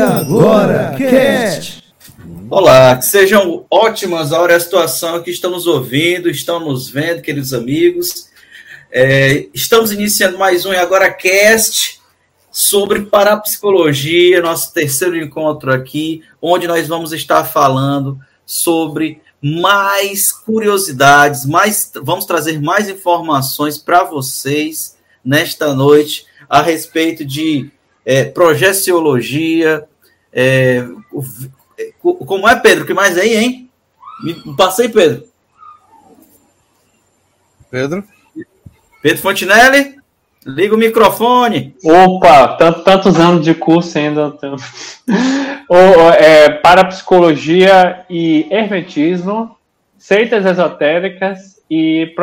Agora, cast! Olá, sejam ótimas a hora a situação que estamos ouvindo, estamos vendo, queridos amigos. É, estamos iniciando mais um E Agora Cast sobre parapsicologia, nosso terceiro encontro aqui, onde nós vamos estar falando sobre mais curiosidades, mais vamos trazer mais informações para vocês nesta noite a respeito de é, projeciologia. É, como é, Pedro? que mais aí, hein? Me passei, Pedro. Pedro? Pedro Fontinelli? Liga o microfone. Opa, tanto, tantos anos de curso ainda. o, é, parapsicologia e hermetismo, seitas esotéricas e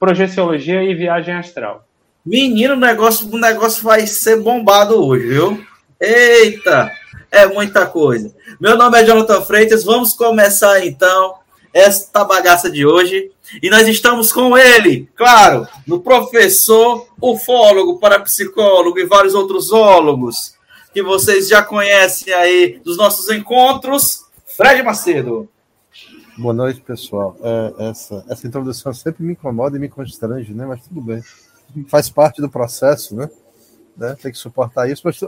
projeciologia e viagem astral. Menino, o negócio, o negócio vai ser bombado hoje, viu? Eita, é muita coisa. Meu nome é Jonathan Freitas, vamos começar então esta bagaça de hoje. E nós estamos com ele, claro, no professor, ufólogo, parapsicólogo e vários outros ólogos que vocês já conhecem aí dos nossos encontros, Fred Macedo. Boa noite, pessoal. É, essa, essa introdução sempre me incomoda e me constrange, né? Mas tudo bem faz parte do processo, né? né? Tem que suportar isso. Mas,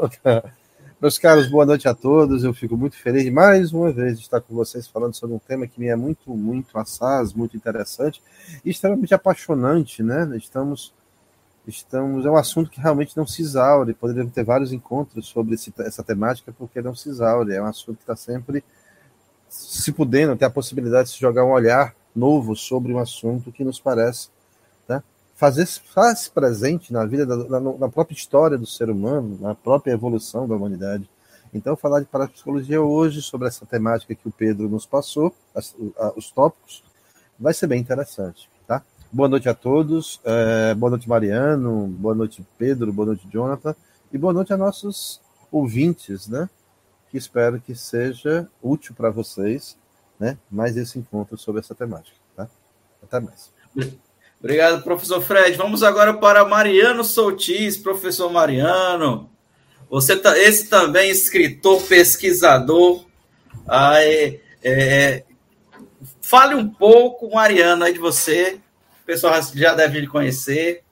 meus caros, boa noite a todos. Eu fico muito feliz mais uma vez de estar com vocês falando sobre um tema que me é muito, muito assaz, muito interessante e extremamente apaixonante, né? Estamos, estamos, é um assunto que realmente não se exaure. Poderíamos ter vários encontros sobre esse, essa temática porque não se exaure. É um assunto que está sempre se podendo ter a possibilidade de se jogar um olhar novo sobre um assunto que nos parece fazer faz presente na vida, na, na, própria história do ser humano, na própria evolução da humanidade. Então, falar de parapsicologia hoje, sobre essa temática que o Pedro nos passou, as, os tópicos, vai ser bem interessante. Tá? Boa noite a todos, é, boa noite Mariano, boa noite Pedro, boa noite Jonathan, e boa noite a nossos ouvintes, né? Que espero que seja útil para vocês, né? Mais esse encontro sobre essa temática, tá? Até mais. Obrigado, professor Fred. Vamos agora para Mariano Soutis, professor Mariano. Você tá, esse também escritor, pesquisador. Aí, é, fale um pouco, Mariano, aí de você. O pessoal já deve lhe conhecer.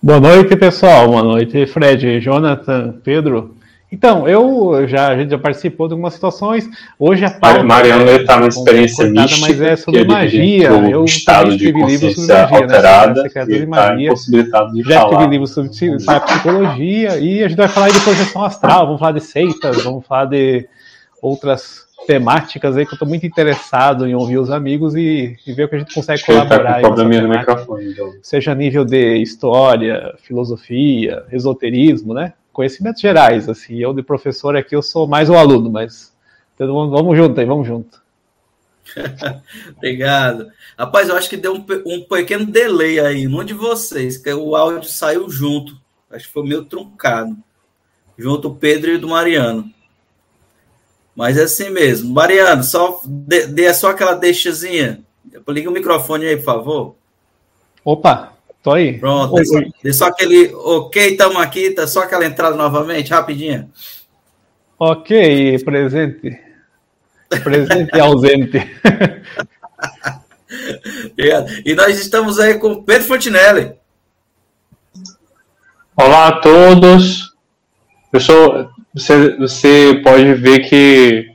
Boa noite, pessoal. Boa noite, Fred, Jonathan, Pedro. Então, eu já, a gente já participou de algumas situações. Hoje a pauta Mariano está numa experiência mística, mas é sobre magia. Eu estado de livros sobre magia, né? alterada né? e está impossibilitado de já falar. Escrevi livros sobre psicologia e a gente vai falar de projeção astral, vamos falar de seitas, vamos falar de outras temáticas aí que eu estou muito interessado em ouvir os amigos e, e ver o que a gente consegue tá colaborar. Tá no microfone, então. Seja a nível de história, filosofia, esoterismo, né? Conhecimentos gerais, assim, eu de professor aqui eu sou mais o aluno, mas então, vamos junto aí, vamos junto. Obrigado. Rapaz, eu acho que deu um, um pequeno delay aí, num de vocês, que o áudio saiu junto. Acho que foi meio truncado. Junto o Pedro e o do Mariano. Mas é assim mesmo. Mariano, só dê, dê só aquela deixazinha. Liga o microfone aí, por favor. Opa, Tô aí. Pronto. Oi, oi. Dê só aquele ok, estamos aqui, tá só aquela entrada novamente, rapidinho. Ok, presente. Presente e ausente. e nós estamos aí com Pedro Fontinelli. Olá a todos. Eu sou, você, você pode ver que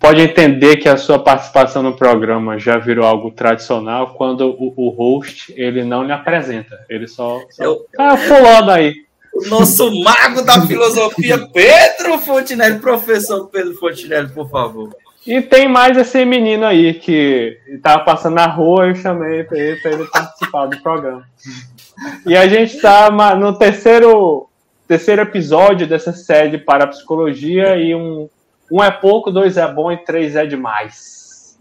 pode entender que a sua participação no programa já virou algo tradicional quando o, o host ele não lhe apresenta, ele só, só... Eu... ah fulano aí. O nosso mago da filosofia, Pedro Fontinelli, professor Pedro Fontinelli, por favor. E tem mais esse menino aí que estava passando na rua, eu chamei para ele, ele participar do programa. E a gente está no terceiro, terceiro episódio dessa série para psicologia e um um é pouco, dois é bom e três é demais.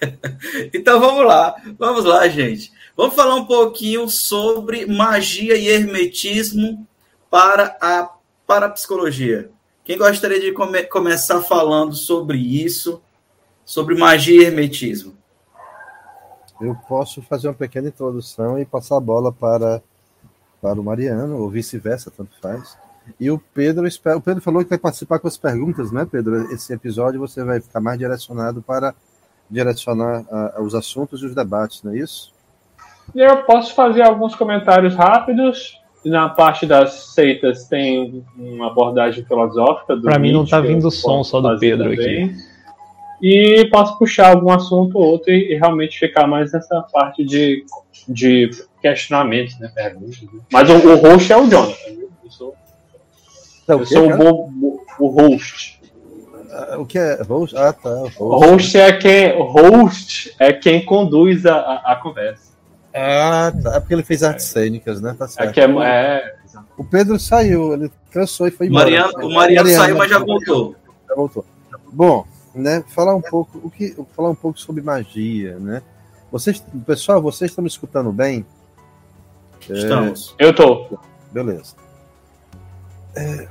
então vamos lá, vamos lá, gente. Vamos falar um pouquinho sobre magia e hermetismo para a parapsicologia. Quem gostaria de come começar falando sobre isso, sobre magia e hermetismo? Eu posso fazer uma pequena introdução e passar a bola para, para o Mariano, ou vice-versa, tanto faz. E o Pedro, o Pedro falou que vai participar com as perguntas, né, Pedro? Esse episódio você vai ficar mais direcionado para direcionar uh, os assuntos e os debates, não é isso? Eu posso fazer alguns comentários rápidos. Na parte das seitas tem uma abordagem filosófica. Para mim não está vindo o som só do Pedro também. aqui. E posso puxar algum assunto ou outro e, e realmente ficar mais nessa parte de, de questionamentos, né? Perguntas. Né? Mas o, o host é o Jonathan. Eu sou, é o, host. Ah, o que é host? Ah, tá. Host, host é quem host é quem conduz a, a, a conversa. Ah, tá. É porque ele fez artes cênicas, né? Tá certo. É, é, é... O Pedro saiu, ele cansou e foi embora. Mariano, o Mariano, Mariano saiu, mas já voltou. Já voltou. Bom, né? Falar um pouco, o que, falar um pouco sobre magia, né? Vocês, pessoal, vocês estão me escutando bem? Estamos. É... Eu tô. Beleza. É...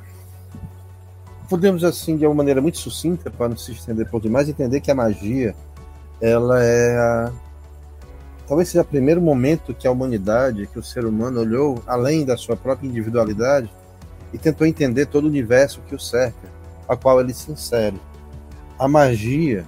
Podemos assim, de uma maneira muito sucinta, para não se estender por demais, entender que a magia, ela é a talvez seja o primeiro momento que a humanidade, que o ser humano olhou além da sua própria individualidade e tentou entender todo o universo que o cerca, a qual ele se insere. A magia,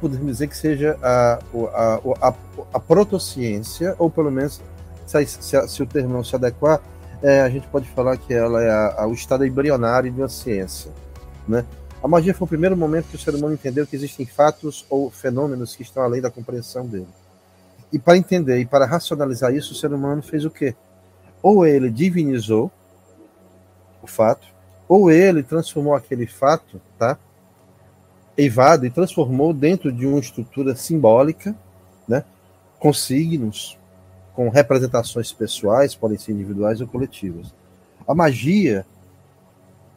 podemos dizer que seja a, a, a, a protociência, ou pelo menos, se, se, se, o termo não se adequar, é, a gente pode falar que ela é o estado embrionário de uma ciência. Né? A magia foi o primeiro momento que o ser humano entendeu que existem fatos ou fenômenos que estão além da compreensão dele. E para entender e para racionalizar isso, o ser humano fez o quê? Ou ele divinizou o fato, ou ele transformou aquele fato, tá? Eivado e transformou dentro de uma estrutura simbólica, né? Com signos, com representações pessoais, podem ser individuais ou coletivas. A magia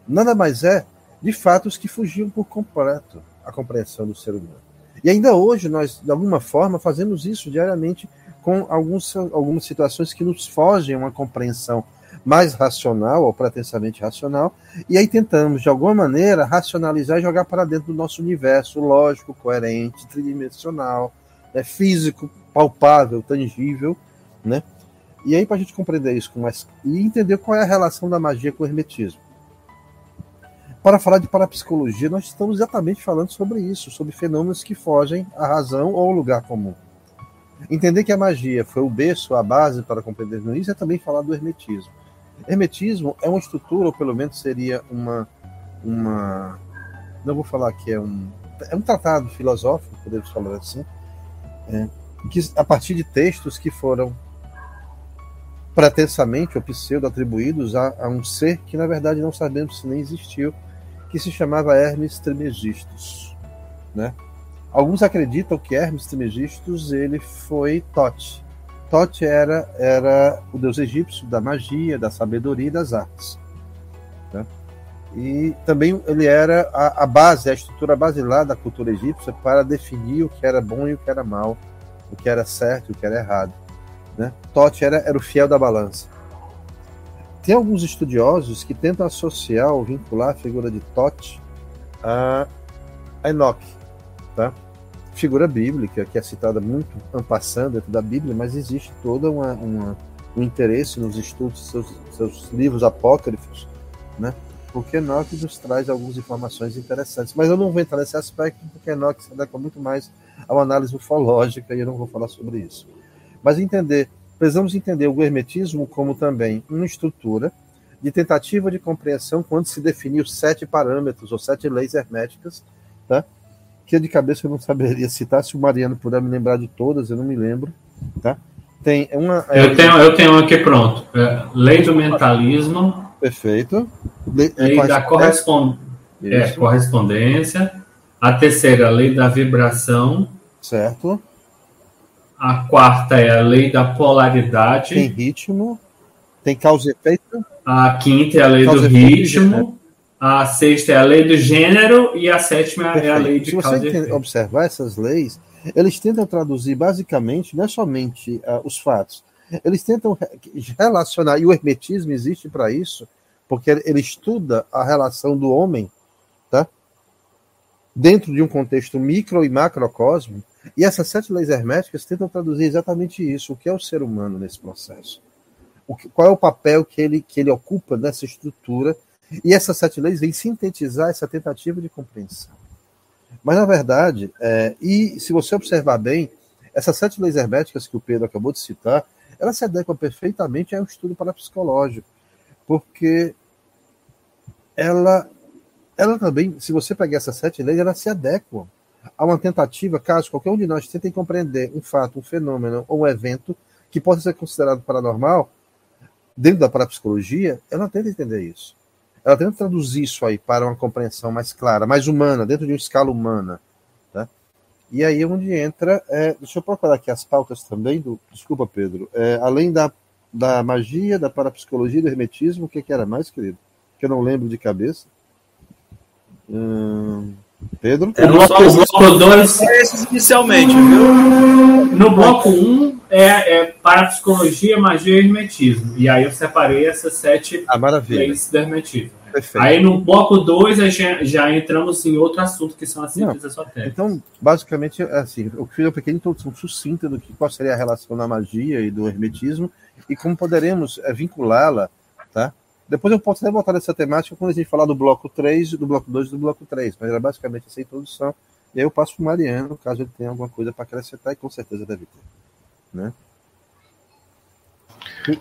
nada mais é de fatos que fugiam por completo à compreensão do ser humano. E ainda hoje nós, de alguma forma, fazemos isso diariamente com alguns, algumas situações que nos fogem a uma compreensão mais racional ou pretensamente racional, e aí tentamos, de alguma maneira, racionalizar e jogar para dentro do nosso universo lógico, coerente, tridimensional, né, físico, palpável, tangível, né? E aí, para a gente compreender isso mais. e entender qual é a relação da magia com o hermetismo. Para falar de parapsicologia, nós estamos exatamente falando sobre isso, sobre fenômenos que fogem à razão ou ao lugar comum. Entender que a magia foi o berço, a base para compreender isso é também falar do hermetismo. Hermetismo é uma estrutura, ou pelo menos seria uma. uma não vou falar que é um. É um tratado filosófico, podemos falar assim, é, que, a partir de textos que foram pretensamente ou pseudo atribuídos a, a um ser que na verdade não sabemos se nem existiu, que se chamava Hermes Trismegistus, né? Alguns acreditam que Hermes Trismegistus ele foi Tote. Tote era era o deus egípcio da magia, da sabedoria e das artes. Né? E também ele era a, a base, a estrutura basilar da cultura egípcia para definir o que era bom e o que era mal, o que era certo e o que era errado. Né? Tote era, era o fiel da balança. Tem alguns estudiosos que tentam associar ou vincular a figura de Tote a, Enoch, tá? figura bíblica que é citada muito ampassando dentro da Bíblia, mas existe toda uma, uma um interesse nos estudos seus, seus livros apócrifos, né? porque Enoch nos traz algumas informações interessantes. Mas eu não vou entrar nesse aspecto, porque Enoch se adequa muito mais a uma análise ufológica e eu não vou falar sobre isso. Mas entender precisamos entender o hermetismo como também uma estrutura de tentativa de compreensão quando se definiu sete parâmetros ou sete leis herméticas, tá? que de cabeça eu não saberia citar, se o Mariano puder me lembrar de todas, eu não me lembro. Tá? Tem uma. É, eu tenho, eu tenho aqui pronto. É, lei do mentalismo. Perfeito. Lei, lei da correspond... é, correspondência. A terceira, lei da vibração. Certo. A quarta é a lei da polaridade. Tem ritmo, tem causa e efeito. A quinta é a lei causa do ritmo. A sexta é a lei do gênero e a sétima Perfeito. é a lei de Se você observar essas leis, eles tentam traduzir basicamente, não é somente uh, os fatos, eles tentam relacionar, e o hermetismo existe para isso, porque ele estuda a relação do homem, tá? Dentro de um contexto micro e macrocosmo, e essas sete leis herméticas tentam traduzir exatamente isso, o que é o ser humano nesse processo. o que, qual é o papel que ele, que ele ocupa nessa estrutura, e essas sete leis vêm sintetizar essa tentativa de compreensão. Mas, na verdade, é, e se você observar bem, essas sete leis herméticas que o Pedro acabou de citar, elas se adequam perfeitamente ao estudo parapsicológico, porque ela, ela também, se você pegar essas sete leis, elas se adequam a uma tentativa, caso qualquer um de nós tente compreender um fato, um fenômeno ou um evento que possa ser considerado paranormal, dentro da parapsicologia, ela tenta entender isso. Ela tenta traduzir isso aí para uma compreensão mais clara, mais humana, dentro de uma escala humana. Tá? E aí é onde entra. É, deixa eu procurar aqui as pautas também do. Desculpa, Pedro. É, além da, da magia, da parapsicologia, do hermetismo, o que, que era mais, querido? Que eu não lembro de cabeça. Hum, Pedro? É, no bloco 2. Esses inicialmente, viu? No bloco 1 um é, é parapsicologia, magia e hermetismo. E aí eu separei essas sete ah, leis do hermetismo. Perfeito. Aí no bloco 2 já, já entramos em outro assunto que são as síntese esotéricas. Então, basicamente, assim, eu fiz uma pequena introdução sucinta do que qual seria a relação da magia e do hermetismo e como poderemos é, vinculá-la, tá? Depois eu posso até voltar nessa temática quando a gente falar do bloco 3, do bloco 2 e do bloco 3, mas era basicamente essa introdução. E aí eu passo para o Mariano, caso ele tenha alguma coisa para acrescentar, e com certeza deve ter. Né?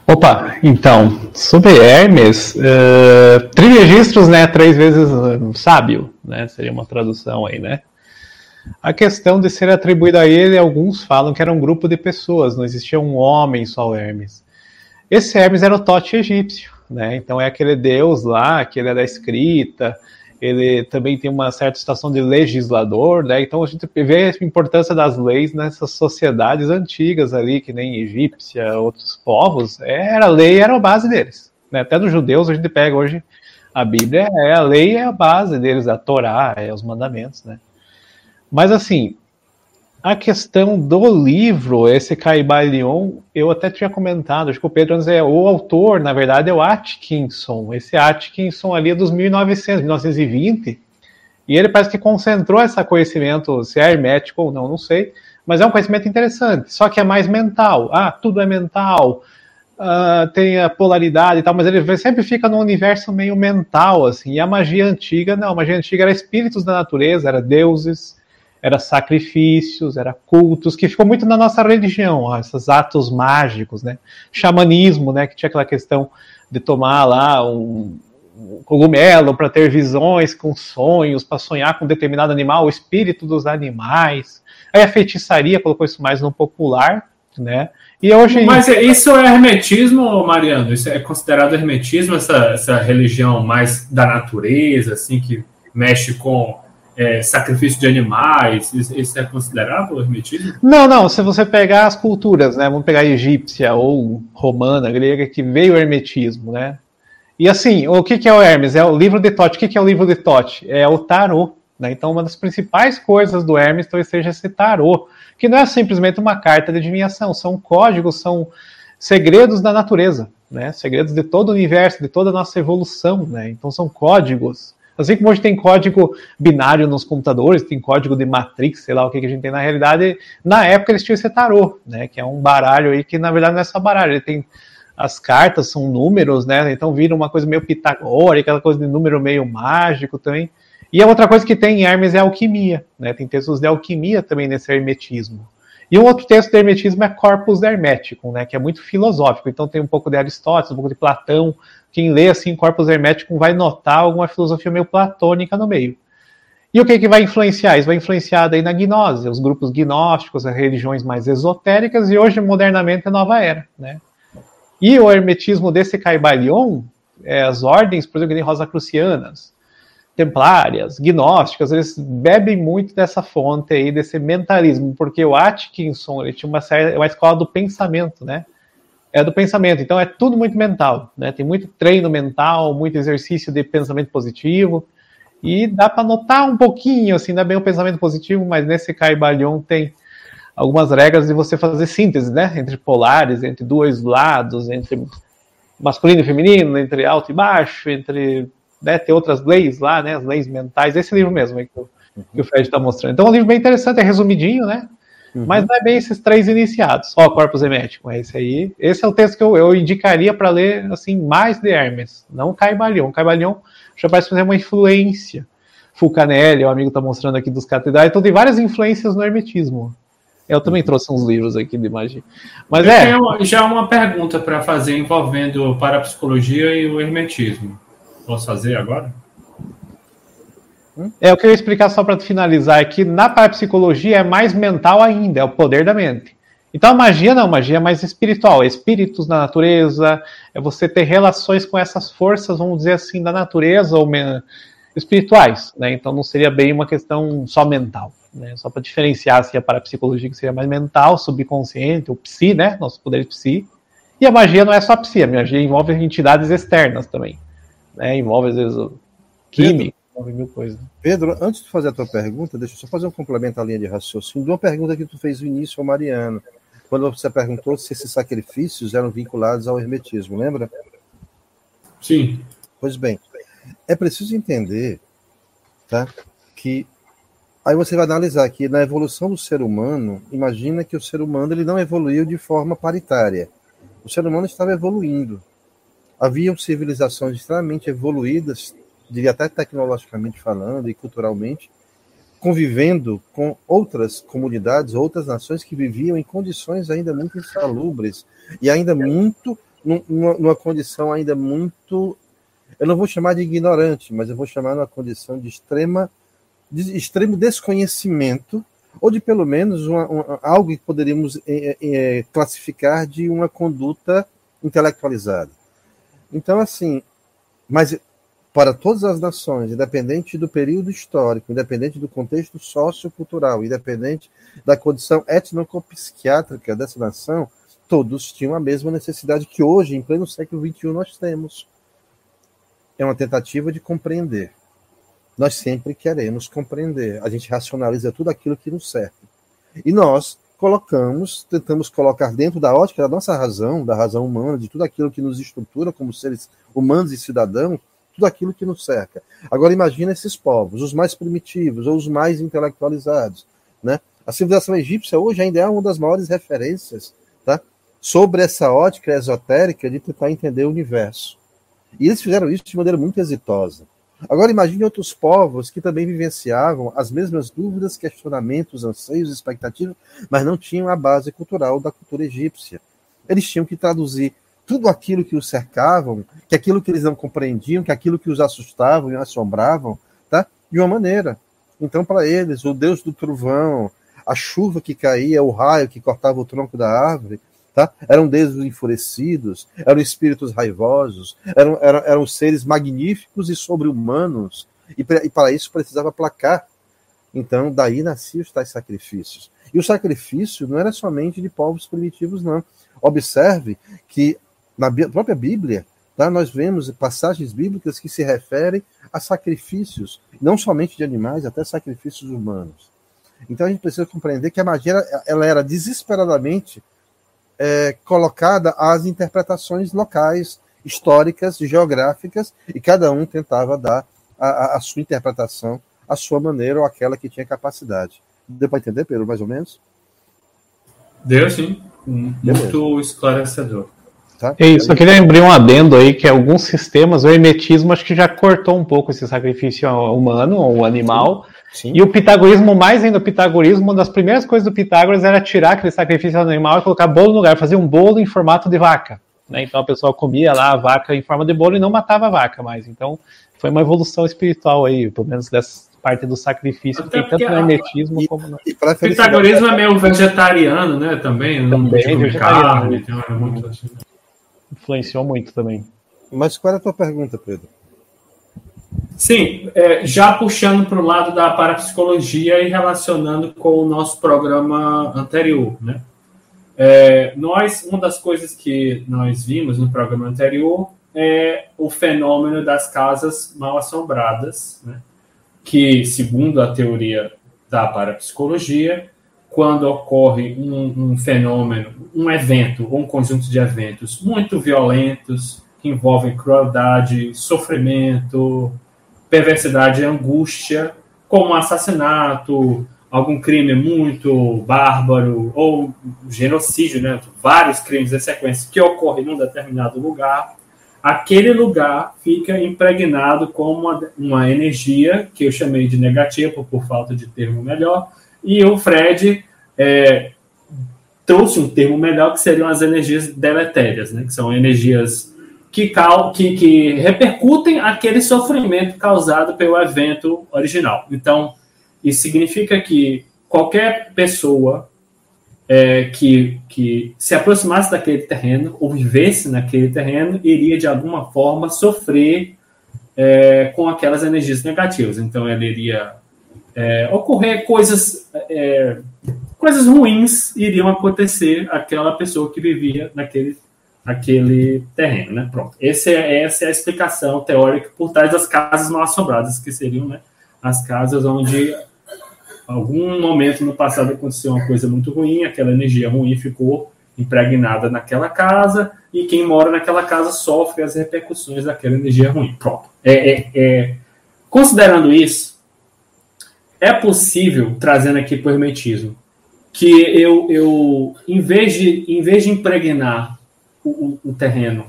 Opa, então, sobre Hermes, uh, triregistros, né, três vezes uh, sábio, né, seria uma tradução aí, né. A questão de ser atribuído a ele, alguns falam que era um grupo de pessoas, não existia um homem só Hermes. Esse Hermes era o Tote egípcio, né, então é aquele deus lá, que ele é da escrita, ele também tem uma certa situação de legislador, né? Então a gente vê a importância das leis nessas sociedades antigas ali, que nem egípcia, outros povos, era a lei era a base deles. Né? Até dos judeus a gente pega hoje a Bíblia, é a lei é a base deles, a Torá, é os mandamentos, né? Mas assim, a questão do livro, esse Caibalion, eu até tinha comentado, acho que o Pedro é o autor, na verdade, é o Atkinson. Esse Atkinson ali é dos 1900, 1920, e ele parece que concentrou esse conhecimento, se é hermético ou não, não sei, mas é um conhecimento interessante, só que é mais mental. Ah, tudo é mental, uh, tem a polaridade e tal, mas ele sempre fica num universo meio mental, assim, e a magia antiga, não, a magia antiga era espíritos da natureza, era deuses, era sacrifícios, era cultos, que ficou muito na nossa religião, ó, esses atos mágicos, né? Xamanismo, né? Que tinha aquela questão de tomar lá um, um cogumelo para ter visões com sonhos, para sonhar com um determinado animal, o espírito dos animais. Aí a feitiçaria colocou isso mais no popular, né? E hoje. Mas isso é hermetismo, Mariano? Isso é considerado hermetismo, essa, essa religião mais da natureza, assim, que mexe com é, sacrifício de animais, isso é considerado hermetismo? Não, não. Se você pegar as culturas, né, vamos pegar egípcia ou romana, grega, que veio o hermetismo, né? E assim, o que, que é o Hermes? É o livro de Tote. O que, que é o livro de Tote? É o tarô. Né? Então, uma das principais coisas do Hermes talvez seja esse tarô, que não é simplesmente uma carta de adivinhação, são códigos, são segredos da natureza, né? segredos de todo o universo, de toda a nossa evolução. Né? Então, são códigos Assim como hoje tem código binário nos computadores, tem código de matrix, sei lá o que, que a gente tem na realidade, na época eles tinham esse tarô, né? Que é um baralho aí que na verdade não é só baralho, ele tem as cartas são números, né? Então vira uma coisa meio pitagórica, aquela coisa de número meio mágico também. E a outra coisa que tem em Hermes é alquimia, né? Tem textos de alquimia também nesse hermetismo. E um outro texto do hermetismo é Corpus Hermeticum, né? Que é muito filosófico. Então tem um pouco de Aristóteles, um pouco de Platão, quem lê assim Corpus Hermeticum vai notar alguma filosofia meio platônica no meio. E o que, que vai influenciar? Isso vai influenciar daí na gnose, os grupos gnósticos, as religiões mais esotéricas, e hoje, modernamente, a nova era. Né? E o hermetismo desse Caibalion, é, as ordens, por exemplo, rosacrucianas, templárias, gnósticas, eles bebem muito dessa fonte aí, desse mentalismo, porque o Atkinson ele tinha uma, série, uma escola do pensamento, né? É do pensamento. Então é tudo muito mental, né? Tem muito treino mental, muito exercício de pensamento positivo. E dá para notar um pouquinho, assim, não é bem o pensamento positivo, mas nesse Caibalion tem algumas regras de você fazer síntese, né? Entre polares, entre dois lados, entre masculino e feminino, entre alto e baixo, entre. Né, tem outras leis lá, né? As leis mentais. Esse livro mesmo aí que, o, que o Fred está mostrando. Então é um livro bem interessante, é resumidinho, né? Uhum. Mas não é bem esses três iniciados, só Corpus Emético. Esse aí, esse é o texto que eu, eu indicaria para ler assim mais de Hermes, não Caibalion. Caibalion já parece fazer uma influência. Fulcanelli, o amigo está mostrando aqui dos catedrais, então tem várias influências no hermetismo. Eu também trouxe uns livros aqui de magia. Mas eu é. Tenho já uma pergunta para fazer envolvendo parapsicologia e o hermetismo. Posso fazer agora? É, eu queria explicar só para finalizar aqui. Na parapsicologia é mais mental ainda, é o poder da mente. Então a magia não, magia é mais espiritual, é espíritos na natureza, é você ter relações com essas forças, vamos dizer assim, da natureza ou espirituais, né? Então não seria bem uma questão só mental, né? Só para diferenciar assim, a parapsicologia que seria mais mental, subconsciente, o psi, né? Nosso poder psi. E a magia não é só psi, a magia envolve entidades externas também, né? Envolve às vezes química, envolve mil coisas. Pedro, antes de fazer a tua pergunta, deixa eu só fazer um complemento à linha de raciocínio de uma pergunta que tu fez no início ao Mariano, quando você perguntou se esses sacrifícios eram vinculados ao hermetismo, lembra? Sim. Pois bem, é preciso entender tá, que aí você vai analisar que na evolução do ser humano, imagina que o ser humano ele não evoluiu de forma paritária. O ser humano estava evoluindo. Haviam civilizações extremamente evoluídas, diria até tecnologicamente falando e culturalmente, convivendo com outras comunidades, outras nações que viviam em condições ainda muito insalubres e ainda muito numa, numa condição ainda muito eu não vou chamar de ignorante, mas eu vou chamar numa condição de extrema de extremo desconhecimento ou de pelo menos uma, uma, algo que poderíamos é, é, classificar de uma conduta intelectualizada. Então, assim, mas para todas as nações, independente do período histórico, independente do contexto sociocultural, independente da condição étnico-psiquiátrica dessa nação, todos tinham a mesma necessidade que hoje, em pleno século XXI, nós temos é uma tentativa de compreender. Nós sempre queremos compreender. A gente racionaliza tudo aquilo que nos serve. E nós colocamos, tentamos colocar dentro da ótica da nossa razão, da razão humana, de tudo aquilo que nos estrutura como seres humanos e cidadãos, tudo aquilo que nos cerca. Agora imagina esses povos, os mais primitivos ou os mais intelectualizados, né? A civilização egípcia hoje ainda é uma das maiores referências, tá? Sobre essa ótica esotérica de tentar entender o universo. E eles fizeram isso de maneira muito exitosa. Agora imagine outros povos que também vivenciavam as mesmas dúvidas, questionamentos, anseios, expectativas, mas não tinham a base cultural da cultura egípcia. Eles tinham que traduzir tudo aquilo que os cercavam, que aquilo que eles não compreendiam, que aquilo que os assustavam e assombravam, tá? De uma maneira. Então, para eles, o Deus do trovão, a chuva que caía, o raio que cortava o tronco da árvore, Tá? Eram deuses enfurecidos, eram espíritos raivosos, eram, eram, eram seres magníficos e sobre-humanos, e, para isso precisava placar. Então, daí nasciam os tais sacrifícios. E o sacrifício não era somente de povos primitivos, não. Observe que na própria Bíblia, tá, nós vemos passagens bíblicas que se referem a sacrifícios, não somente de animais, até sacrifícios humanos. Então a gente precisa compreender que a magia ela era desesperadamente é, colocada às interpretações locais, históricas, geográficas, e cada um tentava dar a, a sua interpretação, a sua maneira ou aquela que tinha capacidade. Deu para entender, Pedro, mais ou menos? Deu sim. Muito Beleza. esclarecedor. Tá? É isso, eu queria abrir um adendo aí que alguns sistemas, o hermetismo, acho que já cortou um pouco esse sacrifício humano ou animal. Sim Sim. E o pitagorismo, mais ainda o pitagorismo, uma das primeiras coisas do Pitágoras era tirar aquele sacrifício animal e colocar bolo no lugar, fazer um bolo em formato de vaca. Né? Então a pessoa comia lá a vaca em forma de bolo e não matava a vaca mais. Então foi uma evolução espiritual aí, pelo menos dessa parte do sacrifício, que tem tanto no hermetismo como no. O pitagorismo é meio vegetariano, né? Também, também não vegetariano. Carne, muito assim. Influenciou muito também. Mas qual era a tua pergunta, Pedro? Sim, é, já puxando para o lado da parapsicologia e relacionando com o nosso programa anterior, né? É, nós, uma das coisas que nós vimos no programa anterior é o fenômeno das casas mal assombradas, né? que, segundo a teoria da parapsicologia, quando ocorre um, um fenômeno, um evento ou um conjunto de eventos muito violentos, que envolvem crueldade, sofrimento, perversidade e angústia, como assassinato, algum crime muito bárbaro ou genocídio, né? Vários crimes em sequência que ocorrem num determinado lugar, aquele lugar fica impregnado com uma, uma energia que eu chamei de negativa, por falta de termo melhor, e o Fred é, trouxe um termo melhor que seriam as energias deletérias, né? Que são energias que, que, que repercutem aquele sofrimento causado pelo evento original. Então, isso significa que qualquer pessoa é, que, que se aproximasse daquele terreno ou vivesse naquele terreno iria, de alguma forma, sofrer é, com aquelas energias negativas. Então, ele iria é, ocorrer coisas, é, coisas ruins iriam acontecer àquela pessoa que vivia naquele aquele terreno, né? Pronto. Esse é, essa é a explicação teórica por trás das casas mal assombradas, que seriam né, as casas onde algum momento no passado aconteceu uma coisa muito ruim, aquela energia ruim ficou impregnada naquela casa e quem mora naquela casa sofre as repercussões daquela energia ruim. Pronto. É, é, é. Considerando isso, é possível, trazendo aqui para o hermetismo, que eu, eu em, vez de, em vez de impregnar o, o, terreno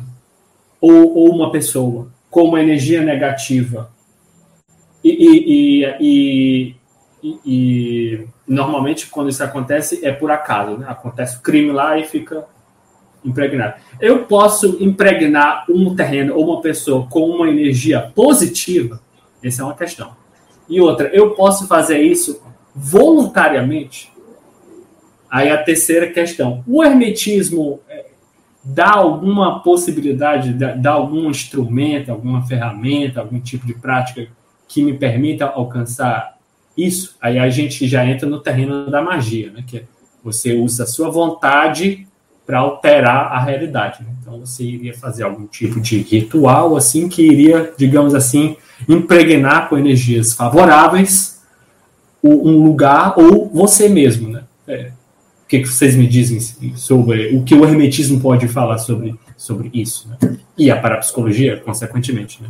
ou, ou, uma pessoa com uma energia negativa e, e, e, e, normalmente quando isso acontece é por acaso, né? acontece o crime lá e fica impregnado. Eu posso impregnar um terreno ou uma pessoa com uma energia positiva? Essa é uma questão. E outra, eu posso fazer isso voluntariamente? Aí a terceira questão. O hermetismo é, dá alguma possibilidade, dá algum instrumento, alguma ferramenta, algum tipo de prática que me permita alcançar isso, aí a gente já entra no terreno da magia, né? Que é você usa a sua vontade para alterar a realidade. Né? Então você iria fazer algum tipo de ritual assim que iria, digamos assim, impregnar com energias favoráveis um lugar ou você mesmo, né? É, que, que vocês me dizem sobre o que o hermetismo pode falar sobre, sobre isso? Né? E a parapsicologia, consequentemente, né?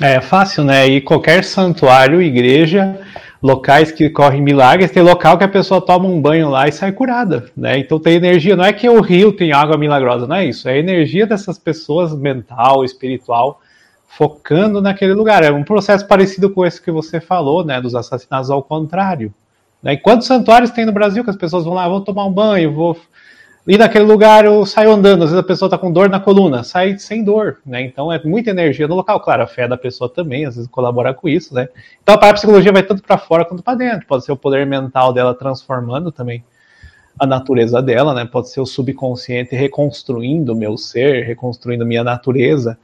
É fácil, né? E qualquer santuário, igreja, locais que correm milagres, tem local que a pessoa toma um banho lá e sai curada, né? Então tem energia, não é que o rio tem água milagrosa, não é isso, é a energia dessas pessoas mental, espiritual, focando naquele lugar. É um processo parecido com esse que você falou, né, dos assassinatos ao contrário. Né? E quantos santuários tem no Brasil que as pessoas vão lá, vou tomar um banho, vou ir naquele lugar, eu saio andando, às vezes a pessoa está com dor na coluna, sai sem dor, né? Então é muita energia no local. Claro, a fé da pessoa também, às vezes colabora com isso, né? Então a parapsicologia vai tanto para fora quanto para dentro. Pode ser o poder mental dela transformando também a natureza dela, né? Pode ser o subconsciente reconstruindo o meu ser, reconstruindo minha natureza.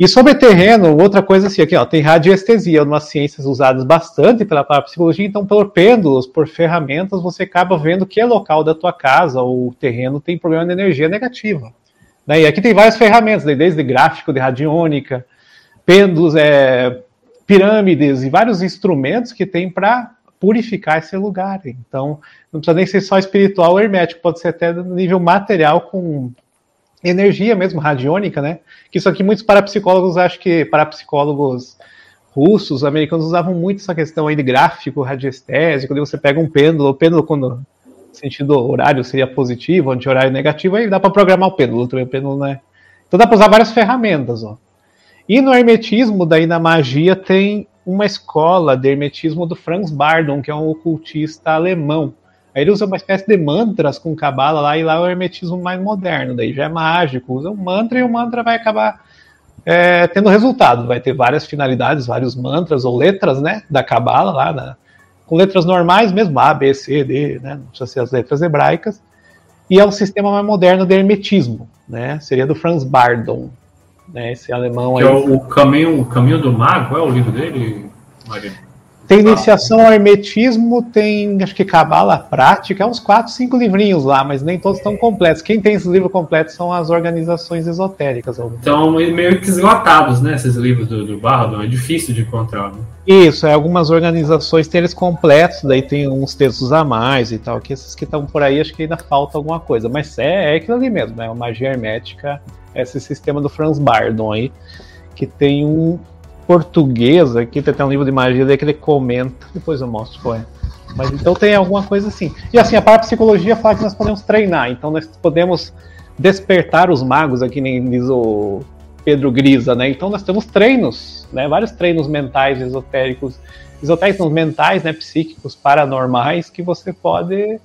E sobre terreno, outra coisa assim, aqui, ó, tem radiestesia, umas ciências usadas bastante pela psicologia, então por pêndulos, por ferramentas, você acaba vendo que é local da tua casa ou o terreno tem problema de energia negativa. Né? E aqui tem várias ferramentas, né? desde gráfico de radiônica, pêndulos, é, pirâmides e vários instrumentos que tem para purificar esse lugar. Então, não precisa nem ser só espiritual ou hermético, pode ser até no nível material com energia mesmo, radiônica, né? Que isso aqui muitos parapsicólogos, acho que parapsicólogos russos, americanos usavam muito essa questão aí de gráfico radiestésico, quando você pega um pêndulo, o pêndulo quando sentido horário seria positivo, anti-horário negativo, aí dá para programar o pêndulo, também o pêndulo, né? Então dá para usar várias ferramentas, ó. E no hermetismo, daí na magia, tem uma escola de hermetismo do Franz Bardon, que é um ocultista alemão. Aí ele usa uma espécie de mantras com cabala lá, e lá é o hermetismo mais moderno, daí já é mágico, usa um mantra e o mantra vai acabar é, tendo resultado, vai ter várias finalidades, vários mantras ou letras, né, da cabala lá, né, com letras normais mesmo, A, B, C, D, né, não precisa ser as letras hebraicas, e é um sistema mais moderno de hermetismo, né, seria do Franz Bardon, né, esse alemão aí. É o, o, caminho, o caminho do mago, é o livro dele, Maria? Tem iniciação ao hermetismo, tem acho que cabala prática, é uns 4, 5 livrinhos lá, mas nem todos estão completos. Quem tem esses livros completos são as organizações esotéricas. Então, meio que esgotados, né? Esses livros do, do Bardo, é difícil de encontrar. Né? Isso, é, algumas organizações têm eles completos, daí tem uns textos a mais e tal, que esses que estão por aí acho que ainda falta alguma coisa, mas é, é aquilo ali mesmo, né? Uma magia hermética, esse sistema do Franz Bardon aí, que tem um portuguesa, aqui tem um livro de magia daí que ele comenta, depois eu mostro qual é. Mas então tem alguma coisa assim. E assim, a parapsicologia fala que nós podemos treinar, então nós podemos despertar os magos, aqui nem diz o Pedro Grisa, né? Então nós temos treinos, né? Vários treinos mentais, esotéricos, esotéricos mentais, né? Psíquicos, paranormais, que você pode,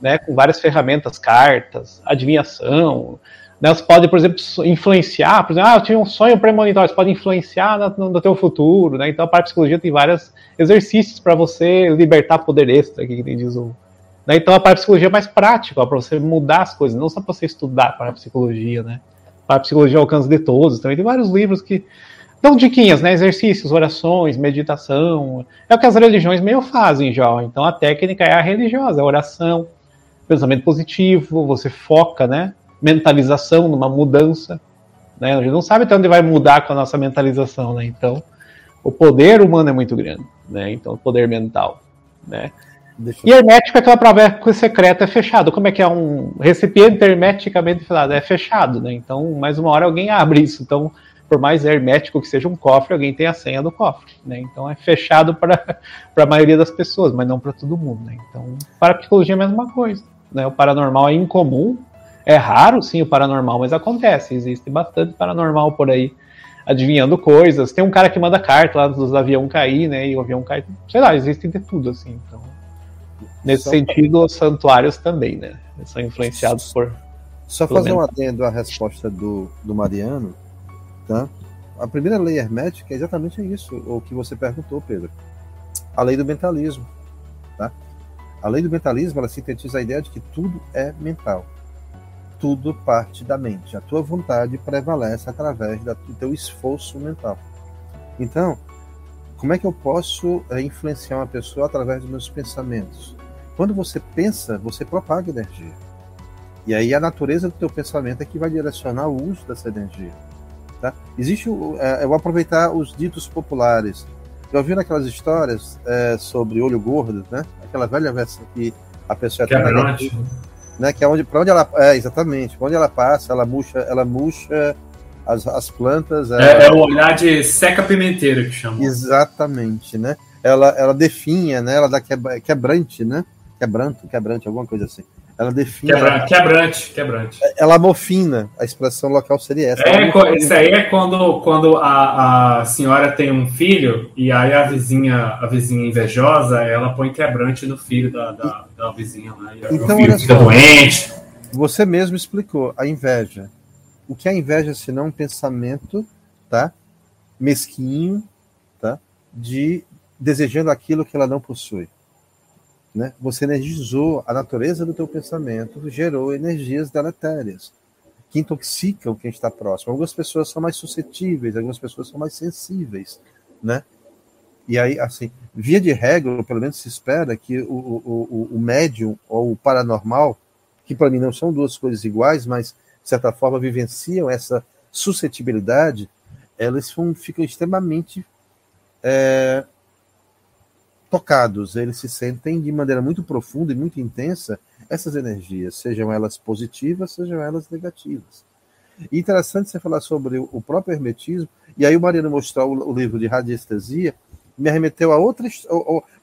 né? Com várias ferramentas, cartas, adivinhação, né? Você pode, por exemplo, influenciar, por exemplo, ah, eu tinha um sonho premonitório, você pode influenciar no, no teu futuro, né? Então a parapsicologia tem vários exercícios para você libertar poder extra, que diz o né? Então a parapsicologia é mais prática, para você mudar as coisas, não só para você estudar parapsicologia, né? Parapsicologia ao alcance de todos. Também tem vários livros que dão diquinhas, né? Exercícios, orações, meditação. É o que as religiões meio fazem já. Então a técnica é a religiosa, a oração, pensamento positivo, você foca, né? Mentalização numa mudança. Né? A gente não sabe até onde vai mudar com a nossa mentalização, né? Então, o poder humano é muito grande, né? Então, o poder mental, né? E hermético é aquela prova secreta é fechado. Como é que é um recipiente hermeticamente fechado? É fechado, né? Então, mais uma hora alguém abre isso. Então, por mais hermético que seja um cofre, alguém tem a senha do cofre, né? Então é fechado para a maioria das pessoas, mas não para todo mundo, né? Então, para a psicologia é a mesma coisa, né? O paranormal é incomum, é raro sim o paranormal, mas acontece, existe bastante paranormal por aí adivinhando coisas. Tem um cara que manda carta lá dos aviões cair, né? E o avião cai, sei lá, existe de tudo assim, então Nesse só sentido, pra... os santuários também, né? São influenciados por. Só fazer um adendo à resposta do, do Mariano, tá? A primeira lei hermética é exatamente isso, o que você perguntou, Pedro. A lei do mentalismo, tá? A lei do mentalismo, ela sintetiza a ideia de que tudo é mental. Tudo parte da mente. A tua vontade prevalece através do teu esforço mental. Então, como é que eu posso é, influenciar uma pessoa através dos meus pensamentos? Quando você pensa, você propaga energia. E aí a natureza do teu pensamento é que vai direcionar o uso dessa energia. Tá? Existe, é, eu vou aproveitar os ditos populares. Já ouviram aquelas histórias é, sobre olho gordo, né? Aquela velha versão que a pessoa que é né? Que é onde, para onde ela, é exatamente, onde ela passa, ela murcha, ela murcha as, as plantas. É, é o olhar de seca pimenteira que chama. Exatamente, né? Ela, ela definha, né? Ela dá quebrante, né? quebranto, quebrante, alguma coisa assim. Ela define. Quebra, quebrante, quebrante. Ela mofina, a expressão local seria essa. É, isso aí é quando, quando a, a senhora tem um filho e aí a vizinha, a vizinha invejosa, ela põe quebrante no filho da, da, da vizinha lá. Então, filho fica só, doente. Você mesmo explicou a inveja. O que é inveja se não um pensamento, tá? Mesquinho, tá? De desejando aquilo que ela não possui. Né? Você energizou a natureza do teu pensamento, gerou energias deletérias que intoxicam quem está próximo. Algumas pessoas são mais suscetíveis, algumas pessoas são mais sensíveis, né? E aí, assim, via de regra, pelo menos se espera que o, o, o médium ou o paranormal, que para mim não são duas coisas iguais, mas de certa forma vivenciam essa suscetibilidade, elas ficam extremamente é, tocados, eles se sentem de maneira muito profunda e muito intensa essas energias, sejam elas positivas, sejam elas negativas. Interessante você falar sobre o próprio hermetismo, e aí o Mariano mostrou o, livro de radiestesia, me arremeteu a outra.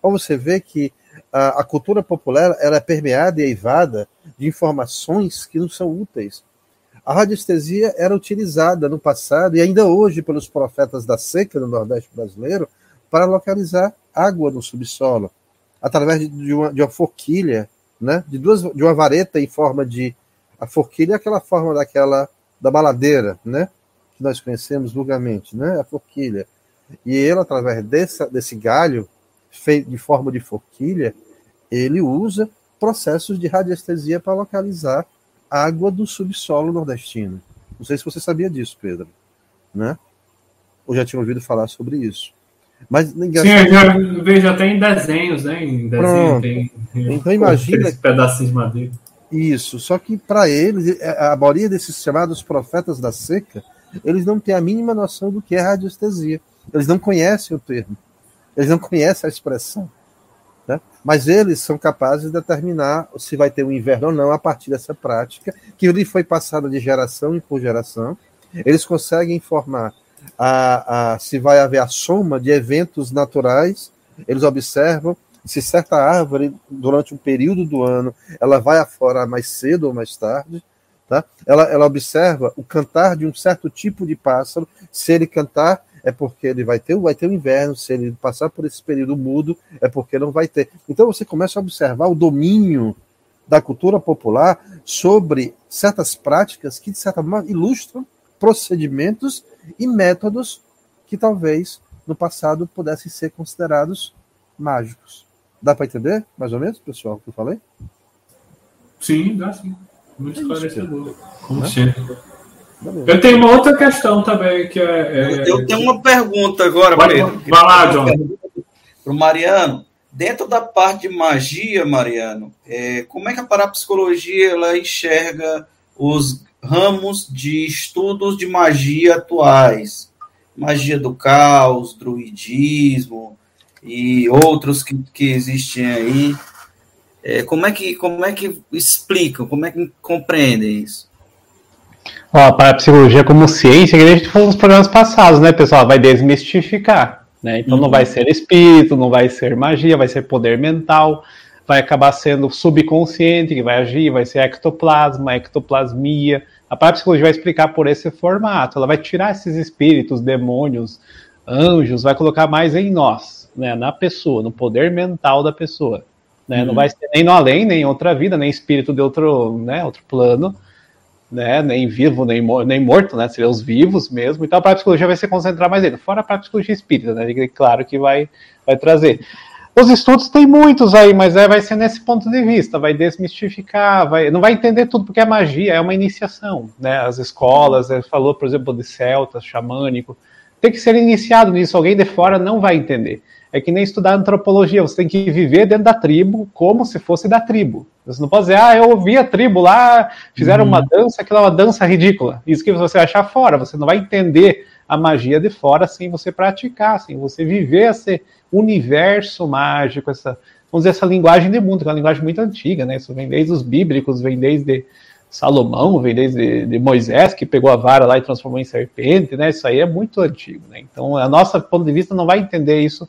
Para você ver que a, a, cultura popular ela é permeada e eivada de informações que não são úteis. A radiestesia era utilizada no passado e ainda hoje pelos profetas da seca no Nordeste brasileiro para localizar água no subsolo, através de uma, de uma forquilha, né? de, duas, de uma vareta em forma de. A forquilha é aquela forma daquela da baladeira, né? que nós conhecemos vulgarmente, né? a forquilha. E ele, através desse galho, feito de forma de forquilha, ele usa processos de radiestesia para localizar água do subsolo nordestino. Não sei se você sabia disso, Pedro, né? Ou já tinha ouvido falar sobre isso. Mas Sim, eu já vejo até em desenhos, né? Em desenho tem. Então imagina. pedacinhos de madeira. Isso, só que para eles, é, a maioria desses chamados profetas da seca, eles não têm a mínima noção do que é radiestesia. Eles não conhecem o termo. Eles não conhecem a expressão. Né? Mas eles são capazes de determinar se vai ter um inverno ou não a partir dessa prática, que lhe foi passada de geração em por geração. Eles conseguem informar a, a, se vai haver a soma de eventos naturais, eles observam se certa árvore, durante um período do ano, ela vai aflorar mais cedo ou mais tarde, tá? ela, ela observa o cantar de um certo tipo de pássaro, se ele cantar é porque ele vai ter, vai ter o inverno, se ele passar por esse período mudo, é porque não vai ter. Então você começa a observar o domínio da cultura popular sobre certas práticas que, de certa forma, ilustram procedimentos e métodos que talvez no passado pudessem ser considerados mágicos. Dá para entender, mais ou menos, pessoal, o que eu falei? Sim, dá sim. Muito é esclarecedor. Como né? sempre. Eu tenho uma outra questão também, que é. é... Eu tenho uma pergunta agora, Mariano. Vai lá, John. Para o Mariano. Dentro da parte de magia, Mariano, é, como é que a parapsicologia ela enxerga os ramos de estudos de magia atuais? Magia do caos, druidismo e outros que, que existem aí. É, como, é que, como é que explicam, como é que compreendem isso? Ó, a parapsicologia como ciência, que a gente falou nos programas passados, né, pessoal? Vai desmistificar. Né? Então uhum. não vai ser espírito, não vai ser magia, vai ser poder mental, vai acabar sendo subconsciente que vai agir, vai ser ectoplasma, ectoplasmia. A parapsicologia vai explicar por esse formato. Ela vai tirar esses espíritos, demônios, anjos, vai colocar mais em nós, né? na pessoa, no poder mental da pessoa. Né? Uhum. Não vai ser nem no além, nem em outra vida, nem espírito de outro, né, outro plano né, nem vivo, nem, nem morto, né, seriam os vivos mesmo, então a parapsicologia vai se concentrar mais nele, fora a parapsicologia espírita, né, claro que vai, vai trazer. Os estudos tem muitos aí, mas é, vai ser nesse ponto de vista, vai desmistificar, vai, não vai entender tudo, porque a magia é uma iniciação, né, as escolas, ele falou, por exemplo, de celtas, xamânico, tem que ser iniciado nisso, alguém de fora não vai entender. É que nem estudar antropologia, você tem que viver dentro da tribo como se fosse da tribo. Você não pode dizer, ah, eu ouvi a tribo lá, fizeram uhum. uma dança, aquela é uma dança ridícula. Isso que você vai achar fora, você não vai entender a magia de fora sem você praticar, sem você viver esse universo mágico, essa, vamos dizer, essa linguagem de mundo, que é uma linguagem muito antiga, né? Isso vem desde os bíblicos, vem desde Salomão, vem desde de Moisés, que pegou a vara lá e transformou em serpente, né? Isso aí é muito antigo, né? Então, a nossa ponto de vista não vai entender isso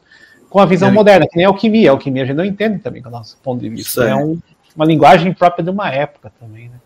com a visão é. moderna, que nem a alquimia. A alquimia a gente não entende também com o nosso ponto de vista. É um, uma linguagem própria de uma época também, né?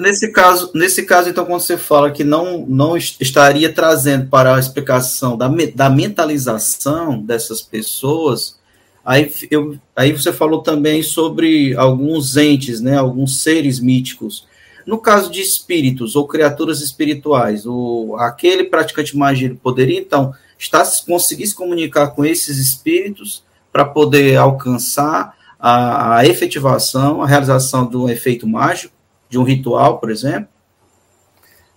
Nesse caso, nesse caso, então, quando você fala que não, não estaria trazendo para a explicação da, da mentalização dessas pessoas, aí, eu, aí você falou também sobre alguns entes, né, alguns seres míticos. No caso de espíritos ou criaturas espirituais, o, aquele praticante magia poderia, então, está conseguir se comunicar com esses espíritos para poder alcançar a, a efetivação, a realização um efeito mágico, de um ritual, por exemplo?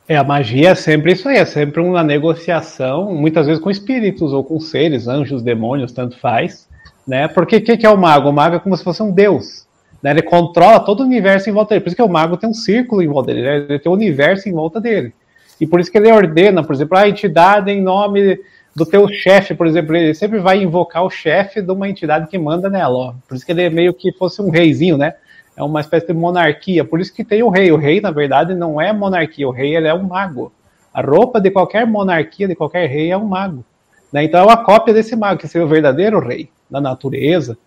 É, a magia é sempre isso aí, é sempre uma negociação, muitas vezes com espíritos ou com seres, anjos, demônios, tanto faz, né? Porque o que, que, é o mago? O mago é como se fosse um deus, né? Ele controla todo o universo em volta dele, por isso que o mago tem um círculo em volta dele, né? ele tem um universo em volta dele. E por isso que ele ordena, por exemplo, a entidade em nome do teu chefe, por exemplo, ele sempre vai invocar o chefe de uma entidade que manda nela, ó. Por isso que ele é meio que fosse um reizinho, né? É uma espécie de monarquia, por isso que tem o rei. O rei, na verdade, não é monarquia, o rei ele é um mago. A roupa de qualquer monarquia, de qualquer rei, é um mago. Né? Então é uma cópia desse mago, que seria o verdadeiro rei da natureza,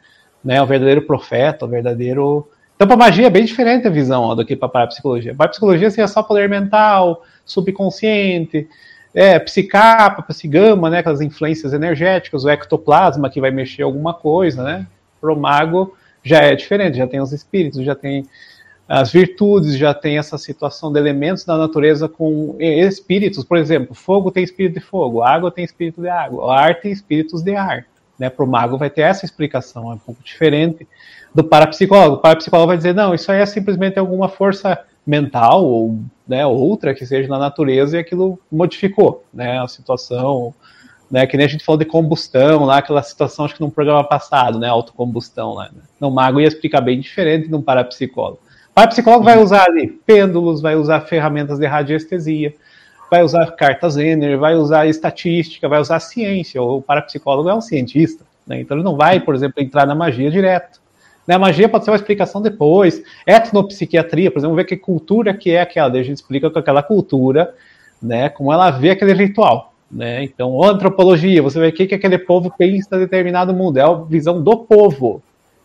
né? o verdadeiro profeta, o verdadeiro. Então, para magia é bem diferente a visão ó, do que para a psicologia. Para a psicologia seria só poder mental, subconsciente, é, psicapa, psigama, né, aquelas influências energéticas, o ectoplasma que vai mexer alguma coisa, né? Pro mago já é diferente, já tem os espíritos, já tem as virtudes, já tem essa situação de elementos da natureza com espíritos, por exemplo, fogo tem espírito de fogo, água tem espírito de água, ar tem espíritos de ar, né? Pro mago vai ter essa explicação, é um pouco diferente do parapsicólogo. O parapsicólogo vai dizer, não, isso aí é simplesmente alguma força mental ou né, outra que seja na natureza e aquilo modificou né, a situação. Né, que nem a gente falou de combustão, lá, aquela situação, acho que num programa passado, né, autocombustão. Lá, né. No mago ia explicar bem diferente de um parapsicólogo. O parapsicólogo vai usar ali pêndulos, vai usar ferramentas de radiestesia, vai usar cartas Zener, vai usar estatística, vai usar ciência. O parapsicólogo é um cientista, né, então ele não vai, por exemplo, entrar na magia direto. Né? A magia pode ser uma explicação depois. Etnopsiquiatria, por exemplo, ver que cultura que é aquela. Daí a gente explica com aquela cultura, né, como ela vê aquele ritual. Né? Então, antropologia, você vê o que, que aquele povo pensa em determinado mundo, é a visão do povo.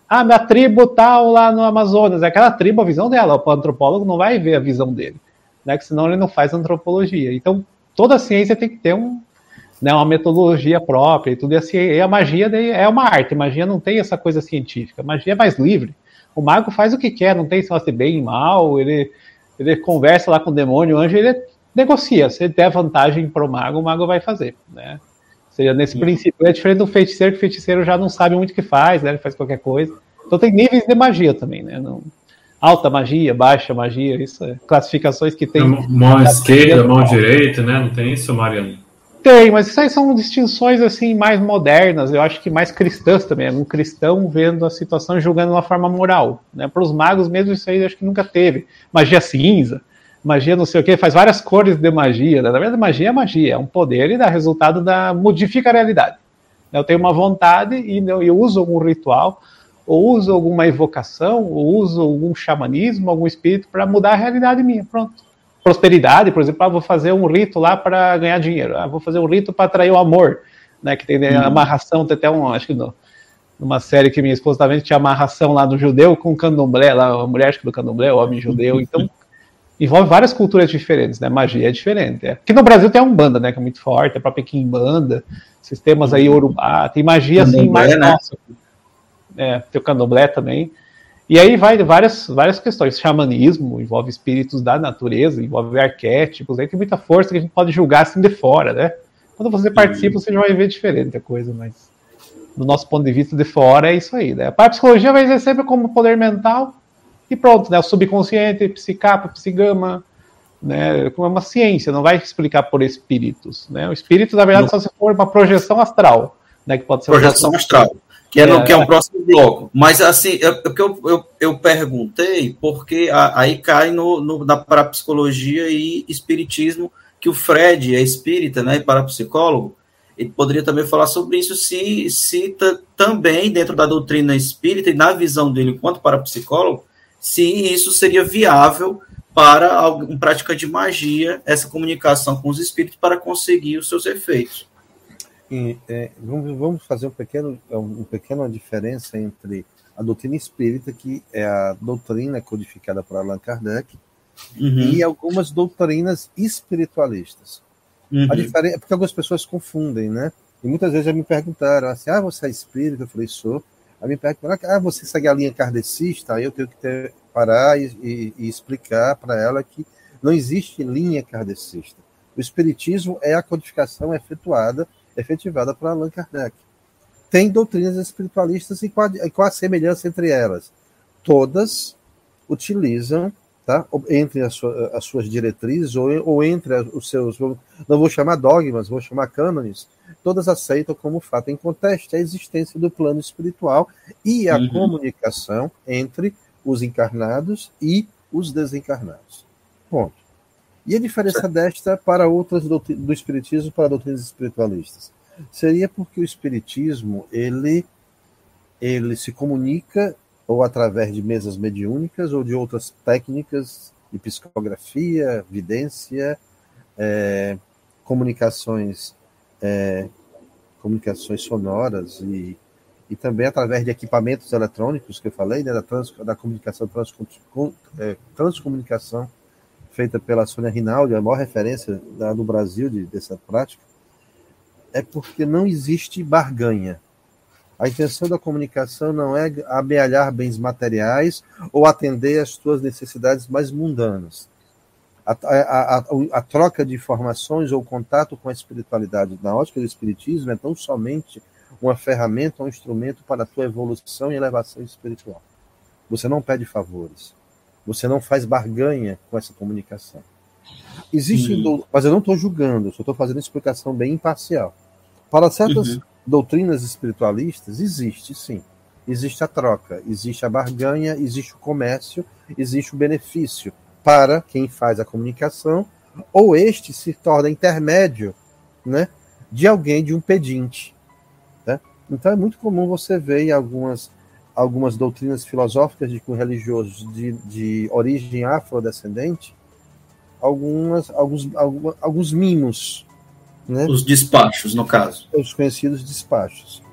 Ah, minha tribo tal lá no Amazonas, é aquela tribo, a visão dela. O antropólogo não vai ver a visão dele, né? Que senão ele não faz antropologia. Então, toda ciência tem que ter um, né, uma metodologia própria e tudo. E, assim, e a magia é uma arte. A magia não tem essa coisa científica. A magia é mais livre. O mago faz o que quer, não tem se ser bem, mal. Ele, ele conversa lá com o demônio, o anjo, ele negocia. Se der vantagem para o mago, o mago vai fazer, né? seja, nesse Sim. princípio é diferente do feiticeiro, que o feiticeiro já não sabe muito o que faz, né? Ele faz qualquer coisa. Então tem níveis de magia também, né? Não, alta magia, baixa magia, isso é classificações que tem. Mão esquerda, mão direita, né? Não tem isso, Mariano? Tem, mas isso aí são distinções assim mais modernas, eu acho que mais cristãs também. Um cristão vendo a situação e julgando de uma forma moral. Né? Para os magos mesmo isso aí acho que nunca teve. Magia cinza, magia não sei o que, faz várias cores de magia. Né? Na verdade, magia é magia, é um poder e dá resultado da modifica a realidade. Eu tenho uma vontade e eu uso algum ritual, ou uso alguma evocação, ou uso algum xamanismo, algum espírito para mudar a realidade minha. Pronto. Prosperidade, por exemplo, ah, vou fazer um rito lá para ganhar dinheiro, ah, vou fazer um rito para atrair o amor, né? Que tem né, uhum. amarração, tem até um, acho que numa série que minha esposa estava vendo, tinha amarração lá do judeu com candomblé, lá, a mulher acho que do candomblé, o homem judeu. Então, envolve várias culturas diferentes, né? Magia é diferente. É. Aqui no Brasil tem a Umbanda, né? Que é muito forte, a própria Kimbanda, sistemas aí Urubá, tem magia assim mais né? nossa. É, tem o candomblé também. E aí vai várias, várias questões. Xamanismo envolve espíritos da natureza, envolve arquétipos, aí tem muita força que a gente pode julgar assim de fora, né? Quando você participa, você já vai ver diferente a coisa, mas do nosso ponto de vista de fora é isso aí, né? A psicologia vai ser sempre como poder mental, e pronto, né? O subconsciente, psicapa, psigama, né? Como é uma ciência, não vai explicar por espíritos, né? O espírito, na verdade, não. só se for uma projeção astral, né? Que pode ser projeção astral. Que é, no, que é um próximo bloco. Mas, assim, é, é que eu, eu, eu, perguntei, porque aí cai no, no, na parapsicologia e espiritismo, que o Fred é espírita, né, e parapsicólogo, ele poderia também falar sobre isso se, se também, dentro da doutrina espírita e na visão dele enquanto parapsicólogo, se isso seria viável para um prática de magia, essa comunicação com os espíritos para conseguir os seus efeitos. E, é, vamos, vamos, fazer um pequeno, uma pequena diferença entre a doutrina espírita, que é a doutrina codificada por Allan Kardec, uhum. e algumas doutrinas espiritualistas. Uhum. A diferença, porque algumas pessoas confundem, né? E muitas vezes já me perguntaram assim: ah, você é espírita? Eu falei: sou. Aí me perguntam, ah, você segue a linha kardecista? Aí eu tenho que ter, parar e, e, e explicar para ela que não existe linha kardecista. O espiritismo é a codificação efetuada, efetivada por Allan Kardec. Tem doutrinas espiritualistas e qual, qual a semelhança entre elas? Todas utilizam tá? entre as, suas, as suas diretrizes ou, ou entre os seus, não vou chamar dogmas, vou chamar cânones, todas aceitam como fato em conteste a existência do plano espiritual e a uhum. comunicação entre os encarnados e os desencarnados. Ponto. E a diferença desta para outras do, do espiritismo para doutrinas espiritualistas seria porque o espiritismo ele ele se comunica ou através de mesas mediúnicas ou de outras técnicas de psicografia, vidência, é, comunicações, é, comunicações sonoras e, e também através de equipamentos eletrônicos que eu falei, né, da, trans, da comunicação é, transcomunicação feita pela Sônia Rinaldi, a maior referência da, no Brasil de, dessa prática, é porque não existe barganha. A intenção da comunicação não é amealhar bens materiais ou atender às suas necessidades mais mundanas. A, a, a, a, troca de informações ou contato com a espiritualidade na ótica do espiritismo é tão somente uma ferramenta, um instrumento para a tua evolução e elevação espiritual. Você não pede favores. Você não faz barganha com essa comunicação. Existe, uhum. mas eu não estou julgando, só estou fazendo explicação bem imparcial. Para certas uhum doutrinas espiritualistas, existe sim. Existe a troca, existe a barganha, existe o comércio, existe o benefício para quem faz a comunicação, ou este se torna intermédio né, de alguém, de um pedinte. Né? Então é muito comum você ver em algumas, algumas doutrinas filosóficas de religiosos de, de origem afrodescendente algumas, alguns, alguns, alguns mimos Né? Os despachos, no caso. Os conhecidos despachos.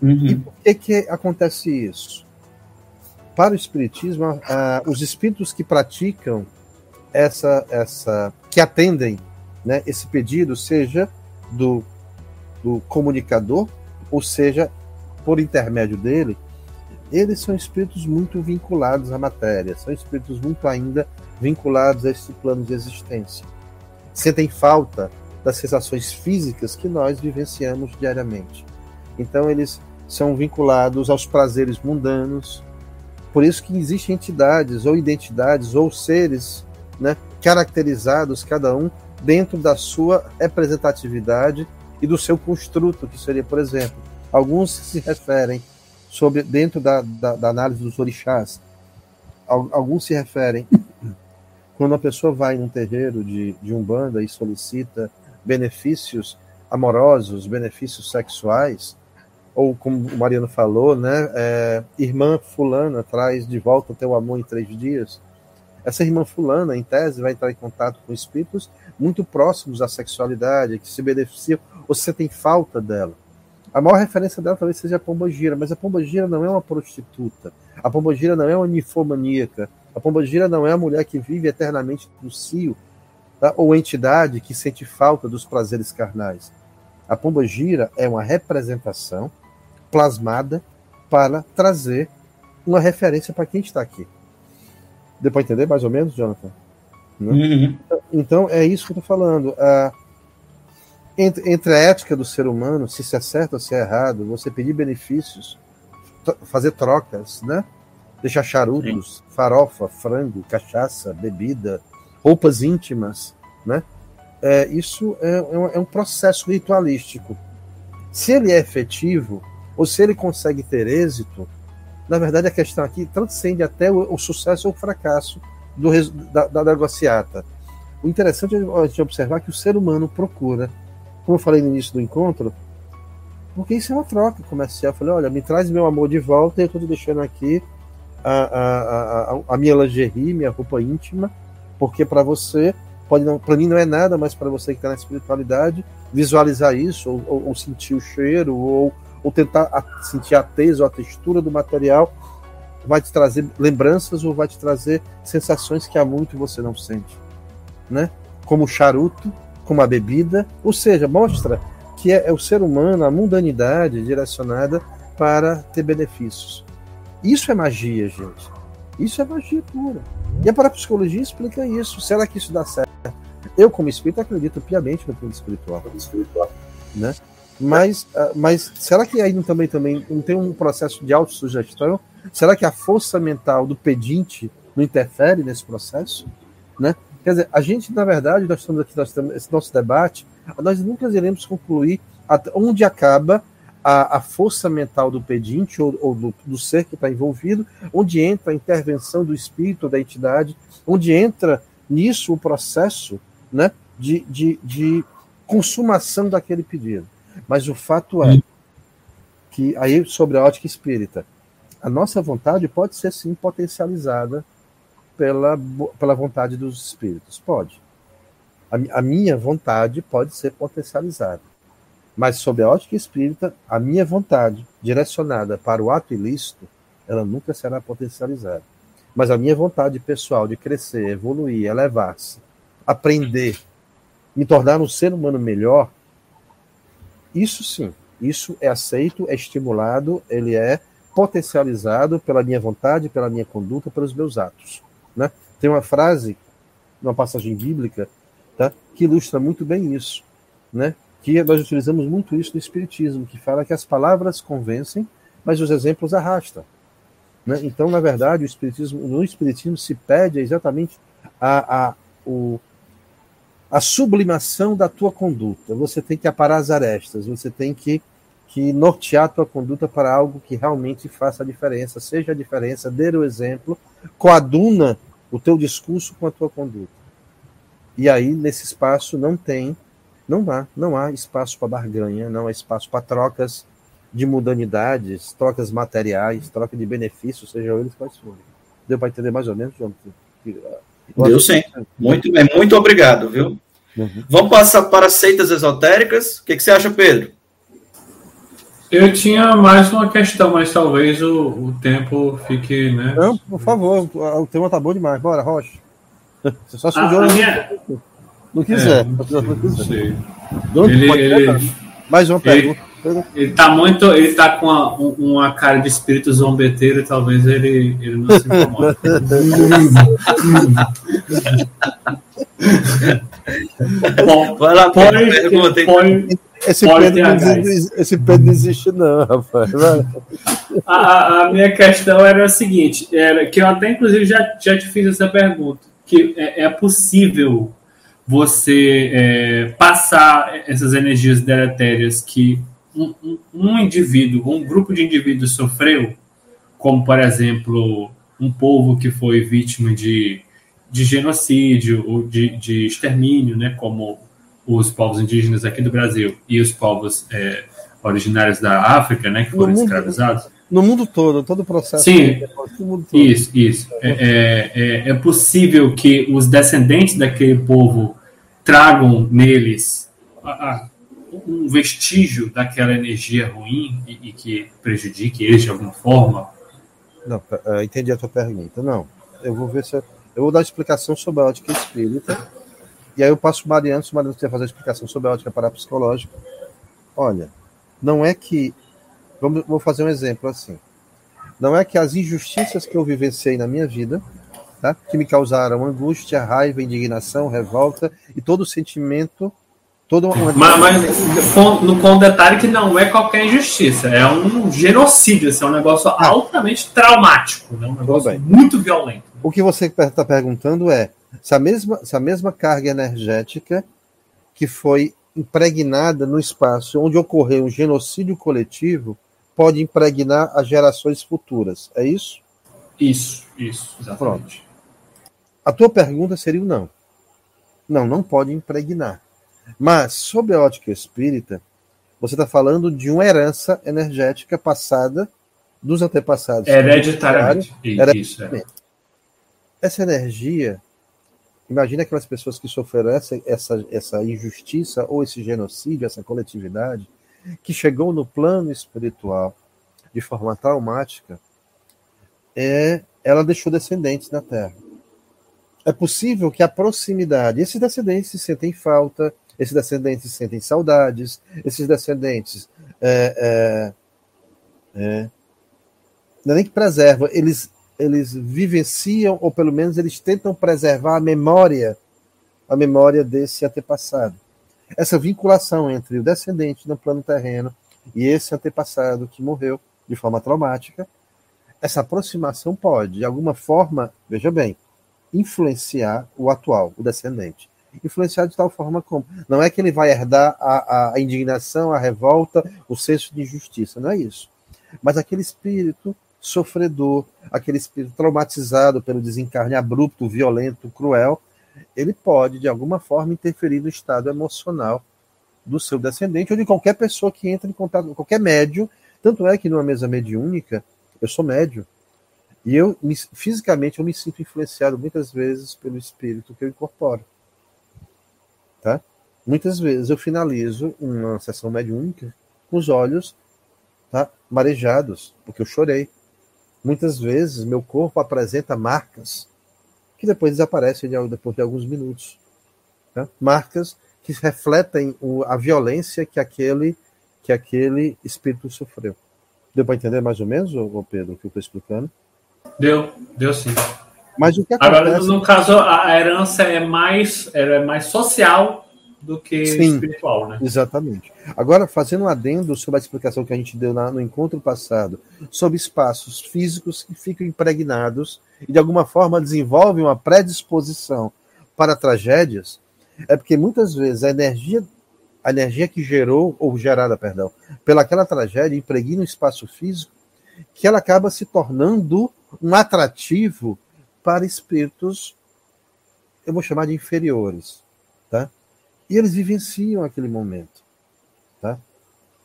Uhum. E por que, que acontece isso? Para o Espiritismo, uh, os espíritos que praticam essa, essa que atendem né, esse pedido, seja do, do comunicador, ou seja, por intermédio dele, eles são espíritos muito vinculados à matéria, são espíritos muito ainda vinculados a esse plano de existência. Sentem falta das sensações físicas que nós vivenciamos diariamente. Então eles são vinculados aos prazeres mundanos. Por isso que existem entidades ou identidades ou seres, né, caracterizados cada um dentro da sua representatividade e do seu construto, que seria, por exemplo, alguns se referem sobre dentro da, da, da análise dos orixás, alguns se referem quando a pessoa vai num terreiro de, de umbanda e solicita benefícios amorosos, benefícios sexuais, ou como o Mariano falou, né, é, irmã fulana traz de volta o teu amor em três dias. Essa irmã fulana, em tese, vai entrar em contato com espíritos muito próximos à sexualidade, que se beneficiam ou sentem falta dela. A maior referência dela talvez seja a Pombogira, mas a Pombogira não é uma prostituta. A Pombogira não é uma nifomaníaca. A Pombogira não é a mulher que vive eternamente no cio, tá? ou entidade que sente falta dos prazeres carnais. A Pombogira é uma representação plasmada para trazer uma referência para quem está aqui. Deu para entender mais ou menos, Jonathan? Né? Uhum. Então, é isso que eu estou falando. Uh, entre, entre, a ética do ser humano, se isso é certo ou se é errado, você pedir benefícios, fazer trocas, né? Deixar charutos, Sim. farofa, frango, cachaça, bebida, roupas íntimas, né? É, isso é, é, um, é um processo ritualístico. Se ele é efetivo, ou se ele consegue ter êxito, na verdade a questão aqui transcende até o, o sucesso ou o fracasso do, da, da negociata. O interessante é gente observar que o ser humano procura como eu falei no início do encontro, porque isso é uma troca comercial. Eu falei, olha, me traz meu amor de volta eu estou deixando aqui a, a, a, a, minha lingerie, minha roupa íntima, porque para você, pode não, para mim não é nada, mas para você que está na espiritualidade, visualizar isso, ou, ou, ou sentir o cheiro, ou, ou tentar sentir a tesa ou a textura do material, vai te trazer lembranças ou vai te trazer sensações que há muito você não sente, né? Como o charuto, como a bebida, ou seja, mostra que é, é o ser humano, a mundanidade direcionada para ter benefícios. Isso é magia, gente. Isso é magia pura. E a parapsicologia explica isso. Será que isso dá certo? Eu, como espírito, acredito piamente no plano espiritual né? Mas, ah, mas será que aí também, também não tem um processo de autossugestão? Será que a força mental do pedinte não interfere nesse processo? Né? Quer dizer, a gente, na verdade, nós estamos aqui, nós esse nosso debate, nós nunca iremos concluir onde acaba a, a, força mental do pedinte ou, ou do, do, ser que está envolvido, onde entra a intervenção do espírito, da entidade, onde entra nisso o processo né, de, de, de consumação daquele pedido. Mas o fato é que, aí sobre a ótica espírita, a nossa vontade pode ser sim potencializada pela, pela vontade dos espíritos? Pode. A, a minha vontade pode ser potencializada. Mas, sob a ótica espírita, a minha vontade, direcionada para o ato ilícito, ela nunca será potencializada. Mas a minha vontade pessoal de crescer, evoluir, elevar-se, aprender, me tornar um ser humano melhor, isso sim, isso é aceito, é estimulado, ele é potencializado pela minha vontade, pela minha conduta, pelos meus atos. Né? Tem uma frase, uma passagem bíblica, tá? que ilustra muito bem isso, né? que nós utilizamos muito isso no Espiritismo, que fala que as palavras convencem, mas os exemplos arrastam. Né? Então, na verdade, o Espiritismo, no Espiritismo se pede exatamente a, a, o, a sublimação da tua conduta. Você tem que aparar as arestas, você tem que, que nortear a tua conduta para algo que realmente faça a diferença, seja a diferença, dê o exemplo, coaduna o teu discurso com a tua conduta. E aí, nesse espaço, não tem, não há, não há espaço para barganha, não há espaço para trocas de mudanidades, trocas materiais, troca de benefícios, sejam eles quais forem. Deu para entender mais ou menos, João? Deu sim. Muito bem, muito obrigado, viu? Uhum. Vamos passar para seitas esotéricas? O que, que você acha, Pedro? Eu tinha mais uma questão, mas talvez o, o tempo fique, né? Não, por favor, o tema tá bom demais. Bora, Rocha. Você só sujou. A, a minha... Não quiser. É, não quiser. Ele, ele, mais uma pergunta. Ele, ele tá muito. Ele tá com uma, uma cara de espírito zombeteiro, talvez ele, ele não se incomode. Bom, vai lá, põe, pergunta, põe, esse, Pedro não existe, esse Pedro não existe, não, rapaz. A, a, minha questão era a seguinte: era que eu até inclusive já, já te fiz essa pergunta. Que é, é possível você é, passar essas energias deletérias que um, um, um, indivíduo, um grupo de indivíduos sofreu, como por exemplo um povo que foi vítima de, de genocídio ou de, de extermínio, né, como os povos indígenas aqui do Brasil e os povos é, originários da África, né, que foram escravizados. No mundo todo, todo o processo. Sim, isso, isso. É, é, é, é, possível que os descendentes daquele povo tragam neles a, a, um vestígio daquela energia ruim e, e, que prejudique eles de alguma forma? Não, é, entendi a tua pergunta. Não, eu vou ver se eu, eu vou dar explicação sobre a ótica espírita e aí eu passo o Mariano, se o Mariano quiser fazer a explicação sobre a ótica parapsicológica. Olha, não é que. Vamos, vou fazer um exemplo assim. Não é que as injustiças que eu vivenciei na minha vida, tá? que me causaram angústia, raiva, indignação, revolta e todo sentimento. Todo mas, mas com, com detalhe que não é qualquer injustiça, é um genocídio, assim, é um negócio ah. altamente traumático, né? um negócio muito violento. O que você está perguntando é essa mesma, essa mesma carga energética que foi impregnada no espaço onde ocorreu um genocídio coletivo pode impregnar as gerações futuras. É isso? Isso, isso, exatamente. Pronto. A tua pergunta seria o não. Não, não pode impregnar. Mas, sob a ótica espírita, você está falando de uma herança energética passada dos antepassados. Hereditariamente. Isso, é. Essa energia Imagina aquelas pessoas que sofreram essa, essa, essa injustiça ou esse genocídio, essa coletividade, que chegou no plano espiritual de forma traumática, é, ela deixou descendentes na Terra. É possível que a proximidade, esses descendentes sentem falta, esses descendentes sentem saudades, esses descendentes é, é, é, não é nem que preservam, eles eles vivenciam, ou pelo menos eles tentam preservar a memória, a memória desse antepassado. Essa vinculação entre o descendente no plano terreno e esse antepassado que morreu de forma traumática, essa aproximação pode, de alguma forma, veja bem, influenciar o atual, o descendente. Influenciar de tal forma como. Não é que ele vai herdar a, a indignação, a revolta, o senso de injustiça, não é isso. Mas aquele espírito sofredor, aquele espírito traumatizado pelo desencarne abrupto, violento, cruel, ele pode, de alguma forma, interferir no estado emocional do seu descendente ou de qualquer pessoa que entre em contato, qualquer médio. Tanto é que numa mesa mediúnica, eu sou médio, e eu, fisicamente, eu me sinto influenciado muitas vezes pelo espírito que eu incorporo. Tá? Muitas vezes eu finalizo uma sessão mediúnica com os olhos tá, marejados, porque eu chorei. Muitas vezes meu corpo apresenta marcas que depois desaparecem depois de alguns minutos. Né? Marcas que refletem a violência que aquele, que aquele espírito sofreu. Deu para entender mais ou menos, Pedro, o que eu estou explicando? Deu, deu sim. Mas o que acontece... Agora, no caso, a herança é mais, é mais social do que Sim, espiritual, né? Exatamente. Agora, fazendo um adendo sobre a explicação que a gente deu na, no encontro passado, sobre espaços físicos que ficam impregnados e de alguma forma desenvolvem uma predisposição para tragédias, é porque muitas vezes a energia a energia que gerou ou gerada, perdão, pelaquela tragédia impregna o espaço físico, que ela acaba se tornando um atrativo para espíritos eu vou chamar de inferiores, tá? E eles vivenciam aquele momento. Tá?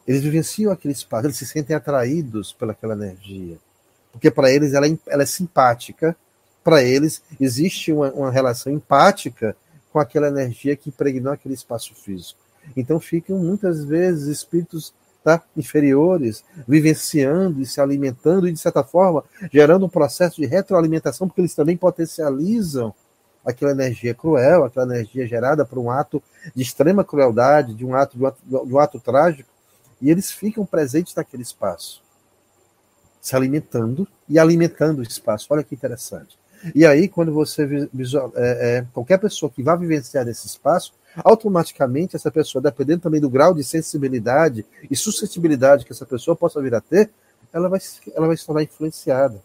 Eles vivenciam aquele espaço, eles se sentem atraídos pelaquela energia. Porque para eles ela é, ela é simpática, para eles existe uma, uma relação empática com aquela energia que impregnou aquele espaço físico. Então ficam muitas vezes espíritos tá, inferiores vivenciando e se alimentando e, de certa forma, gerando um processo de retroalimentação, porque eles também potencializam aquela energia cruel, aquela energia gerada por um ato de extrema crueldade, de um ato, de um ato, de um ato trágico, e eles ficam presentes naquele espaço, se alimentando e alimentando o espaço. Olha que interessante. E aí, quando você visual, é, é, qualquer pessoa que vá vivenciar esse espaço, automaticamente essa pessoa, dependendo também do grau de sensibilidade e suscetibilidade que essa pessoa possa vir a ter, ela vai, ela vai se tornar influenciada.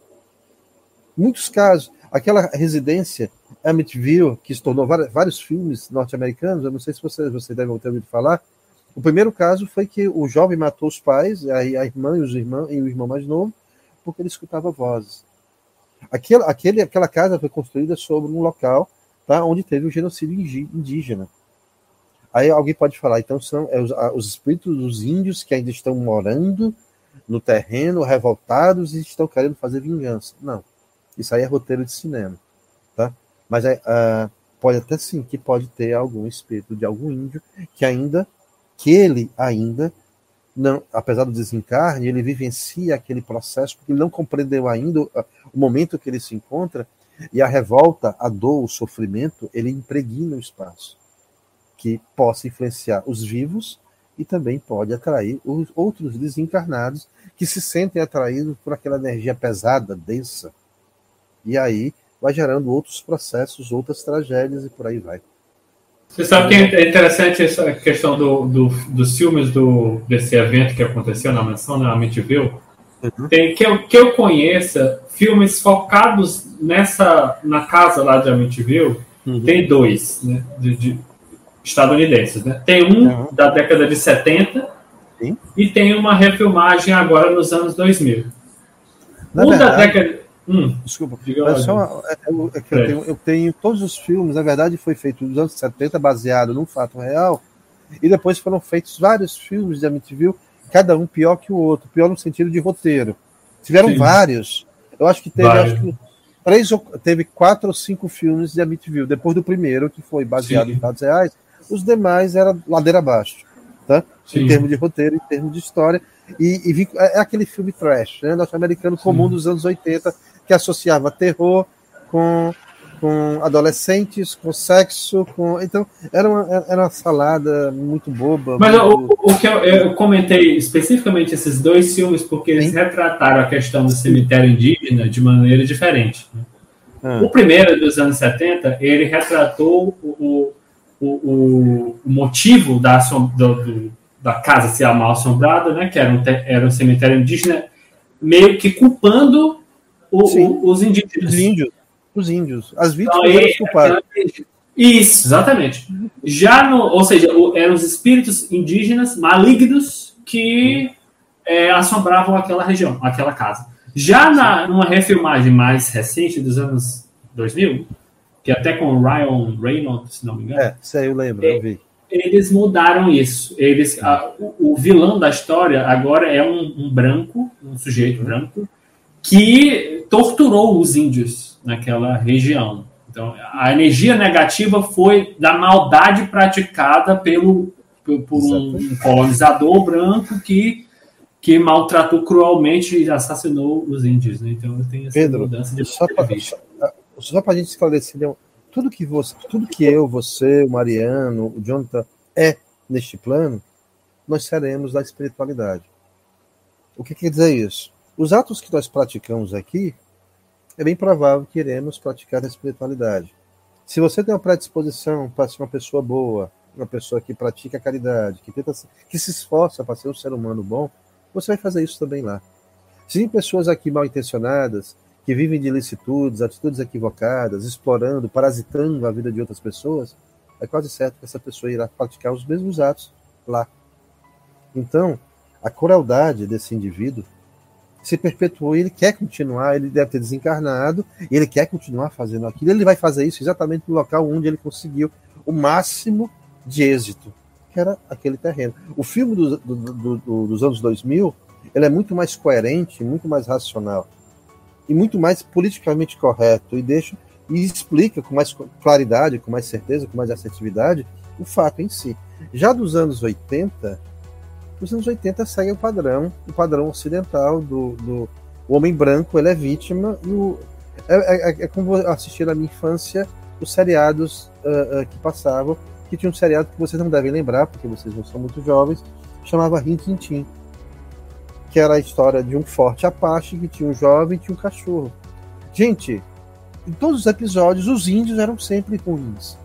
Muitos casos, aquela residência Amityville, que se tornou vários, vários filmes norte-americanos, eu não sei se você, você deve ter ouvido falar, o primeiro caso foi que o jovem matou os pais, a, a irmã e, os irmãos, e o irmão mais novo, porque ele escutava vozes. Aquela, aquele, aquela casa foi construída sobre um local tá, onde teve o genocídio indígena. Aí alguém pode falar, então são é, os, os, espíritos dos índios que ainda estão morando no terreno, revoltados e estão querendo fazer vingança. Não. Isso aí é roteiro de cinema. Tá? Mas é, uh, pode até sim que pode ter algum espírito de algum índio que ainda, que ele ainda não, apesar do desencarne, ele vivencia aquele processo porque ele não compreendeu ainda o momento que ele se encontra e a revolta, a dor, o sofrimento, ele impregna o espaço que possa influenciar os vivos e também pode atrair os outros desencarnados que se sentem atraídos por aquela energia pesada, densa. E aí vai gerando outros processos, outras tragédias e por aí vai. Você sabe que é interessante essa questão do, do, dos filmes do, desse evento que aconteceu na mansão, na Amityville? Uhum. Tem, que, eu, que eu conheça, filmes focados nessa, na casa lá de Amityville, uhum. tem dois, né, de, de, estadunidenses, né? Tem um uhum. da década de 70 Sim. e tem uma refilmagem agora nos anos 2000. Na um verdade, da década Hum, Desculpa. É só, é, eu, é eu, tenho, eu, tenho, todos os filmes, na verdade, foi feito nos anos 70, baseado num fato real, e depois foram feitos vários filmes de Amityville, cada um pior que o outro, pior no sentido de roteiro. Tiveram Sim. vários. Eu acho que teve, acho que três, teve quatro ou cinco filmes de Amityville, depois do primeiro, que foi baseado Sim. em fatos reais, os demais era ladeira abaixo, tá? Sim. Em termos de roteiro, em termos de história. E, e é, é aquele filme trash, né? Norte-americano comum dos anos 80, que associava terror com, com adolescentes, com sexo, com. Então, era uma, era uma salada muito boba. Mas muito... O, o, que eu, eu, comentei especificamente esses dois filmes, porque eles Sim. retrataram a questão do cemitério indígena de maneira diferente. Né? Ah. O primeiro, dos anos 70, ele retratou o, o, o, o motivo da, do, do, da casa ser mal assombrada, né? que era um, era um cemitério indígena, meio que culpando o, o, os indígenas. Os índios. Os índios. As vítimas então, eram culpadas. Isso, exatamente. Já no, ou seja, eram os espíritos indígenas malignos que é, assombravam aquela região, aquela casa. Já na, numa refilmagem mais recente dos anos 2000, que até com o Ryan Reynolds, se não me engano. É, isso aí eu lembro, é, eu vi. Eles mudaram isso. Eles, a, o, o, vilão da história agora é um, um branco, um sujeito branco, que torturou os índios naquela região. Então, a energia negativa foi da maldade praticada pelo, por um colonizador branco que, que maltratou cruelmente e assassinou os índios. Né? Então, tem essa Pedro, mudança de só para a gente esclarecer, tudo que, você, tudo que eu, você, o Mariano, o Jonathan é neste plano, nós seremos da espiritualidade. O que quer dizer isso? Os atos que nós praticamos aqui, é bem provável que iremos praticar a espiritualidade. Se você tem uma predisposição para ser uma pessoa boa, uma pessoa que pratica a caridade, que, tenta, que se esforça para ser um ser humano bom, você vai fazer isso também lá. Se tem pessoas aqui mal intencionadas, que vivem de ilicitudes, atitudes equivocadas, explorando, parasitando a vida de outras pessoas, é quase certo que essa pessoa irá praticar os mesmos atos lá. Então, a crueldade desse indivíduo se perpetuou ele quer continuar, ele deve ter desencarnado, ele quer continuar fazendo aquilo. Ele vai fazer isso exatamente no local onde ele conseguiu o máximo de êxito, que era aquele terreno. O filme do, do, do, dos anos 2000 ele é muito mais coerente, muito mais racional e muito mais politicamente correto e deixa e explica com mais claridade, com mais certeza, com mais assertividade o fato em si. Já dos anos 80, os anos 80 segue o padrão, o padrão ocidental do, do homem branco, ele é vítima e o, é, é, é como assistir na minha infância os seriados uh, uh, que passavam, que tinha um seriado que vocês não devem lembrar, porque vocês não são muito jovens, chamava Rin Tin Tin, que era a história de um forte Apache que tinha um jovem e tinha um cachorro. Gente, em todos os episódios, os índios eram sempre ruins.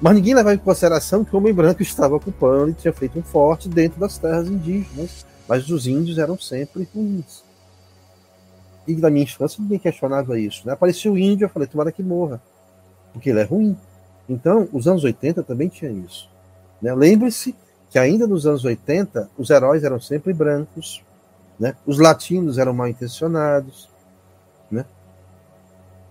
Mas ninguém levava em consideração que o homem branco estava ocupando e tinha feito um forte dentro das terras indígenas. Mas os índios eram sempre ruins. E na minha infância ninguém questionava isso. Né? Apareceu o índio, eu falei, tomara que morra. Porque ele é ruim. Então, os anos 80 também tinha isso. Né? Lembre-se que ainda nos anos 80, os heróis eram sempre brancos, né? os latinos eram mal intencionados, né?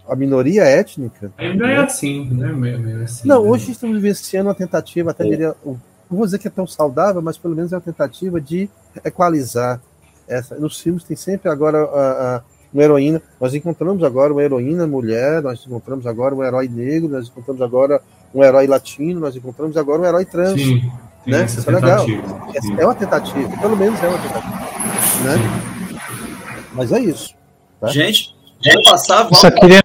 a minoria étnica. Ainda né? é assim, né? Assim, Não, né? hoje estamos vivenciando uma tentativa, até é. diria, não vou dizer que é tão saudável, mas pelo menos é uma tentativa de equalizar. Essa. Nos filmes tem sempre agora a, a uma heroína. Nós encontramos agora uma heroína mulher, nós encontramos agora um herói negro, nós encontramos agora um herói latino, nós encontramos agora um herói trans. Sim, né? Isso é legal. É uma tentativa, pelo menos é uma tentativa. Né? Mas é isso. Tá? Gente, vamos passar. Vamos... Só queria.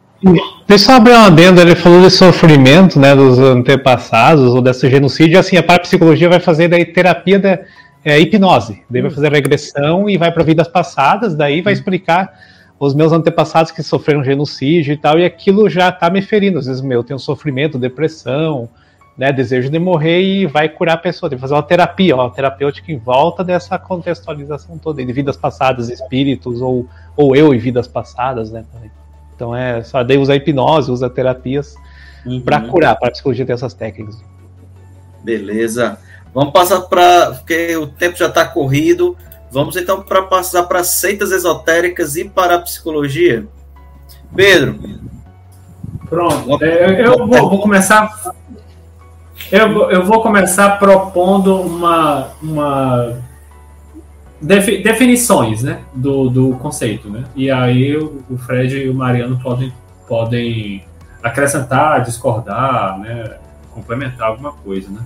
Deixa eu abrir uma adenda, ele falou de sofrimento né, dos antepassados ou desse genocídio, assim, a parapsicologia vai fazer daí terapia da é, hipnose, daí vai fazer regressão e vai para vidas passadas, daí vai explicar os meus antepassados que sofreram genocídio e tal, e aquilo já tá me ferindo. Às vezes, meu, eu tenho sofrimento, depressão, né, desejo de morrer e vai curar a pessoa. Tem que fazer uma terapia, uma terapêutica em volta dessa contextualização toda, de vidas passadas, espíritos, ou, ou eu e vidas passadas, né? Então é só daí usa hipnose, usa terapias uhum. para curar, para a psicologia ter essas técnicas. Beleza. Vamos passar para. Porque o tempo já está corrido. Vamos então para passar para seitas esotéricas e para a psicologia. Pedro. Pronto. É, eu vou, vou começar. Eu, eu vou começar propondo uma, uma defi, definições, né, do, do conceito, né? E aí o, o Fred e o Mariano podem podem acrescentar, discordar, né, complementar alguma coisa, né?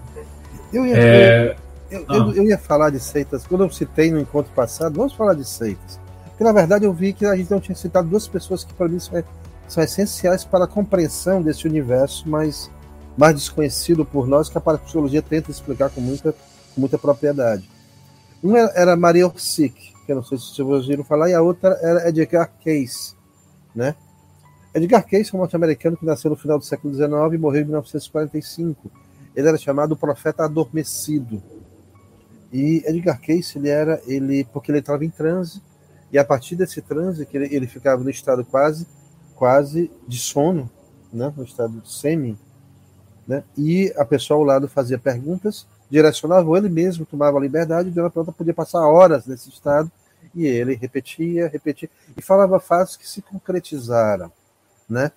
Eu ia, é, eu, ah. eu, eu, ia falar de seitas, quando eu citei no encontro passado, vamos falar de seitas. Porque na verdade eu vi que a gente não tinha citado duas pessoas que para mim são, são, essenciais para a compreensão desse universo mais, mais desconhecido por nós, que a parapsicologia tenta explicar com muita, com muita propriedade. Uma era Maria Orsic, que eu não sei se vocês ouviram falar, e a outra era Edgar Cayce, né? Edgar Cayce é um norte-americano que nasceu no final do século XIX e morreu em 1945. Ele era chamado profeta adormecido e Edgar Cayce, ele era, ele, porque ele estava em transe, e a partir desse transe, que ele, ele ficava no estado quase, quase de sono, né, no estado semi, né, e a pessoa ao lado fazia perguntas, direcionava ele mesmo, tomava a liberdade, e de pronta podia passar horas nesse estado, e ele repetia, repetia, e falava fatos que se concretizaram, né,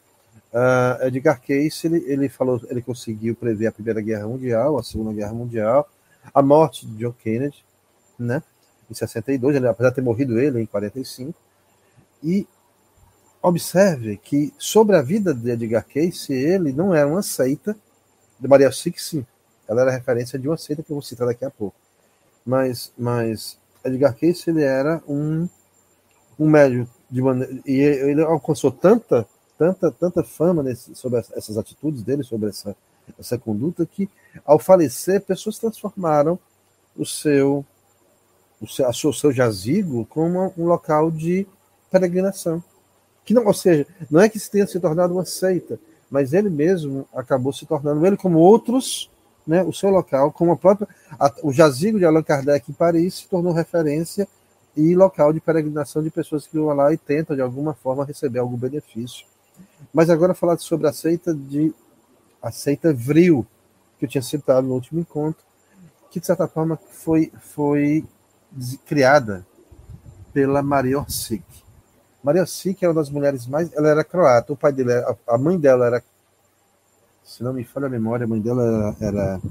Uh, Edgar Cayce ele, ele falou ele conseguiu prever a primeira guerra mundial a segunda guerra mundial a morte de John Kennedy, né? Em 62, ele, apesar de ter morrido ele em 45. E observe que sobre a vida de Edgar Cayce, ele não era uma seita de Maria Sick, sim. Ela era referência de uma seita que eu vou citar daqui a pouco. Mas, mas Edgar Cayce ele era um um médium de maneira, e ele alcançou tanta tanta tanta fama nesse, sobre essas atitudes dele, sobre essa essa conduta que, ao falecer, pessoas transformaram o seu, o seu, a seu, o seu jazigo como um local de peregrinação. Que não, ou seja, não é que se tenha se tornado uma seita, mas ele mesmo acabou se tornando, ele como outros, né, o seu local, como a própria, a, o jazigo de Allan Kardec em Paris se tornou referência e local de peregrinação de pessoas que vão lá e tentam de alguma forma receber algum benefício. Mas agora falar sobre a seita de a seita Vril, que eu tinha citado no último encontro, que de certa forma foi, foi criada pela Maria Orsic. Maria Orsic era uma das mulheres mais. Ela era croata, o pai dele, era, a mãe dela era. Se não me falha a memória, a mãe dela era,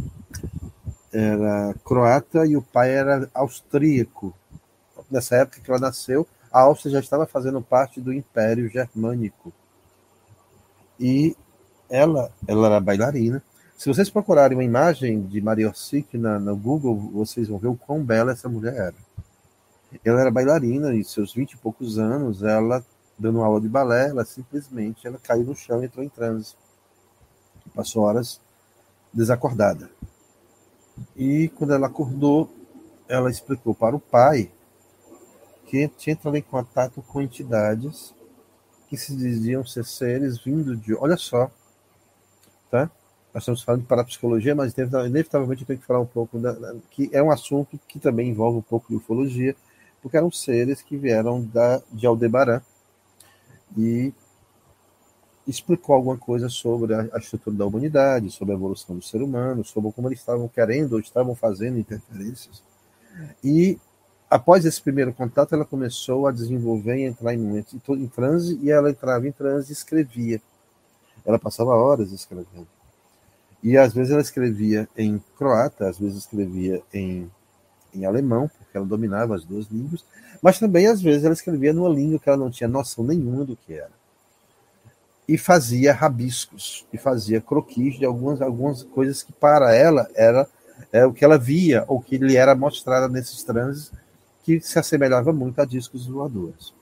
era, croata e o pai era austríaco. Nessa época que ela nasceu, a Áustria já estava fazendo parte do Império Germânico. E ela, ela era bailarina. Se vocês procurarem uma imagem de Maria na, no Google, vocês vão ver o quão bela essa mulher era. Ela era bailarina e seus vinte e poucos anos, ela dando aula de balé, ela simplesmente ela caiu no chão e entrou em transe. Passou horas desacordada. E quando ela acordou, ela explicou para o pai que tinha entrado em contato com entidades que se diziam ser seres vindo de. Olha só, tá? Nós estamos falando de parapsicologia, mas inevitavelmente eu tenho que falar um pouco da, que é um assunto que também envolve um pouco de ufologia, porque eram seres que vieram da, de Aldebaran e explicou alguma coisa sobre a, a, estrutura da humanidade, sobre a evolução do ser humano, sobre como eles estavam querendo ou estavam fazendo interferências. E após esse primeiro contato, ela começou a desenvolver e entrar em, em transe, e ela entrava em transe e escrevia. Ela passava horas escrevendo. E às vezes ela escrevia em croata, às vezes escrevia em, em alemão, porque ela dominava as duas línguas, mas também às vezes ela escrevia numa língua que ela não tinha noção nenhuma do que era. E fazia rabiscos, e fazia croquis de algumas, algumas coisas que para ela era é, o que ela via, ou que lhe era mostrada nesses transes, que se assemelhava muito a discos voadores.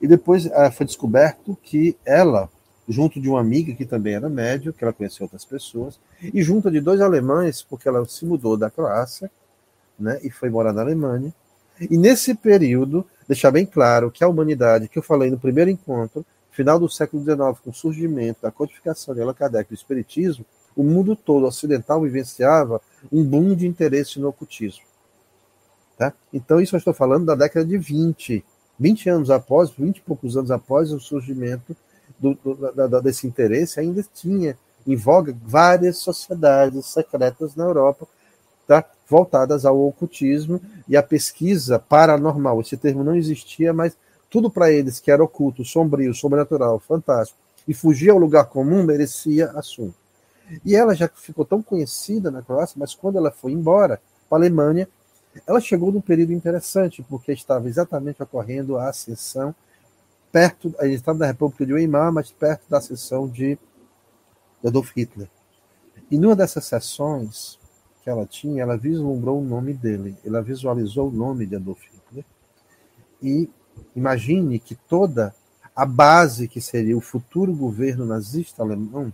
E depois ah, foi descoberto que ela, junto de uma amiga que também era médio, que ela conheceu outras pessoas, e junto de dois alemães, porque ela se mudou da Croácia, né, e foi morar na Alemanha. E nesse período, deixar bem claro que a humanidade, que eu falei no primeiro encontro, final do século XIX, com o surgimento da codificação de Allan Kardec do Espiritismo, o mundo todo ocidental vivenciava um boom de interesse no ocultismo. Tá? Então, isso eu estou falando da década de 20, 20 anos após, 20 e poucos anos após o surgimento do, do, da, desse interesse, ainda tinha em voga várias sociedades secretas na Europa tá? voltadas ao ocultismo e à pesquisa paranormal. Esse termo não existia, mas tudo para eles que era oculto, sombrio, sobrenatural, fantástico e fugia ao lugar comum merecia assunto. E ela já ficou tão conhecida na Croácia, mas quando ela foi embora para a Alemanha, ela chegou num período interessante, porque estava exatamente ocorrendo a ascensão perto, a gente estava na República de Weimar, mas perto da ascensão de Adolf Hitler. E numa dessas sessões que ela tinha, ela vislumbrou o nome dele, ela visualizou o nome de Adolf Hitler. E imagine que toda a base que seria o futuro governo nazista alemão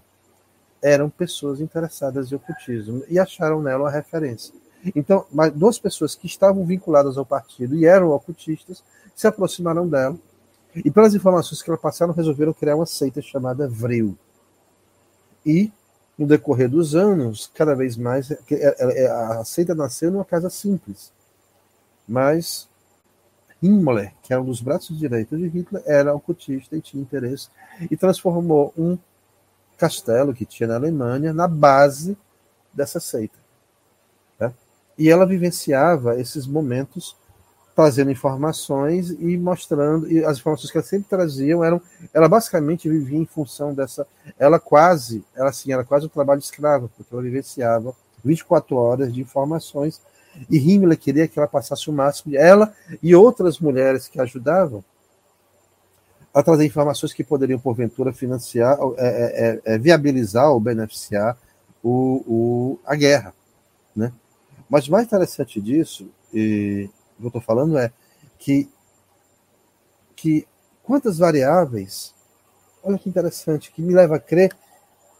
eram pessoas interessadas em ocultismo e acharam nela uma referência. Então, duas pessoas que estavam vinculadas ao partido e eram ocultistas se aproximaram dela e, pelas informações que ela passaram, resolveram criar uma seita chamada Vril. E, no decorrer dos anos, cada vez mais, é, é, é, a seita nasceu numa casa simples, mas Himmler, que era um dos braços direitos de Hitler, era ocultista e tinha interesse e transformou um castelo que tinha na Alemanha na base dessa seita. Né? E ela vivenciava esses momentos trazendo informações e mostrando e as informações que ela sempre traziam eram ela basicamente vivia em função dessa ela quase ela assim era quase um trabalho escravo porque ela vivenciava 24 horas de informações e Himmler queria que ela passasse o máximo ela e outras mulheres que ajudavam a trazer informações que poderiam, porventura, financiar, é, é, é, é, viabilizar ou beneficiar o, o, a guerra. Né? Mas mais interessante disso, e que eu estou falando é que, que quantas variáveis, olha que interessante, que me leva a crer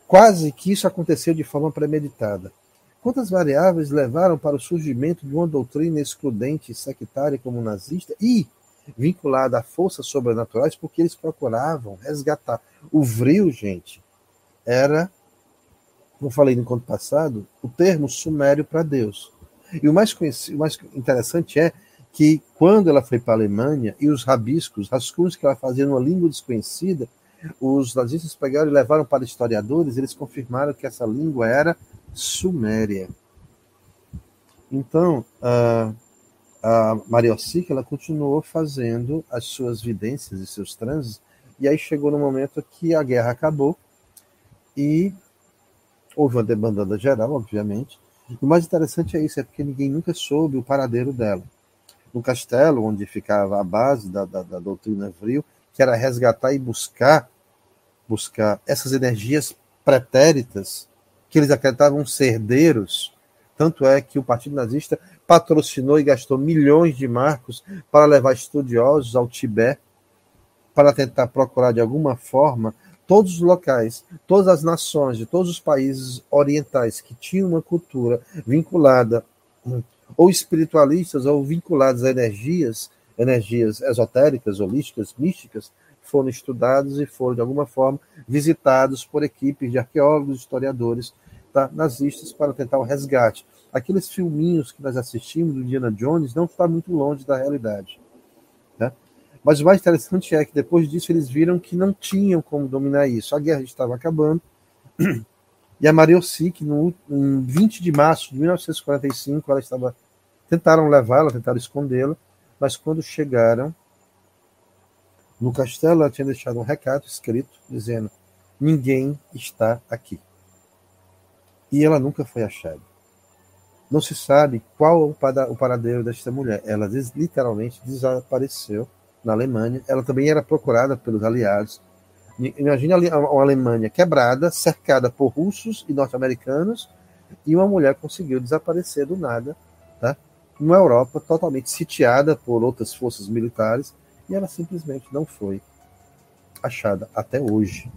quase que isso aconteceu de forma premeditada. Quantas variáveis levaram para o surgimento de uma doutrina excludente sectária como nazista e vinculada a forças sobrenaturais, porque eles procuravam resgatar. O vril, gente, era, como falei no encontro passado, o termo sumério para Deus. E o mais, o mais interessante é que quando ela foi para a Alemanha e os rabiscos, rascunhos que ela fazia numa língua desconhecida, os nazistas pegaram e levaram para historiadores, eles confirmaram que essa língua era suméria. Então, uh, a Maria Ossica, ela continuou fazendo as suas vidências e seus transes, e aí chegou no momento que a guerra acabou e houve uma demandada geral, obviamente. O mais interessante é isso, é porque ninguém nunca soube o paradeiro dela. No castelo, onde ficava a base da, da, da doutrina Vril, que era resgatar e buscar buscar essas energias pretéritas que eles acreditavam ser herdeiros. Tanto é que o Partido Nazista patrocinou e gastou milhões de marcos para levar estudiosos ao Tibete para tentar procurar de alguma forma todos os locais, todas as nações de todos os países orientais que tinham uma cultura vinculada ou espiritualistas ou vinculadas a energias, energias esotéricas, holísticas, místicas, foram estudados e foram de alguma forma visitados por equipes de arqueólogos, historiadores tá, nazistas para tentar o resgate. Aqueles filminhos que nós assistimos do Indiana Jones não está muito longe da realidade. Né? Mas o mais interessante é que depois disso eles viram que não tinham como dominar isso. A guerra estava acabando. E a Maria Ossic, no, em 20 de março de 1945, ela estava tentaram levá-la, tentaram escondê-la, mas quando chegaram no castelo, ela tinha deixado um recado escrito dizendo: ninguém está aqui. E ela nunca foi achada. Não se sabe qual o paradeiro desta mulher. Ela literalmente desapareceu na Alemanha. Ela também era procurada pelos aliados. Imagine uma Alemanha quebrada, cercada por russos e norte-americanos, e uma mulher conseguiu desaparecer do nada, tá? Numa Europa totalmente sitiada por outras forças militares, e ela simplesmente não foi achada até hoje.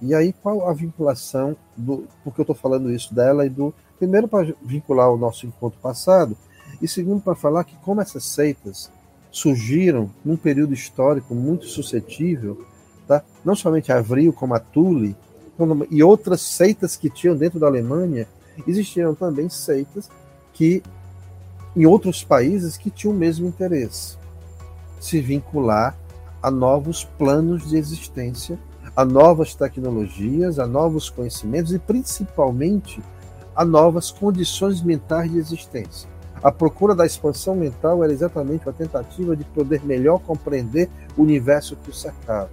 E aí, qual a vinculação do. Porque eu estou falando isso dela e do. Primeiro, para vincular o nosso encontro passado, e segundo, para falar que, como essas seitas surgiram num período histórico muito suscetível, tá? não somente a Avril, como a Tule, e outras seitas que tinham dentro da Alemanha, existiam também seitas que, em outros países, que tinham o mesmo interesse se vincular a novos planos de existência a novas tecnologias, a novos conhecimentos e principalmente a novas condições mentais de existência. A procura da expansão mental era exatamente a tentativa de poder melhor compreender o universo que o cercava.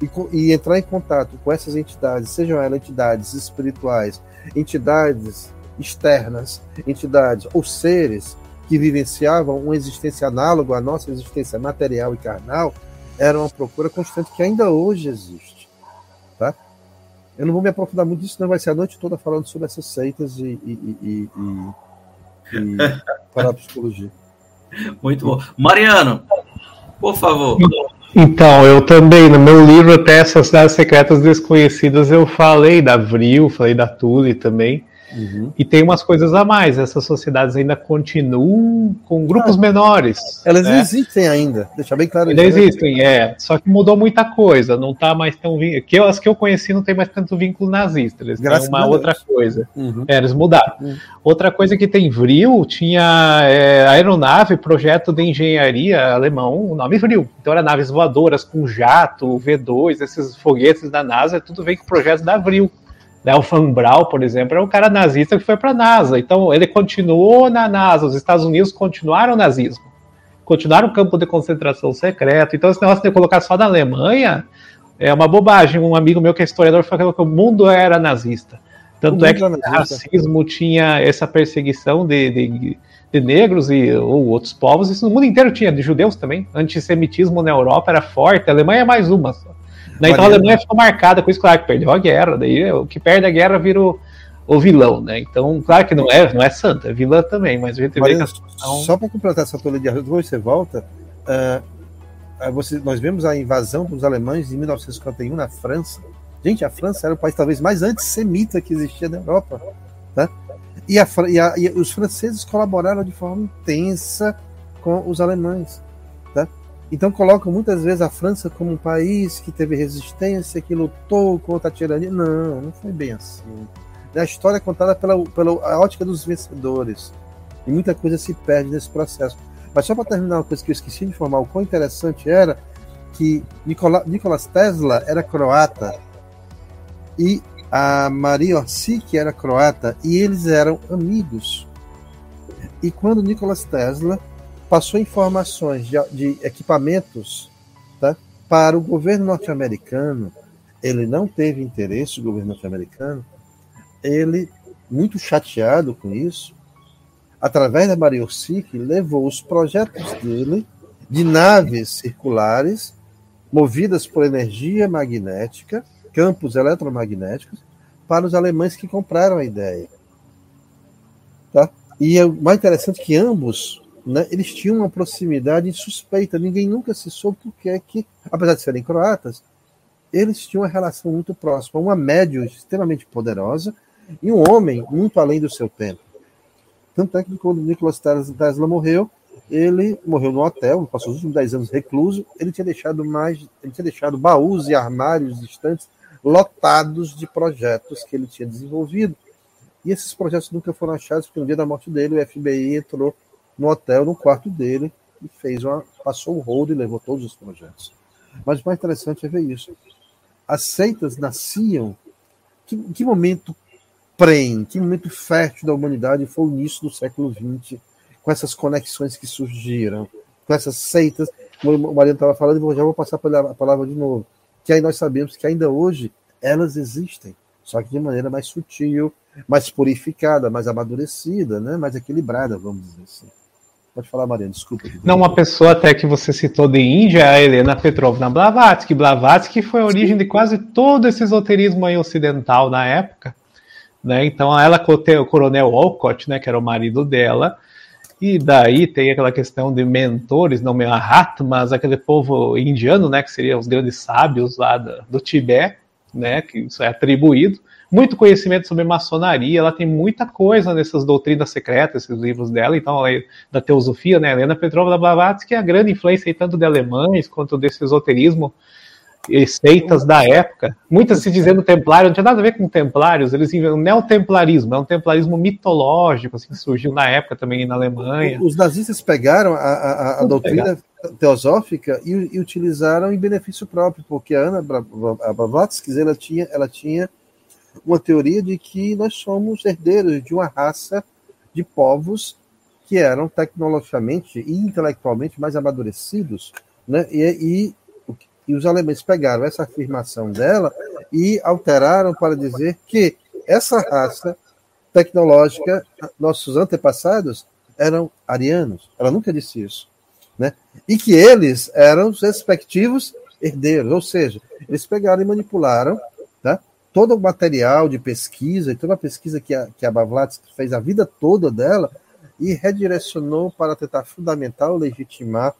E, e entrar em contato com essas entidades, sejam elas entidades espirituais, entidades externas, entidades ou seres que vivenciavam uma existência análoga à nossa existência material e carnal, era uma procura constante que ainda hoje existe. Tá? Eu não vou me aprofundar muito nisso, não vai ser a noite toda falando sobre essas seitas e, e, e, e, e parapsicologia. Muito bom. Mariano, por favor. Então, eu também, no meu livro, até essas cidades secretas desconhecidas, eu falei da Vril, falei da Tule também. Uhum. E tem umas coisas a mais. Essas sociedades ainda continuam com grupos ah, menores. Elas né? existem ainda, deixa bem claro. Ainda existem, é. Só que mudou muita coisa. Não tá mais tão que eu, as que eu conheci não tem mais tanto vínculo nazista. Eles Graças têm uma outra coisa. Uhum. É, eles mudaram. Uhum. Outra coisa que tem Vril tinha é, aeronave, projeto de engenharia alemão, o nome Vril. Então era naves voadoras com jato, V2, esses foguetes da NASA, tudo vem com projetos da Vril. Né, o Van Braun, por exemplo, é um cara nazista que foi para a NASA. Então, ele continuou na NASA. Os Estados Unidos continuaram o nazismo. Continuaram o campo de concentração secreto. Então, esse negócio de colocar só na Alemanha é uma bobagem. Um amigo meu que é historiador falou que o mundo era nazista. Tanto é que o racismo tinha essa perseguição de, de, de, negros e, ou outros povos. Isso no mundo inteiro tinha, de judeus também. Antissemitismo na Europa era forte. A Alemanha é mais uma só. Né? Então a Alemanha ficou marcada com isso, claro, que perdeu a guerra, daí o que perde a guerra vira o, o vilão, né? Então, claro que não é, não é santa, é vilã também, mas a gente vê que a situação... Só para completar essa toda de depois você volta, uh, você, nós vemos a invasão dos alemães em 1951 na França. Gente, a França era o país talvez mais antissemita que existia na Europa, né? E, a, e, a, e os franceses colaboraram de forma intensa com os alemães. Então colocam muitas vezes a França como um país que teve resistência, que lutou contra a tirania. Não, não foi bem assim. A história é contada pela, pela ótica dos vencedores. E muita coisa se perde nesse processo. Mas só para terminar uma coisa que eu esqueci de informar, o quão interessante era que Nikola, Tesla era croata e a Maria Orsic era croata e eles eram amigos. E quando Nicolas Tesla passou informações de, de equipamentos tá, para o governo norte-americano. Ele não teve interesse, o governo norte-americano. Ele, muito chateado com isso, através da Maria Orsic, levou os projetos dele de naves circulares movidas por energia magnética, campos eletromagnéticos, para os alemães que compraram a ideia. Tá? E é mais interessante que ambos, né, eles tinham uma proximidade suspeita. Ninguém nunca se soube porque é que, apesar de serem croatas, eles tinham uma relação muito próxima. Uma médio extremamente poderosa e um homem muito além do seu tempo. Tanto é que quando Nicolas Tesla morreu, ele morreu no hotel, passou os últimos 10 anos recluso, ele tinha deixado mais, ele tinha deixado baús e armários distantes lotados de projetos que ele tinha desenvolvido. E esses projetos nunca foram achados, porque no dia da morte dele, o FBI entrou no hotel, no quarto dele, e fez uma, passou o rolo e levou todos os projetos. Mas o mais interessante é ver isso. As seitas nasciam. Que, que momento prem, que momento fértil da humanidade foi o início do século XX, com essas conexões que surgiram, com essas seitas, o Mariano estava falando, e já vou passar a palavra de novo, que aí nós sabemos que ainda hoje elas existem, só que de maneira mais sutil, mais purificada, mais amadurecida, né? mais equilibrada, vamos dizer assim. Pode falar, Mariana, desculpa. Não, uma pessoa até que você citou de Índia a Helena Petrovna Blavatsky. Blavatsky foi a origem de quase todo esse esoterismo aí ocidental na época. Né? Então ela o coronel Olcott, né, que era o marido dela, e daí tem aquela questão de mentores, não Mahatmas, aquele povo indiano, né, que seriam os grandes sábios lá do, do Tibete, né, que isso é atribuído. Muito conhecimento sobre maçonaria, ela tem muita coisa nessas doutrinas secretas, esses livros dela, então, da teosofia, né, Helena Petrovna Blavatsky é a grande influência tanto de alemães quanto desse esoterismo seitas da época, muitas se dizendo templário, não tinha nada a ver com templários, eles o neotemplarismo, é um templarismo mitológico, assim, que surgiu na época também na Alemanha. Os nazistas pegaram a, a, a doutrina pegar. teosófica e, e, utilizaram em benefício próprio, porque a Ana Blavatsky, ela tinha, ela tinha uma teoria de que nós somos herdeiros de uma raça de povos que eram tecnologicamente e intelectualmente mais amadurecidos, né? E, e e os alemães pegaram essa afirmação dela e alteraram para dizer que essa raça tecnológica, nossos antepassados, eram arianos. Ela nunca disse isso. Né? E que eles eram os respectivos herdeiros, ou seja, eles pegaram e manipularam? Todo o material de pesquisa e toda a pesquisa que a, que a Blavatsky fez a vida toda dela e redirecionou para tentar fundamentar ou legitimar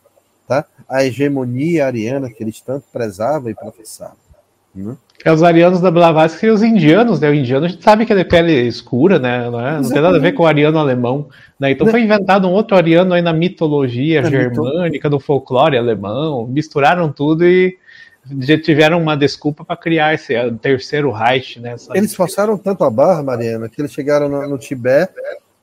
tá? a hegemonia ariana que eles tanto prezavam e professavam. Né? É os arianos da Blavatsky e os indianos, né? O indiano a gente sabe que ele é pele escura, né? Não, é? não tem nada a ver com o ariano alemão, né? Então foi inventado um outro ariano aí na mitologia na germânica, no folclore alemão, misturaram tudo e tiveram uma desculpa para criar esse terceiro Reich, né? Eles forçaram tanto a barra, Mariana, que eles chegaram no, no Tibete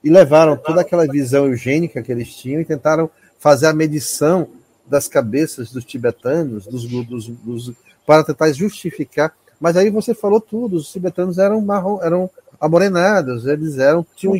e levaram toda aquela visão eugênica que eles tinham e tentaram fazer a medição das cabeças dos tibetanos, dos, dos, dos, para tentar justificar. Mas aí você falou tudo, os tibetanos eram marrom, eram amorenados, eles eram tinham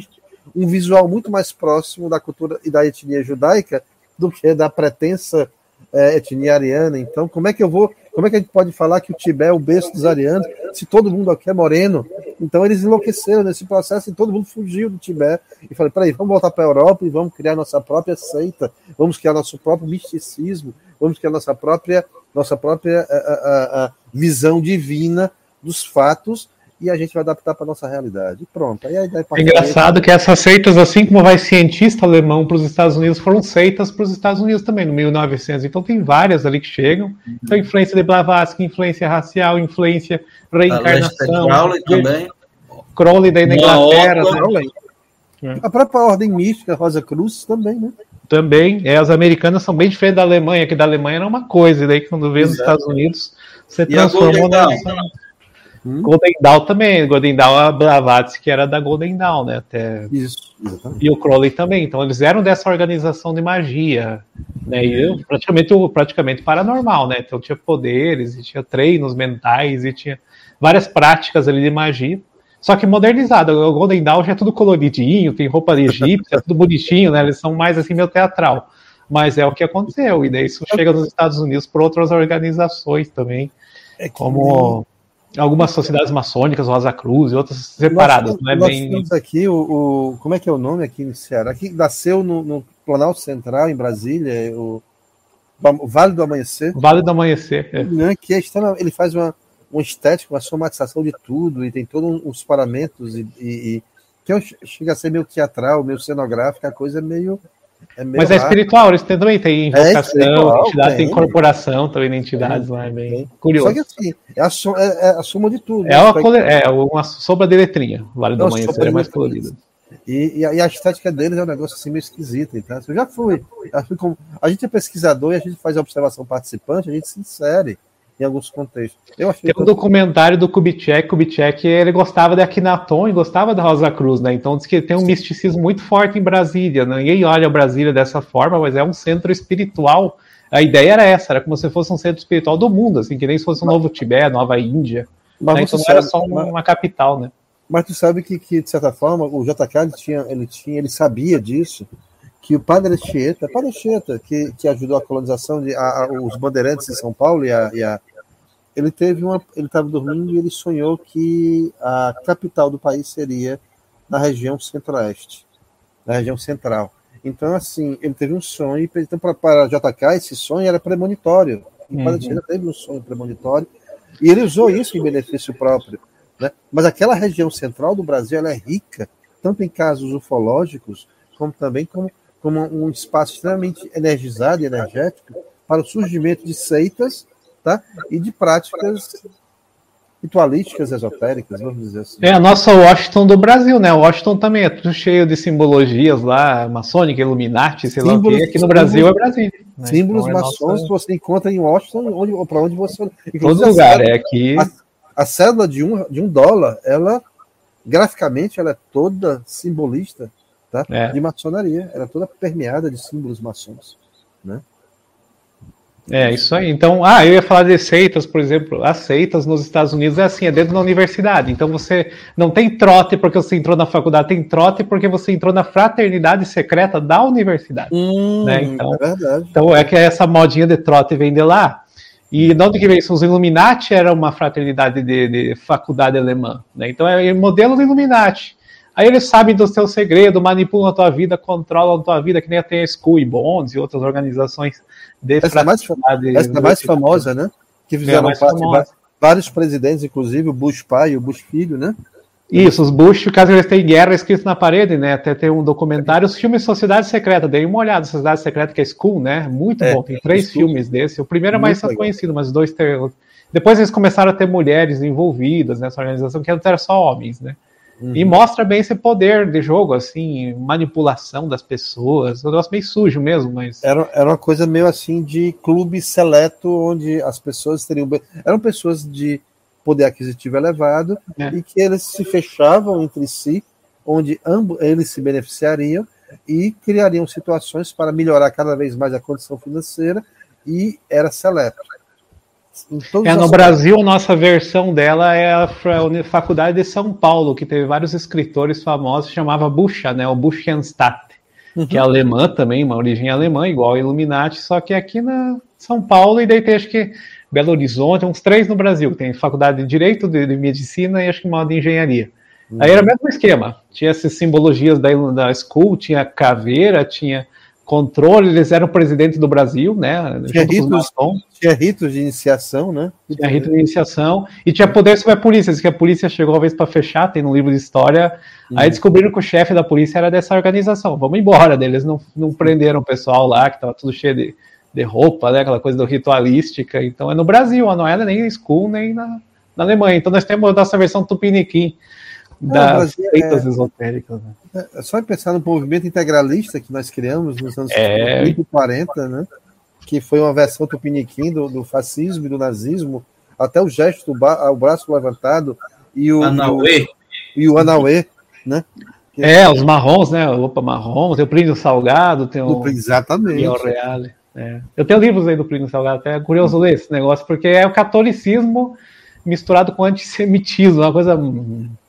um visual muito mais próximo da cultura e da etnia judaica do que da pretensa é, etnia ariana. Então, como é que eu vou, como é que a gente pode falar que o Tibete é o berço dos arianos se todo mundo aqui é moreno? Então eles enlouqueceram nesse processo e todo mundo fugiu do Tibete. E falei, peraí, vamos voltar para a Europa e vamos criar nossa própria seita, vamos criar nosso próprio misticismo, vamos criar nossa própria, nossa própria a, a, a visão divina dos fatos e a gente vai adaptar para nossa realidade. Pronto. Aí, aí, é engraçado que essas seitas, assim como vai cientista alemão para os Estados Unidos, foram seitas para os Estados Unidos também, no 1900. Então tem várias ali que chegam. Então, influência de Blavatsky, influência racial, influência reencarnação. Crowley também. Crowley daí na Inglaterra. Né? A própria ordem mística, Rosa Cruz, também, né? Também. É, as americanas são bem diferentes da Alemanha, que da Alemanha era uma coisa, e daí quando veio nos Estados Unidos, você transformou na. Hum? Golden Dawn também, Golden Dawn, a Blavatsky que era da Golden Dawn, né? Até... Isso, exatamente. E o Crowley também. Então eles eram dessa organização de magia, né? E praticamente, praticamente paranormal, né? Então tinha poderes, e tinha treinos mentais, e tinha várias práticas ali de magia. Só que modernizado. O Golden Dawn já é tudo coloridinho, tem roupa egípcia, é tudo bonitinho, né? Eles são mais assim, meio teatral. Mas é o que aconteceu. E daí isso chega nos Estados Unidos por outras organizações também. É como algumas sociedades maçônicas, Rosa Cruz e outras separadas, nós, não é nós bem... temos aqui o, o, como é que é o nome aqui no Ceará? Aqui nasceu no, no Planalto Central, em Brasília, o, Vale do Amanhecer. Vale do Amanhecer. É. Né, que é ele faz uma, uma estética, uma somatização de tudo, e tem todos uns paramentos, e, e, e que chega a ser meio teatral, meio cenográfico, a coisa é meio. É Mas é espiritual, eles tem, também tem invocação, é entidade, tem, incorporação também entidades lá, é bem tem. curioso. Só que assim, é a, soma, é, é a soma de tudo. É, uma, cole... é uma sombra de letrinha, Vale do Amanhecer é mais colorido. E, e, a, e, a, estética deles é um negócio assim meio esquisito. Então, eu já fui. Já fui como, a gente é pesquisador e a gente faz a observação participante, a gente se insere em alguns contextos. Eu achei Tem um documentário do Kubitschek. Kubitschek ele gostava de Akhenaton e gostava da Rosa Cruz, né? Então diz que tem um Sim. misticismo muito forte em Brasília. Né? Ninguém olha Brasília dessa forma, mas é um centro espiritual. A ideia era essa, era como se fosse um centro espiritual do mundo, assim, que nem se fosse um novo Tibete, nova Índia. Mas né? Então não era só uma, uma capital, né? Mas tu sabe que, que, de certa forma, o JK ele tinha, ele tinha, ele sabia disso, que o Padre Anchieta, Padre Anchieta, que, que ajudou a colonização de a, a, os bandeirantes em São Paulo e a, e a ele teve uma, ele estava dormindo e ele sonhou que a capital do país seria na região centro-oeste, na região central. Então, assim, ele teve um sonho, então para, JK esse sonho era premonitório. E uhum. Teve um sonho premonitório e ele usou isso em benefício próprio. Né? Mas aquela região central do Brasil ela é rica, tanto em casos ufológicos, como também como, como um espaço extremamente energizado e energético para o surgimento de seitas tá? e de práticas ritualísticas esotéricas, vamos dizer assim. É a nossa Washington do Brasil, né? Washington também é tudo cheio de simbologias lá, maçônica, Illuminati, sei símbolos, lá o quê. Aqui no Brasil é Brasil. Né? Símbolos então, é maçons nossa... você encontra em Washington, onde, para onde você. Todo lugar, é aqui. A, a cédula de um, de um dólar, ela, graficamente, ela é toda simbolista tá? É. de maçonaria. Ela é toda permeada de símbolos maçons. Né? É, isso aí. Então, ah, eu ia falar de seitas, por exemplo. As seitas nos Estados Unidos é assim, é dentro da universidade. Então você não tem trote porque você entrou na faculdade, tem trote porque você entrou na fraternidade secreta da universidade. Hum, né? então, é verdade. Então é que essa modinha de trote vem de lá. E de onde que veio isso? Os Illuminati era uma fraternidade de, de faculdade alemã. Né? Então é o modelo do Illuminati. Aí eles sabem do seu segredo, manipulam a tua vida, controlam a tua vida, que nem tem a School e Bonds e outras organizações de essa fraternidade. Essa é mais famosa, né? Que fizeram é parte vários presidentes, inclusive o Bush pai e o Bush filho, né? Isso, os Bush, caso eles tenham guerra escrito na parede, né? Até tem um documentário, os filmes Sociedade Secreta, dei uma olhada, Sociedade Secreta, que é School, né? Muito é, bom, tem três School. filmes desse. O primeiro é mais conhecido, mas dois ter... Depois eles começaram a ter mulheres envolvidas nessa organização, que antes era só homens, né? Uhum. E mostra bem esse poder de jogo, assim, manipulação das pessoas. Um negócio meio sujo mesmo, mas. Era, era uma coisa meio assim de clube seleto, onde as pessoas teriam. Eram pessoas de poder aquisitivo elevado é. e que eles se fechavam entre si, onde ambos eles se beneficiariam e criariam situações para melhorar cada vez mais a condição financeira e era seleto. É, no Brasil, a nossa versão dela é a Faculdade de São Paulo, que teve vários escritores famosos, chamava Bucha, né? O Buchenstadt, uhum. que é alemã também, uma origem alemã, igual a Illuminati, só que aqui na São Paulo, e daí tem acho que Belo Horizonte, uns três no Brasil. Tem faculdade de Direito, de, de Medicina e acho que uma de Engenharia. Uhum. Aí era o mesmo esquema. Tinha essas simbologias da, da School, tinha caveira, tinha controle, eles eram presidente do Brasil, né? Tinha ritos, tinha ritos de iniciação, né? Tinha rito de iniciação e tinha poder sobre a polícia. Diz que a polícia chegou uma vez para fechar, tem no livro de história. Uhum. Aí descobriram que o chefe da polícia era dessa organização. Vamos embora deles, não, não prenderam o pessoal lá, que estava tudo cheio de, de roupa, né? Aquela coisa do ritualística. Então é no Brasil, não era nem em school, nem na, na Alemanha. Então nós temos a nossa versão tupiniquim das seitas é, esotéricas. Né? É só pensar no movimento integralista que nós criamos nos anos é. 30 e 40, né? que foi uma versão tupiniquim do, do fascismo e do nazismo, até o gesto, o braço levantado e o, Anauê. O, e o Anauê, né? Que é, os marrons, né? Opa, marrom, tem o Plínio Salgado, tem o. Exatamente. o Reale. É. Eu tenho livros aí do Plínio Salgado, até é curioso ler esse negócio, porque é o catolicismo misturado com antissemitismo, uma coisa.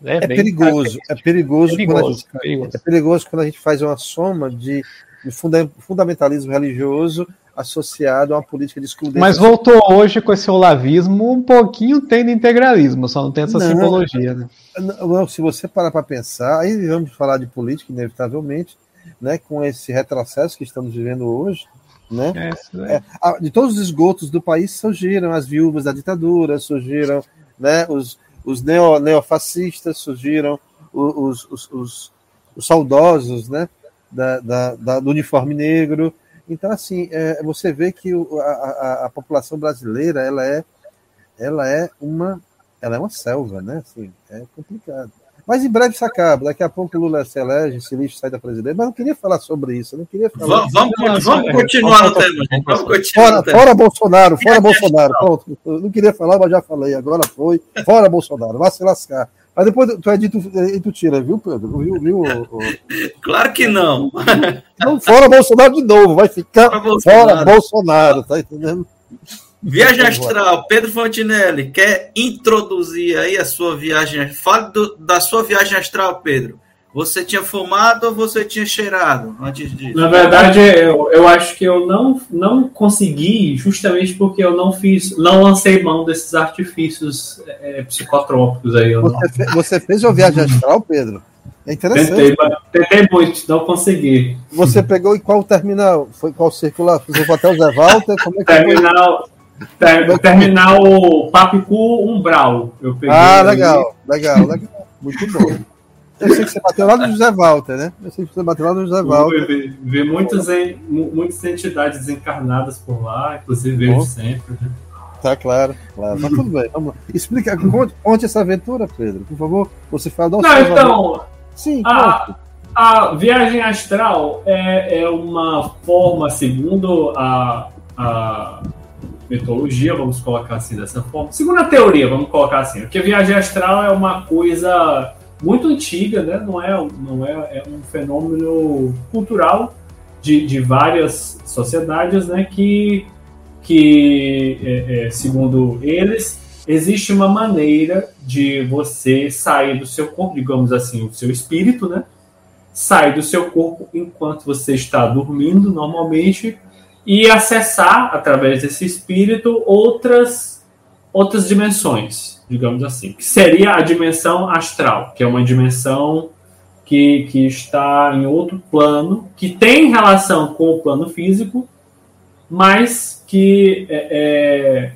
É, é perigoso, é perigoso, perigoso, gente, perigoso, é perigoso quando a gente faz uma soma de, de funda fundamentalismo religioso associado a uma política de excludência. Mas voltou hoje com esse olavismo, um pouquinho tem de integralismo, só não tem essa não, simbologia. Né? Não, se você parar para pensar, aí vamos falar de política, inevitavelmente, né, com esse retrocesso que estamos vivendo hoje, Né? É, é, de todos os esgotos do país surgiram as viúvas da ditadura, surgiram né, os, os neo, neofascistas, surgiram os, os, os, os saudosos né, da, da, da, do uniforme negro. Então, assim, é, você vê que a, a, a, população brasileira ela é, ela é uma ela é uma selva, né? Assim, é complicado. Mas em breve isso acaba. Daqui a pouco o Lula se elege, se lixo sai da presidência. Mas não queria falar sobre isso. não queria falar. Vamos, vamos, vamos continuar no tema. Vamos continuar fora, tema. fora Bolsonaro, fora Bolsonaro. Pronto. Eu não queria falar, mas já falei. Agora foi. Fora Bolsonaro. Vai se lascar. Mas depois tu edita e tu tira, viu, Pedro? Viu, viu, Claro que não. Não, fora Bolsonaro de novo. Vai ficar fora Bolsonaro, fora Bolsonaro tá entendendo? Viagem astral, Pedro Fontinelli, quer introduzir aí a sua viagem? Fale do, da sua viagem astral, Pedro. Você tinha fumado ou você tinha cheirado antes disso? Na verdade, eu, eu acho que eu não, não consegui, justamente porque eu não fiz, não lancei mão desses artifícios é, psicotrópicos aí. Você, fez, você fez uma viagem astral, Pedro? É interessante. Tentei, tentei muito, não consegui. Você pegou em qual terminal? Foi qual circular? Fez o Hotel Zé Walter? Como é que terminal, ter, terminal Papicu Umbral. Eu peguei ah, legal, legal, legal. Muito bom. Eu sei que você bateu lá no José Walter, né? Eu sei que você bateu lá no José Walter. Vi, vi muitas, muitas entidades encarnadas por lá, inclusive vejo sempre. Né? Tá claro, claro. Mas tudo bem, vamos lá. Explica, conte, conte essa aventura, Pedro, por favor. Você fala. Não, então. Sim, a, a viagem astral é, é uma forma, segundo a, a mitologia, vamos colocar assim dessa forma. Segundo a teoria, vamos colocar assim, porque viagem astral é uma coisa muito antiga, né? Não é, não é, é um fenômeno cultural de, de várias sociedades, né? Que, que é, é, segundo eles, existe uma maneira de você sair do seu corpo, digamos assim, o seu espírito, né? Sai do seu corpo enquanto você está dormindo normalmente e acessar através desse espírito outras outras dimensões, digamos assim, que seria a dimensão astral, que é uma dimensão que, que está em outro plano, que tem relação com o plano físico, mas que é,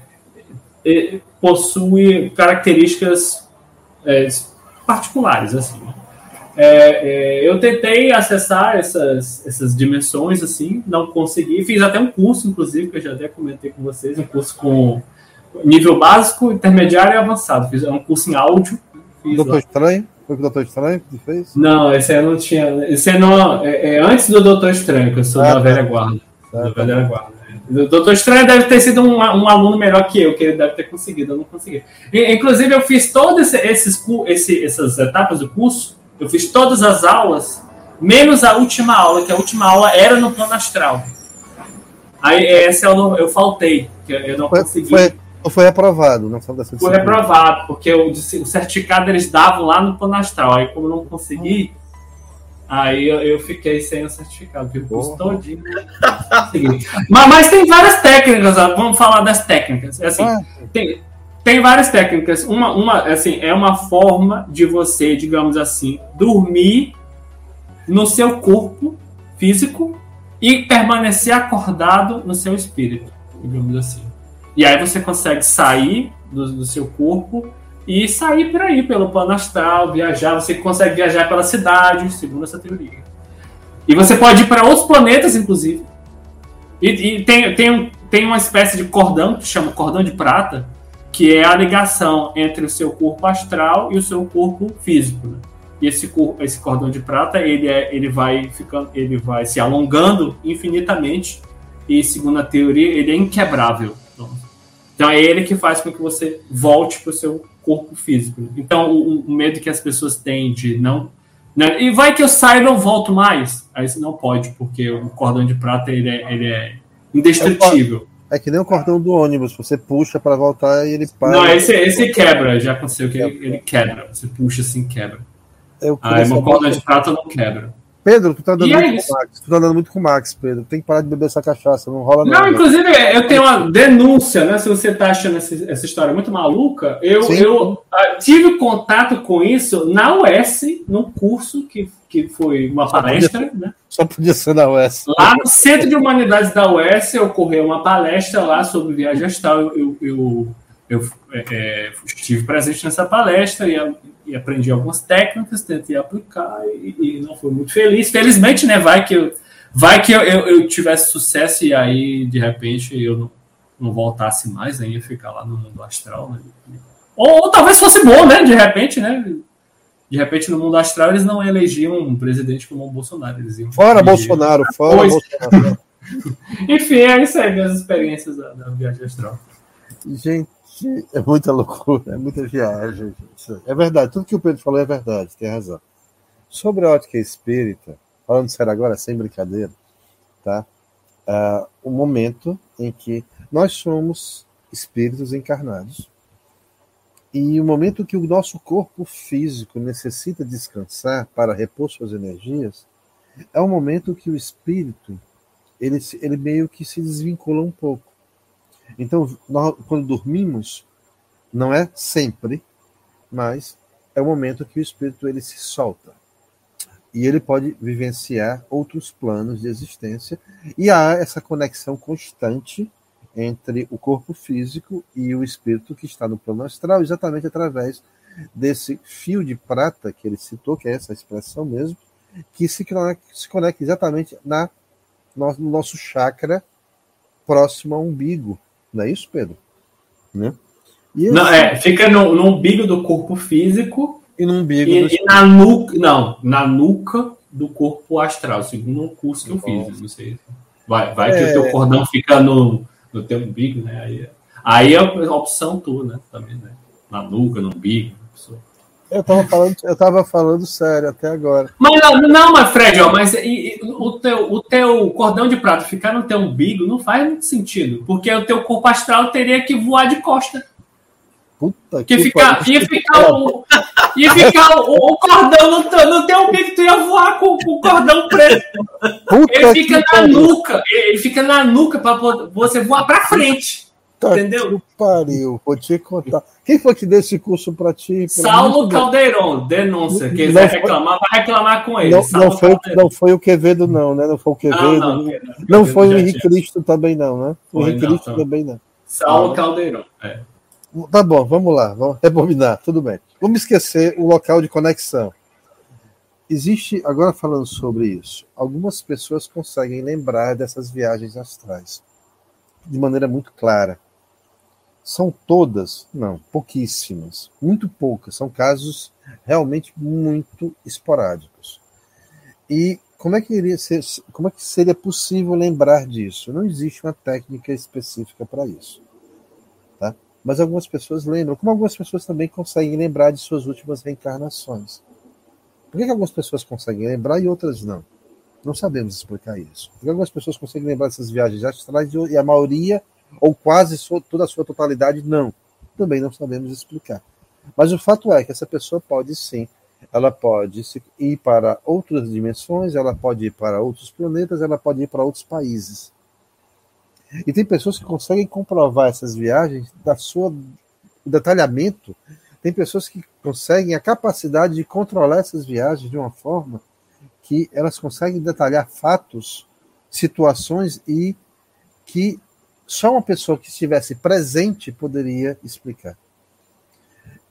é, é possui características é, particulares, assim. É, é, eu tentei acessar essas, essas dimensões, assim, não consegui. Fiz até um curso, inclusive, que eu já até comentei com vocês, um curso com nível básico, intermediário e avançado. Fiz um curso em áudio. Doutor lá. Estranho? Foi o Doutor Estranho que fez? Não, esse eu não tinha. Esse aí não, é, é antes do Doutor Estranho, que eu sou ah, da tá. velha guarda. da velha guarda. O Doutor Estranho deve ter sido um, um, aluno melhor que eu, que ele deve ter conseguido, eu não consegui. E, inclusive, eu fiz todas esses, essas etapas do curso eu fiz todas as aulas, menos a última aula, que a última aula era no plano astral. Aí essa eu, não, eu faltei, que eu não foi, consegui. Foi, foi aprovado, não sabe Foi aprovado, porque o, o certificado eles davam lá no plano astral. Aí como eu não consegui, aí eu, eu fiquei sem o certificado, porque o curso todinho. mas, mas tem várias técnicas, ó, vamos falar das técnicas. É assim, ah. tem, tem várias técnicas. Uma, uma, assim, é uma forma de você, digamos assim, dormir no seu corpo físico e permanecer acordado no seu espírito, digamos assim. E aí você consegue sair do, do seu corpo e sair por aí, pelo plano astral, viajar. Você consegue viajar pela cidade, segundo essa teoria. E você pode ir para outros planetas, inclusive. E, e tem, tem, tem uma espécie de cordão que chama cordão de prata, que é a ligação entre o seu corpo astral e o seu corpo físico. Né? E esse, esse cordão de prata ele, é, ele, vai ficando, ele vai se alongando infinitamente e, segundo a teoria, ele é inquebrável. Então é ele que faz com que você volte para o seu corpo físico. Então o, o, medo que as pessoas têm de não né? E vai que eu saio e não volto mais. Aí você não pode, porque o cordão de prata ele é, ele é indestrutível. É que nem o cordão do ônibus, você puxa para voltar e ele para. Não, esse, esse quebra, já aconteceu que ele, ele quebra. Você puxa assim, quebra. Eu ah, meu cordão de prata não quebra. Pedro, tu tá andando muito com o Max. Tu tá andando muito com o Max, Pedro. Tem que parar de beber essa cachaça, não rola nada. Não, inclusive, eu tenho uma denúncia, né? Se você tá achando essa, essa história muito maluca, eu, eu uh, tive contato com isso na US, num curso que, que foi uma palestra, né? Só podia ser na UES. Lá no Centro de Humanidades da UES ocorreu uma palestra lá sobre viagem astral. Eu, eu, eu, eu é, estive presente nessa palestra e, e, aprendi algumas técnicas, tentei aplicar e, e, não fui muito feliz. Felizmente, né? Vai que eu, vai que eu, eu, tivesse sucesso e aí, de repente, eu não, não voltasse mais, aí ia ficar lá no mundo astral, né? Ou, ou, talvez fosse bom, né? De repente, né? De repente, no mundo astral, eles não elegiam um presidente como o Bolsonaro. Eles iam fora Bolsonaro, fora pois. Bolsonaro. Enfim, é isso aí, minhas experiências da, da viagem astral. Gente, é muita loucura, é muita viagem. Gente. É verdade, tudo que o Pedro falou é verdade, tem razão. Sobre a ótica espírita, falando sério agora, sem brincadeira, tá? Uh, o momento em que nós somos espíritos encarnados e o momento que o nosso corpo físico necessita descansar para repor suas energias, é o momento que o espírito ele, ele meio que se desvincula um pouco. Então, nós, quando dormimos, não é sempre, mas é o momento que o espírito ele se solta. E ele pode vivenciar outros planos de existência. E há essa conexão constante entre o corpo físico e o espírito que está no plano astral, exatamente através desse fio de prata que ele citou, que é essa expressão mesmo, que se conecta, se conecta exatamente na, no, no nosso chakra próximo ao umbigo. Não é isso, Pedro? Né? E não, é, fica no, no, umbigo do corpo físico e no umbigo e, e na nuca, não, na nuca do corpo astral, segundo o curso que eu fiz, não sei. Vai, vai é... que o teu cordão fica no no teu umbigo, né? Aí, aí é a opção tua, né? Também, né? Na nuca, no umbigo. Eu tava falando, eu tava falando sério até agora. Mas não, não mas Fred, ó, mas e, e, o, teu, o teu cordão de prata ficar no teu umbigo não faz muito sentido, porque o teu corpo astral teria que voar de costa. Puta que, que ficar, ia ficar o, ia ficar o, o cordão no, teu, no teu umbigo, tu ia voar com, com o cordão preto. Puta ele fica na pariu. nuca, ele fica na nuca para você voar para frente. Tá entendeu? Que pariu, vou te contar. Quem foi que deu esse curso para ti? Saulo Caldeirão, denúncia. Quem quiser reclamar, vai reclamar com ele. Não, não foi, não foi o Quevedo, não, né? Não foi o Quevedo. Não, não, não, não foi o Henrique Cristo também, não, né? O Henrique Cristo também não. Saulo ah, Caldeirão, é. Tá bom, vamos lá, vamos rebobinar, tudo bem. Vamos esquecer o local de conexão. Existe, agora falando sobre isso, algumas pessoas conseguem lembrar dessas viagens astrais de maneira muito clara. São todas? Não, pouquíssimas, muito poucas. São casos realmente muito esporádicos. E como é que iria ser, como é que seria possível lembrar disso? Não existe uma técnica específica para isso mas algumas pessoas lembram, como algumas pessoas também conseguem lembrar de suas últimas reencarnações. Por que, que algumas pessoas conseguem lembrar e outras não? Não sabemos explicar isso. Porque algumas pessoas conseguem lembrar dessas viagens astrais e a maioria, ou quase toda a sua totalidade, não. Também não sabemos explicar. Mas o fato é que essa pessoa pode sim, ela pode ir para outras dimensões, ela pode ir para outros planetas, ela pode ir para outros países. E tem pessoas que conseguem comprovar essas viagens da sua detalhamento. Tem pessoas que conseguem a capacidade de controlar essas viagens de uma forma que elas conseguem detalhar fatos, situações e que só uma pessoa que estivesse presente poderia explicar.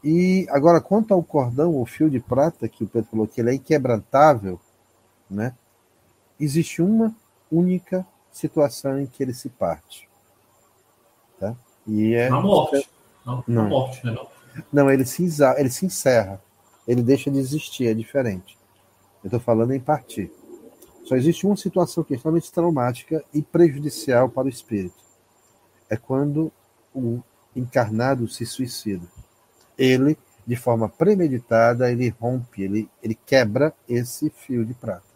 E agora, quanto ao cordão, o fio de prata, que o Pedro falou que ele é inquebrantável, né? existe uma única situação em que ele se parte. Tá? E é, Na morte. Não, não. Na morte, né? Não, não ele, se, ele se encerra. Ele deixa de existir, é diferente. Eu estou falando em partir. Só existe uma situação que é extremamente traumática e prejudicial para o espírito. É quando o encarnado se suicida. Ele, de forma premeditada, ele rompe, ele, ele quebra esse fio de prata.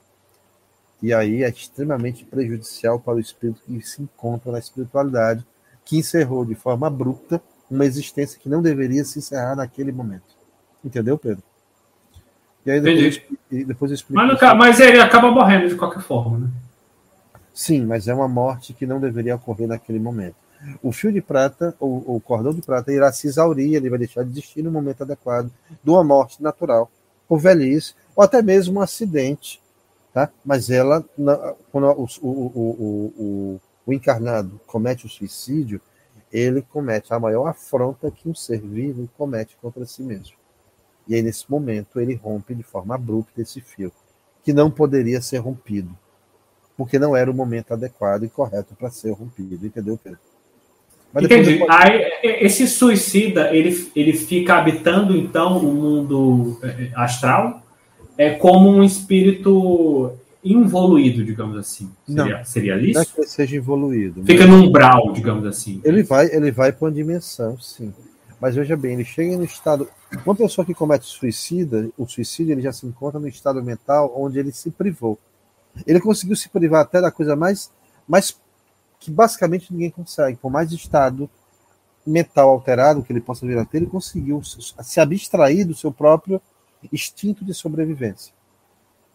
E aí é extremamente prejudicial para o espírito que se encontra na espiritualidade, que encerrou de forma abrupta uma existência que não deveria se encerrar naquele momento. Entendeu, Pedro? E aí depois, eu, depois eu explico. Mas, mas, ele acaba morrendo de qualquer forma, né? Sim, mas é uma morte que não deveria ocorrer naquele momento. O fio de prata, ou o cordão de prata, irá se exaurir, ele vai deixar de existir no momento adequado de uma morte natural, por velhice, ou até mesmo um acidente Tá? Mas ela, quando o, o, o, o, encarnado comete o suicídio, ele comete a maior afronta que um ser vivo comete contra si mesmo. E aí, nesse momento, ele rompe de forma abrupta esse fio, que não poderia ser rompido, porque não era o momento adequado e correto para ser rompido, entendeu, Pedro? Mas Entendi. Pode... Aí, esse suicida, ele, ele fica habitando, então, o mundo é, astral? É como um espírito involuído, digamos assim. Seria, não, seria isso? Não é que ele seja evoluído. Fica num umbral, digamos assim. Ele vai, ele vai para uma dimensão, sim. Mas veja bem, ele chega no estado. Uma pessoa que comete suicida, o suicídio, ele já se encontra no estado mental onde ele se privou. Ele conseguiu se privar até da coisa mais, mais que basicamente ninguém consegue. Por mais estado mental alterado que ele possa vir a ter, ele conseguiu se abstrair do seu próprio instinto de sobrevivência.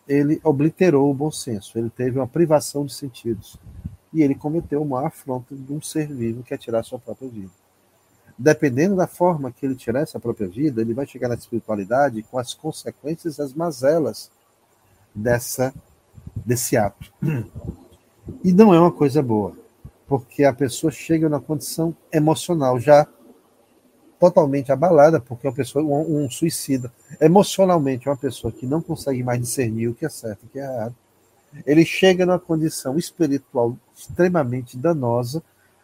Ele obliterou o bom senso, ele teve uma privação de sentidos. E ele cometeu uma afronta de um ser vivo que é tirar sua própria vida. Dependendo da forma que ele tirar essa própria vida, ele vai chegar na espiritualidade com as consequências, as mazelas dessa, desse ato. E não é uma coisa boa, porque a pessoa chega na condição emocional já totalmente abalada, porque uma pessoa, um, um, suicida, emocionalmente, uma pessoa que não consegue mais discernir o que é certo e o que é errado, ele chega numa condição espiritual extremamente danosa,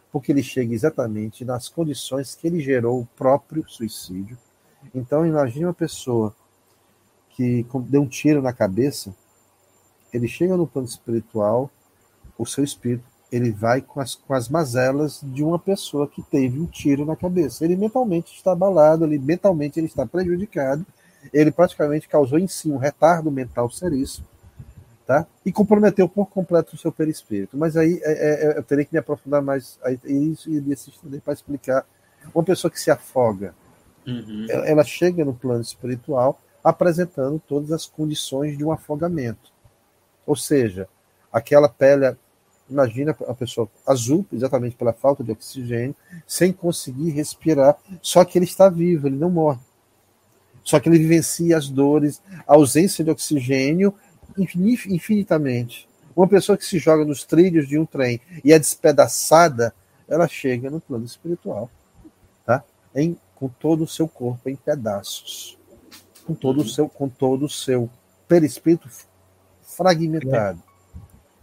porque ele chega exatamente nas condições que ele gerou o próprio suicídio. Então, imagine uma pessoa que deu um tiro na cabeça, ele chega no plano espiritual, o seu espírito ele vai com as, com as mazelas de uma pessoa que teve um tiro na cabeça. Ele mentalmente está abalado, ele mentalmente ele está prejudicado, ele praticamente causou em si um retardo mental seríssimo, tá? E comprometeu por completo o seu perispírito. Mas aí é, é, é eu teria que me aprofundar mais, aí, isso iria se estender para explicar. Uma pessoa que se afoga, uhum. ela, ela chega no plano espiritual apresentando todas as condições de um afogamento. Ou seja, aquela pele Imagina a pessoa azul, exatamente pela falta de oxigênio, sem conseguir respirar, só que ele está vivo, ele não morre. Só que ele vivencia as dores, a ausência de oxigênio infinitamente. Uma pessoa que se joga nos trilhos de um trem e é despedaçada, ela chega no plano espiritual, tá? Em, com todo o seu corpo em pedaços, com todo o seu, com todo o seu perispírito fragmentado.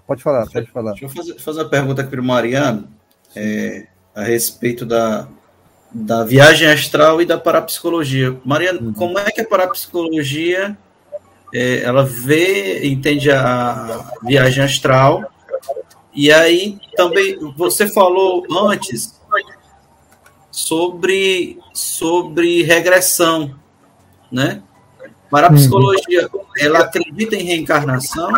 Pode falar, pode falar. Deixa eu fazer, fazer uma pergunta aqui para o Mariano é, a respeito da, da viagem astral e da parapsicologia. Mariano, uhum. como é que a parapsicologia é, ela vê, entende a viagem astral? E aí também você falou antes sobre sobre regressão, né? Parapsicologia, uhum. ela acredita em reencarnação?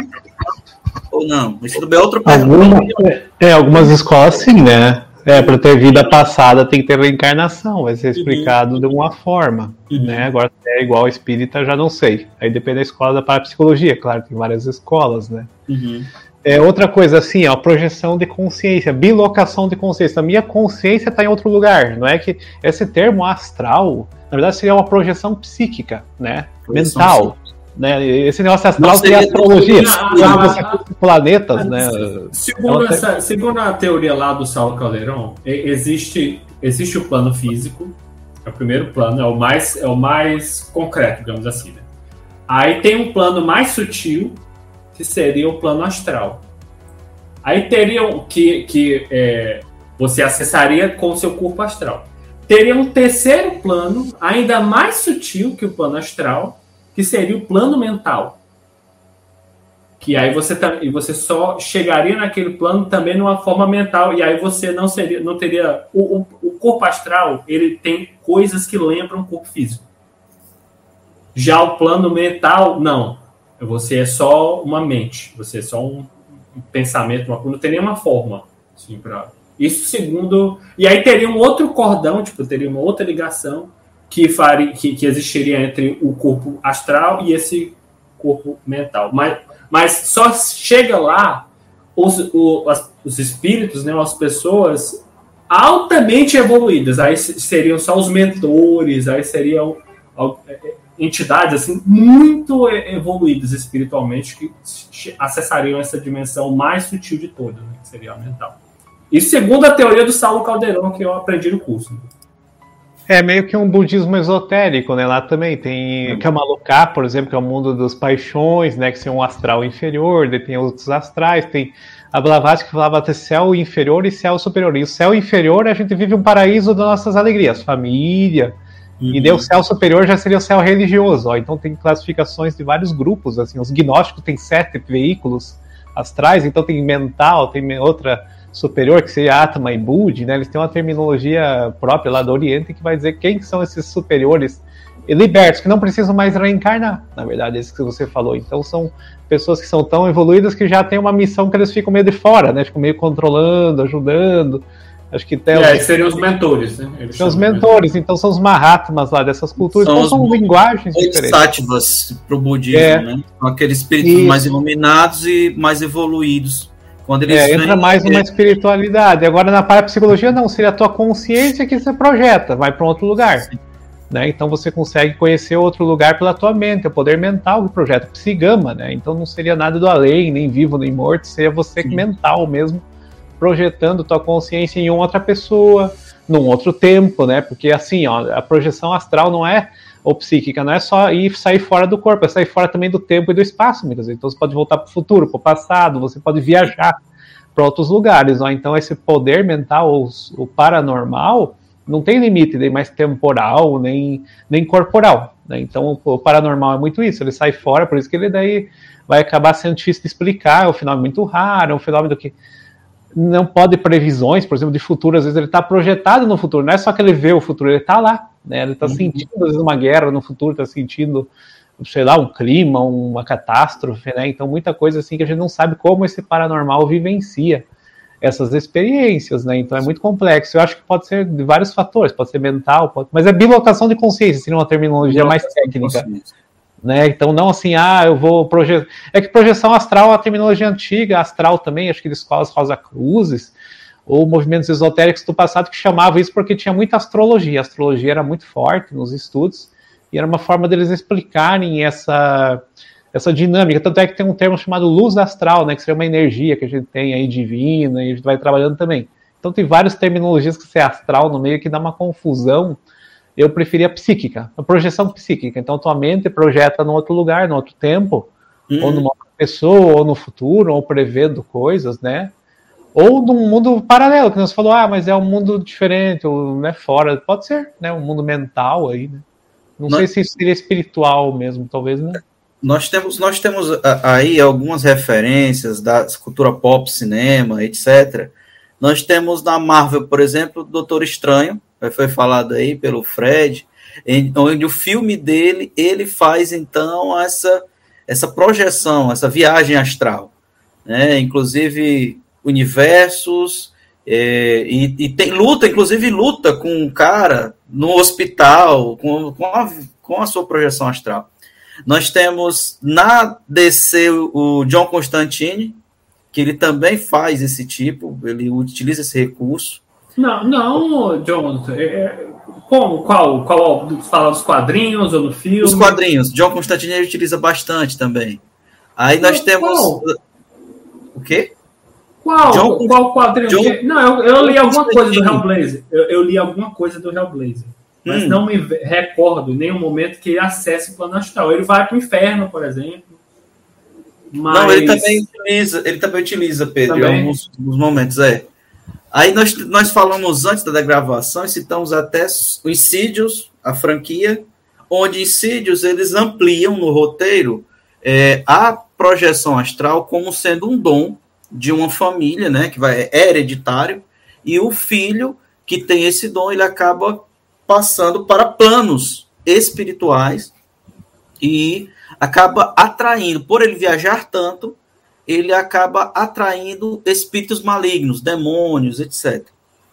Ou não? Isso também é outra pergunta. é, algumas escolas sim, né? É, para ter vida passada tem que ter reencarnação, vai ser explicado uhum. de uma forma, uhum. né? Agora é igual espírita, já não sei. Aí depende da escola da parapsicologia, claro, tem várias escolas, né? Uhum. É, outra coisa assim, ó, projeção de consciência, bilocação de consciência. A minha consciência está em outro lugar, não é que esse termo astral, na verdade seria uma projeção psíquica, né? Projeção Mental. Psíquica. Né? Esse negócio astral tem astrologia, a, planetas, né? Segundo, essa, segundo a teoria lá do Saulo Caldeirão, existe, existe o plano físico, é o primeiro plano, é o mais, é o mais concreto, digamos assim. Né? Aí tem um plano mais sutil, que seria o plano astral. Aí teria que, que é, você acessaria com o seu corpo astral. Teria um terceiro plano, ainda mais sutil que o plano astral, que seria o plano mental. Que aí você tá, e você só chegaria naquele plano também numa forma mental e aí você não seria, não teria o, o, o corpo astral ele tem coisas que lembram o corpo físico. Já o plano mental não, você é só uma mente, você é só um, um pensamento, uma, não tem nenhuma forma assim, para isso segundo e aí teria um outro cordão, tipo teria uma outra ligação que, faria, que, que existiria entre o corpo astral e esse corpo mental. Mas, mas só chega lá os, o, as, os espíritos, né, as pessoas altamente evoluídas. Aí seriam só os mentores, aí seriam entidades assim muito evoluídas espiritualmente que acessariam essa dimensão mais sutil de todas, né, que seria a mental. Isso segundo a teoria do Saulo Caldeirão que eu aprendi no curso. É meio que um budismo esotérico, né? Lá também tem que é Kamaluká, por exemplo, que é o mundo das paixões, né? Que é um astral inferior, daí tem outros astrais, tem a Blavatsky falava até céu inferior e céu superior. E o céu inferior a gente vive um paraíso das nossas alegrias, família, Uhum. E daí o céu superior já seria o céu religioso. Ó. Então tem classificações de vários grupos. assim Os gnósticos têm sete veículos astrais, então tem mental, tem outra superior, que seria Atma e Budi, né? Eles têm uma terminologia própria lá do Oriente que vai dizer quem são esses superiores libertos, que não precisam mais reencarnar, na verdade, esses que você falou. Então são pessoas que são tão evoluídas que já têm uma missão que eles ficam meio de fora, né? Ficam meio controlando, ajudando, Acho que tem. É, os... seriam os mentores, né? Eles são os mentores, então são os Mahatmas lá dessas culturas, são então são linguagens diferentes. Sáttivas para o budismo, é. né? São aqueles espíritos Isso. mais iluminados e mais evoluídos. Quando eles é, entra mais uma espiritualidade. Agora, na parapsicologia, não, seria a tua consciência que você projeta, vai para outro lugar. Né? Então você consegue conhecer outro lugar pela tua mente, o poder mental que projeta, psigama, né? Então não seria nada do além, nem vivo, nem morto, seria você Sim. mental mesmo projetando tua consciência em outra pessoa, num outro tempo, né? Porque assim, ó, a projeção astral não é ou psíquica, não é só ir sair fora do corpo, é sair fora também do tempo e do espaço, muitas vezes. Então você pode voltar para o futuro, para o passado, você pode viajar para outros lugares, ó. Então esse poder mental, o paranormal, não tem limite nem mais temporal, nem, nem corporal. Né? Então o, o paranormal é muito isso, ele sai fora, por isso que ele daí vai acabar sendo difícil de explicar, é um fenômeno muito raro, é um fenômeno que não pode previsões, por exemplo, de futuro, às vezes ele está projetado no futuro, não é só que ele vê o futuro, ele está lá, né? Ele está uhum. sentindo, às vezes, uma guerra no futuro, está sentindo, sei lá, um clima, uma catástrofe, né? Então, muita coisa assim que a gente não sabe como esse paranormal vivencia essas experiências, né? Então é muito complexo. Eu acho que pode ser de vários fatores, pode ser mental, pode... mas é bilocação de consciência, seria uma terminologia mais técnica. Né? Então, não assim, ah, eu vou projetar. É que projeção astral é uma terminologia antiga, astral também, acho que eles falam Rosa Cruzes, ou movimentos esotéricos do passado que chamavam isso porque tinha muita astrologia. A astrologia era muito forte nos estudos, e era uma forma deles explicarem essa, essa dinâmica. Tanto é que tem um termo chamado luz astral, né, que seria uma energia que a gente tem aí divina, e a gente vai trabalhando também. Então, tem várias terminologias que ser astral no meio que dá uma confusão eu preferia psíquica, a projeção psíquica. Então, tua mente projeta num outro lugar, num outro tempo, uhum. ou numa outra pessoa, ou no futuro, ou prevendo coisas, né? Ou num mundo paralelo, que você falou, ah, mas é um mundo diferente, ou né, fora. Pode ser, né? Um mundo mental aí, né? Não sei se seria espiritual mesmo, talvez não. Nós temos, nós temos aí algumas referências da cultura pop, cinema, etc. Nós temos na Marvel, por exemplo, Doutor Estranho, foi falado aí pelo Fred, onde o filme dele, ele faz então essa, essa projeção, essa viagem astral, né? inclusive universos, é, e, e, tem luta, inclusive luta com um cara no hospital, com, com, a, com a sua projeção astral. Nós temos na DC o John Constantine, que ele também faz esse tipo, ele utiliza esse recurso. Não, não, John. É, é, como? Qual? Qual? Fala dos quadrinhos ou no filme? Os quadrinhos. John Constantine ele utiliza bastante também. Aí nós temos. Qual? O quê? Qual? John, qual quadrinho? John, não, eu, eu li alguma coisa do Hellblazer. Eu, eu li alguma coisa do Hellblazer. Mas hum. não me recordo em nenhum momento que ele acesse o plano astral. Ele vai para o inferno, por exemplo. Mas... Não, ele também utiliza, ele também utiliza, Pedro, também. em alguns, alguns momentos, é. Aí nós, nós falamos antes da gravação e citamos até o Insidious, a franquia, onde Insidious eles ampliam no roteiro é, a projeção astral como sendo um dom de uma família, né, que vai, é hereditário, e o filho que tem esse dom, ele acaba passando para planos espirituais e acaba atraindo, por ele viajar tanto, ele acaba atraindo espíritos malignos, demônios, etc.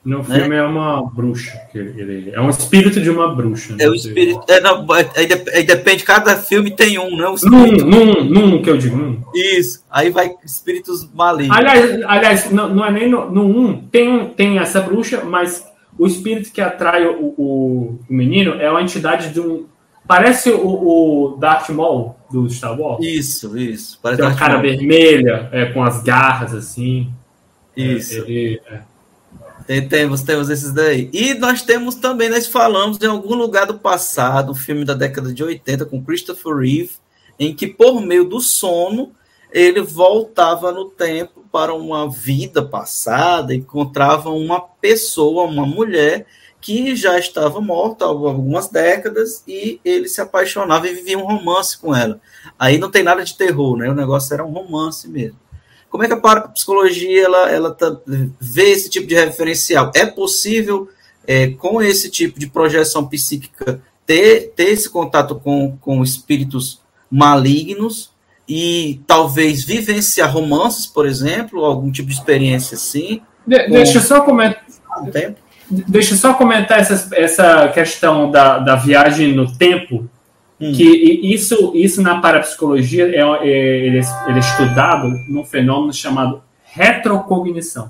No né? filme é uma bruxa. Ele, é um espírito de uma bruxa. É o espírito. É, não, aí, aí, depende, cada filme tem um, né? Um num, num, num, que eu digo. Num. Isso. Aí vai espíritos malignos. Aliás, aliás não, não é nem no, no um. Tem, tem essa bruxa, mas o espírito que atrai o, o, o menino é uma entidade de um, Parece o, o Darth Maul do Star Wars. Isso, isso. Parece Tem uma cara vermelha, é, com as garras assim. Isso. É, ele, é. Tem, temos, temos esses daí. E nós temos também, nós falamos em algum lugar do passado, um filme da década de 80 com Christopher Reeve, em que por meio do sono ele voltava no tempo para uma vida passada, encontrava uma pessoa, uma mulher que já estava morta há algumas décadas e ele se apaixonava e vivia um romance com ela. Aí não tem nada de terror, né? O negócio era um romance mesmo. Como é que a psicologia ela, ela tá, vê esse tipo de referencial? É possível, é, com esse tipo de projeção psíquica, ter, ter esse contato com, com espíritos malignos e talvez vivenciar romances, por exemplo, algum tipo de experiência assim? De, deixa eu só comentar. Tempo. Deixa eu só comentar essa, essa questão da, da viagem no tempo, hum. que isso, isso na parapsicologia é, é, ele, é, ele é estudado num fenômeno chamado retrocognição.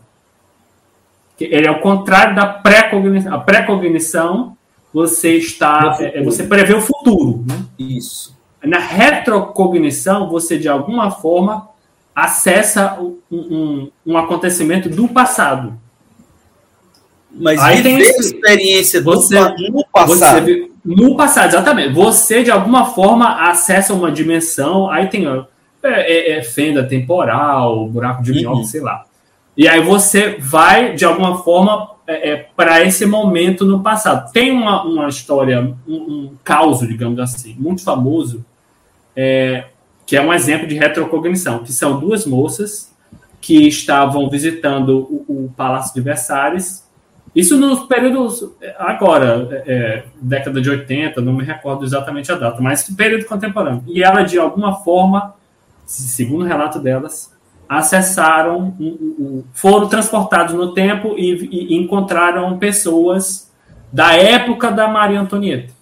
Ele é o contrário da pré-cognição. A pré-cognição, você está. É, você prevê o futuro. Né? Isso. Na retrocognição, você de alguma forma acessa um, um, um acontecimento do passado. Mas Aí tem experiência você, no passado. Você, no passado, exatamente. Você, de alguma forma, acessa uma dimensão, aí tem é, é, é fenda temporal, buraco de minhoca, uhum. sei lá. E aí você vai, de alguma forma, é, é para esse momento no passado. Tem uma, uma história, um, um caos, digamos assim, muito famoso, é, que é um exemplo de retrocognição, que são duas moças que estavam visitando o, o Palácio de Versalhes isso nos períodos, agora, é, é, década de 80, não me recordo exatamente a data, mas período contemporâneo. E ela, de alguma forma, segundo o relato delas, acessaram, foram transportados no tempo e, e encontraram pessoas da época da Maria Antonieta,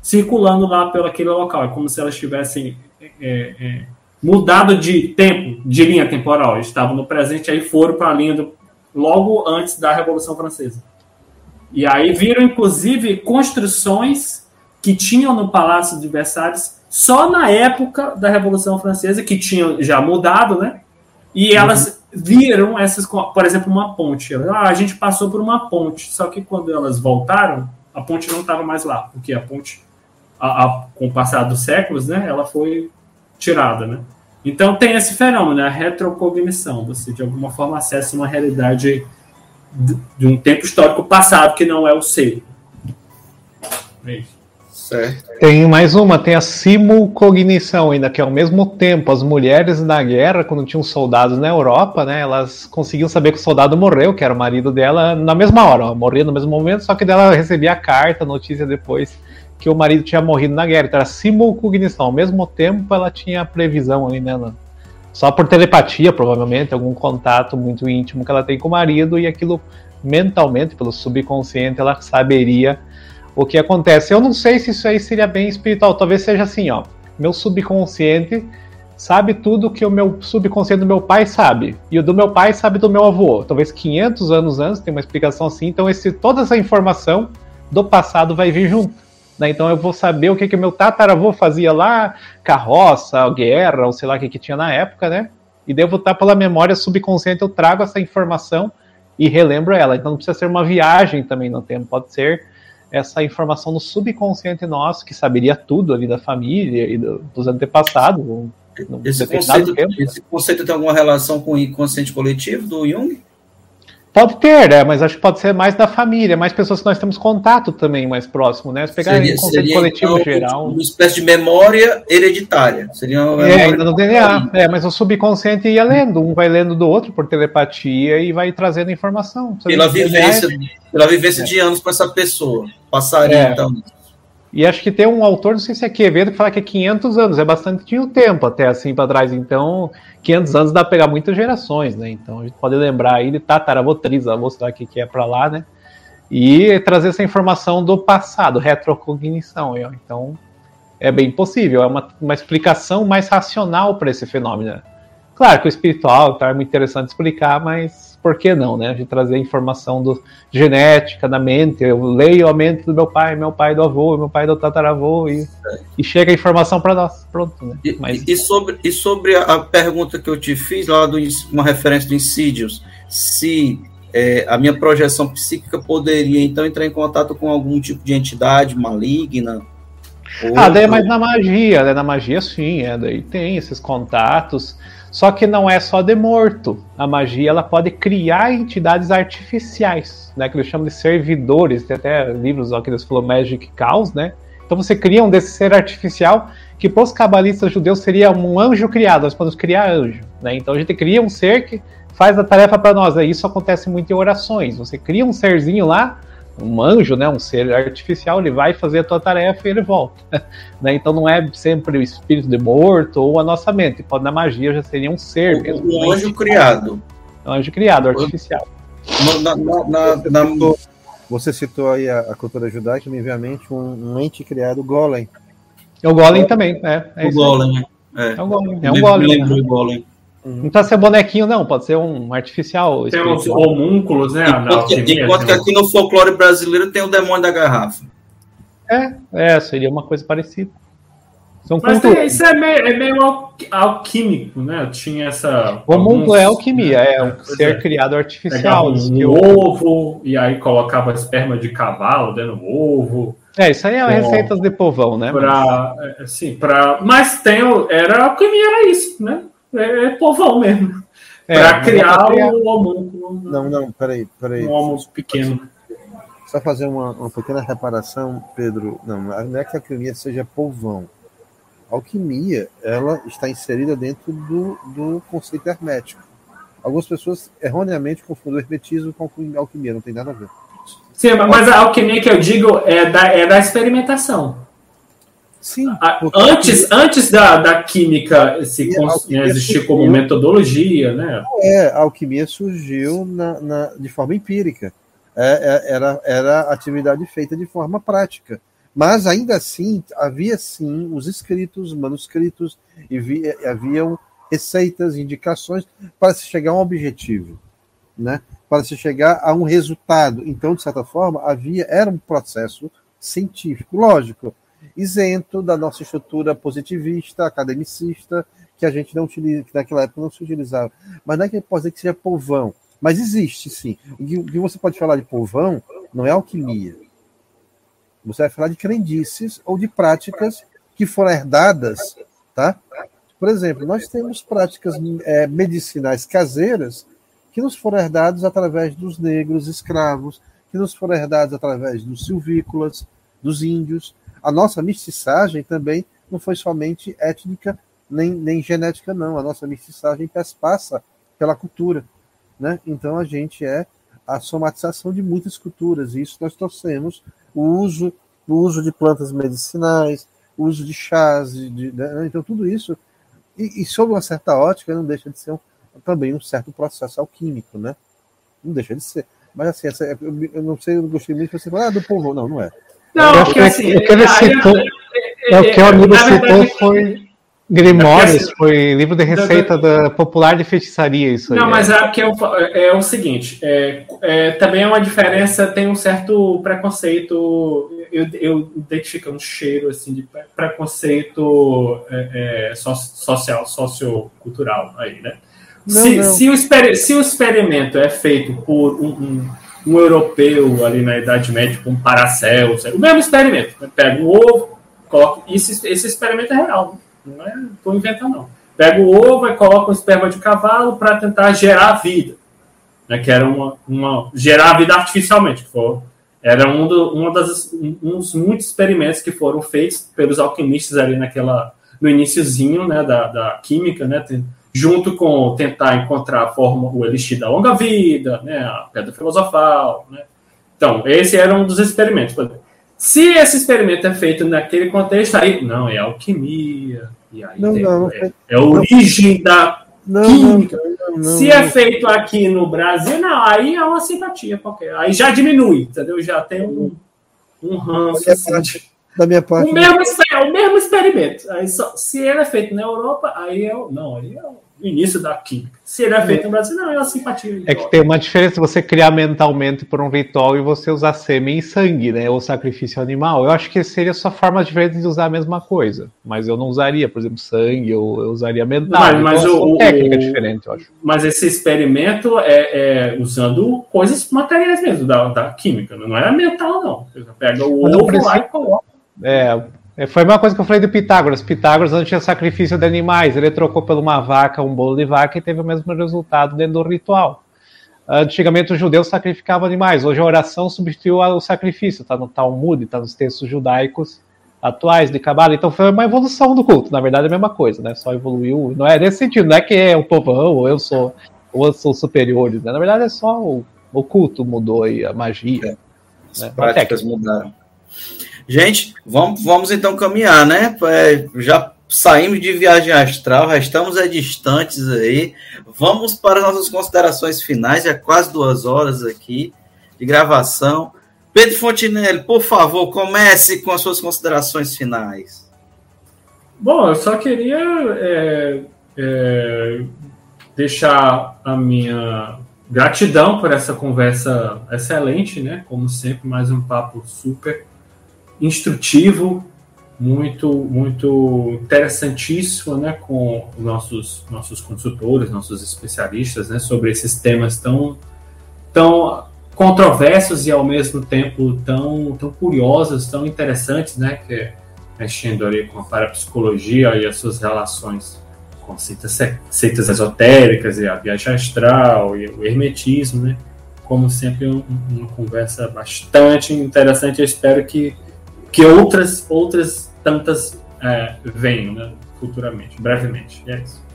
circulando lá pelo aquele local. É como se elas tivessem é, é, mudado de tempo, de linha temporal. estavam no presente, aí foram para a linha do, logo antes da Revolução Francesa. E aí viram, inclusive, construções que tinham no Palácio de Versalhes só na época da Revolução Francesa, que tinham já mudado, né? E uhum. elas viram essas, por exemplo, uma ponte. Ah, a gente passou por uma ponte, só que quando elas voltaram, a ponte não estava mais lá, porque a ponte, a, a, com o passar dos séculos, né, ela foi tirada, né? Então tem esse fenômeno, a retrocognição. Você de alguma forma acessa uma realidade de um tempo histórico passado que não é o seu. É certo. Tem mais uma, tem a simulcognição ainda, que é ao mesmo tempo, as mulheres na guerra, quando tinham soldados na Europa, né, elas conseguiam saber que o soldado morreu, que era o marido dela, na mesma hora, morria no mesmo momento, só que dela recebia a carta, a notícia depois que o marido tinha morrido na guerra. Então era simulcognição. Ao mesmo tempo, ela tinha previsão ali, né? Só por telepatia, provavelmente, algum contato muito íntimo que ela tem com o marido, e aquilo mentalmente, pelo subconsciente, ela saberia o que acontece. Eu não sei se isso aí seria bem espiritual. Talvez seja assim, ó. Meu subconsciente sabe tudo que o meu subconsciente do meu pai sabe. E o do meu pai sabe do meu avô. Talvez 500 anos antes, tem uma explicação assim. Então, esse, toda essa informação do passado vai vir junto. Né? Então eu vou saber o que que meu tataravô fazia lá, carroça, guerra, ou sei lá o que, que tinha na época, né? E devo estar pela memória subconsciente, eu trago essa informação e relembro ela. Então não precisa ser uma viagem também no tempo, pode ser essa informação no subconsciente nosso, que saberia tudo ali da família e do, dos antepassados. Esse conceito, esse conceito tem alguma relação com o inconsciente coletivo do Jung? Pode ter, né? Mas acho que pode ser mais da família, mais pessoas que nós temos contato também mais próximo, né? Se pegar seria, um conceito seria, coletivo então, geral. Uma espécie de memória hereditária. Seria uma é, ainda no DNA. É, mas o subconsciente ia lendo, um vai lendo do outro por telepatia e vai trazendo informação. Pela vivência, pela vivência é. de anos com essa pessoa. Passaria, é. então. E acho que tem um autor, não sei se é Quevedo, que fala que é 500 anos, é bastante tempo até assim para trás. Então, 500 anos dá para pegar muitas gerações, né? Então, a gente pode lembrar aí de tataravô, trisavô, sei o que, que é para lá, né? E trazer essa informação do passado, retrocognição. Então, é bem possível, é uma, uma explicação mais racional para esse fenômeno. Claro que o espiritual tá, é muito interessante explicar, mas por que não, né? Gente trazer informação do genética, da mente. Eu leio a mente do meu pai, meu pai do avô, meu pai do tataravô e, e chega a informação para nós. Pronto, né? E, Mas e sobre, e sobre a pergunta que eu te fiz lá do uma referência do Insidious, se é, a minha projeção psíquica poderia então entrar em contato com algum tipo de entidade maligna? Ou- Ah, daí é mais na magia, né? Na magia sim, é, daí tem esses contatos. Só que não é só de morto. A magia ela pode criar entidades artificiais, né? Que eles chamam de servidores. Tem até livros ó, que eles falam Magic Chaos, né? Então você cria um desse ser artificial que para os cabalistas judeus seria um anjo criado. Nós podemos criar anjo, né? Então a gente cria um ser que faz a tarefa para nós. Aí Isso acontece muito em orações. Você cria um serzinho lá, um anjo, né, um ser artificial, ele vai fazer a tua tarefa e ele volta. né? Então não é sempre o espírito de morto ou a nossa mente. Pode na magia já seria um ser mesmo. um né? anjo criado. Um anjo criado, artificial. Na, na- na- na- Você citou aí a, a cultura judaica, me veio à mente um, um ente criado Golem. É o Golem também, é. É, o. Golem. É, é o Golem. É um Golem. me né? lembro do Golem. Não precisa ser bonequinho, não. Pode ser um artificial. Tem uns homúnculos, né? Enquanto, que, alquimia, enquanto que né? aqui no folclore brasileiro tem o demônio da garrafa. É, é, seria uma coisa parecida. São Mas tem- isso é meio, é meio al- alquímico, né? Tinha essa. O homúnculo alguns- é alquimia, é um Pois ser é. criado Pegava artificial. que um o- ovo e aí colocava esperma de cavalo dentro do ovo. É, isso aí é Bom. receitas de povão, né? Pra, é, assim, pra, mas tem, o- era alquimia, era isso, né? É, é povão mesmo. É, pra mas criar criar- o homúnculo. Não, não, peraí, peraí. Um homúnculo pequeno. Só fazer uma, uma pequena reparação, Pedro. Não, não é que a alquimia seja polvão. A alquimia, ela está inserida dentro do, do conceito hermético. Algumas pessoas erroneamente confundem o hermetismo com a alquimia, não tem nada a ver. Sim, mas a alquimia que eu digo é da, é da experimentação. Sim, A- porque Antes, antes da, da química se alquimia existir como surgiu- metodologia, né? é, a alquimia surgiu na, na- de forma empírica. É, é, era, era atividade feita de forma prática. Mas ainda assim, havia sim os escritos, manuscritos, e vi- haviam receitas, indicações para se chegar a um objetivo, né? para se chegar a um resultado. Então, de certa forma, havia era um processo científico, lógico, isento da nossa estrutura positivista, academicista, que a gente não utiliza, que naquela época não se utilizava. Mas não é que pode dizer que seja povão, mas existe sim. O que, você pode falar de povão não é alquimia. Você vai falar de crendices ou de práticas que foram herdadas, tá? Por exemplo, nós temos práticas é, medicinais caseiras que nos foram herdadas através dos negros escravos, que nos foram herdados através dos silvícolas, dos índios. A nossa mestiçagem também não foi somente étnica nem, nem genética, não. A nossa mestiçagem passa pela cultura. Né? Então a gente é a somatização de muitas culturas, e isso nós trouxemos o uso, o uso de plantas medicinais, o uso de chás, de, né? então tudo isso, e, e sob uma certa ótica, não deixa de ser um, também um certo processo alquímico, né? Não deixa de ser. Mas assim, essa, eu, eu não sei, eu gostei muito você falou, ah, do povo. Não, não é. Não, Eu porque assim. o que ele aí- citou- é- É, o que o amigo na citou verdade, foi Grimórios, assim- foi livro de receita da popular de feitiçaria, isso aí. Não, é. mas é fa- é, o seguinte, é, é, também é uma diferença, tem um certo preconceito, eu, eu identifico um cheiro assim de pre- preconceito é, é, so- social, sociocultural aí, né? Não, se, não. Se, o se o experimento é feito por um, um- um europeu ali na Idade Média, com um Paracelso, o mesmo experimento, pega um ovo, coloca, esse, esse experimento é real, não é, estou inventando não. Pega o ovo e coloca um esperma de cavalo para tentar gerar vida, né, que era uma, uma gerar vida artificialmente, que foi, era um, do, uma das, um, um dos muitos experimentos que foram feitos pelos alquimistas ali naquela no iníciozinho né, da, da química, né, junto com tentar encontrar a forma, o elixir da longa vida, né, a pedra filosofal, né. Então, esse era um dos experimentos. Se esse experimento é feito naquele contexto, aí não, é alquimia, e aí Não, tem- não, é, é a origem da Não, não, química. Se é feito aqui no Brasil, não, aí é uma simpatia qualquer. Aí já diminui, entendeu? Já tem um, um ranço. Assim, Da minha parte. O mesmo, o mesmo experimento. Aí só, se ele é feito na Europa, aí é. Não, aí é o início da química. Se ele é feito no Brasil, não, é a simpatia. É que tem uma diferença você criar mentalmente por um ritual e você usar sêmen e sangue, né? Ou sacrifício animal. Eu acho que seria só forma diferente de usar a mesma coisa. Mas eu não usaria, por exemplo, sangue, ou eu usaria mental. Mas, mas então, o, técnica o, diferente, eu acho. Mas esse experimento é, é usando coisas materiais mesmo, da, da química. Não é mental, não. Você pega o ovo precisa- lá e coloca. É, foi a mesma coisa que eu falei do Pitágoras. Pitágoras não tinha sacrifício de animais. Ele trocou por uma vaca, um bolo de vaca e teve o mesmo resultado dentro do ritual. Antigamente os judeus sacrificavam animais. Hoje a oração substituiu o sacrifício. Está no Talmud, está nos textos judaicos atuais de Cabala. Então foi uma evolução do culto. Na verdade é a mesma coisa, né? Só evoluiu. Não é nesse sentido. Não é que é o povão ou eu sou ou eu sou superiores. Né? Na verdade é só o, o culto mudou e a magia. As né? práticas mudaram. Gente, vamos, vamos então caminhar, né? É, já saímos de viagem astral, já estamos é, distantes aí. Vamos para nossas considerações finais, já quase duas horas aqui de gravação. Pedro Fontinelli, por favor, comece com as suas considerações finais. Bom, eu só queria é, é, deixar a minha gratidão por essa conversa excelente, né? Como sempre, mais um papo super instrutivo, muito muito interessantíssimo, né? Com os nossos nossos consultores, nossos especialistas, né? Sobre esses temas tão tão controversos e ao mesmo tempo tão tão curiosos, tão interessantes, né? Que mexendo ali com a parapsicologia e as suas relações com seitas, seitas esotéricas e a viagem astral e o hermetismo, né? Como sempre, um, uma conversa bastante interessante. Eu espero que, que outras, outras tantas é, venham né? futuramente, brevemente. E é isso.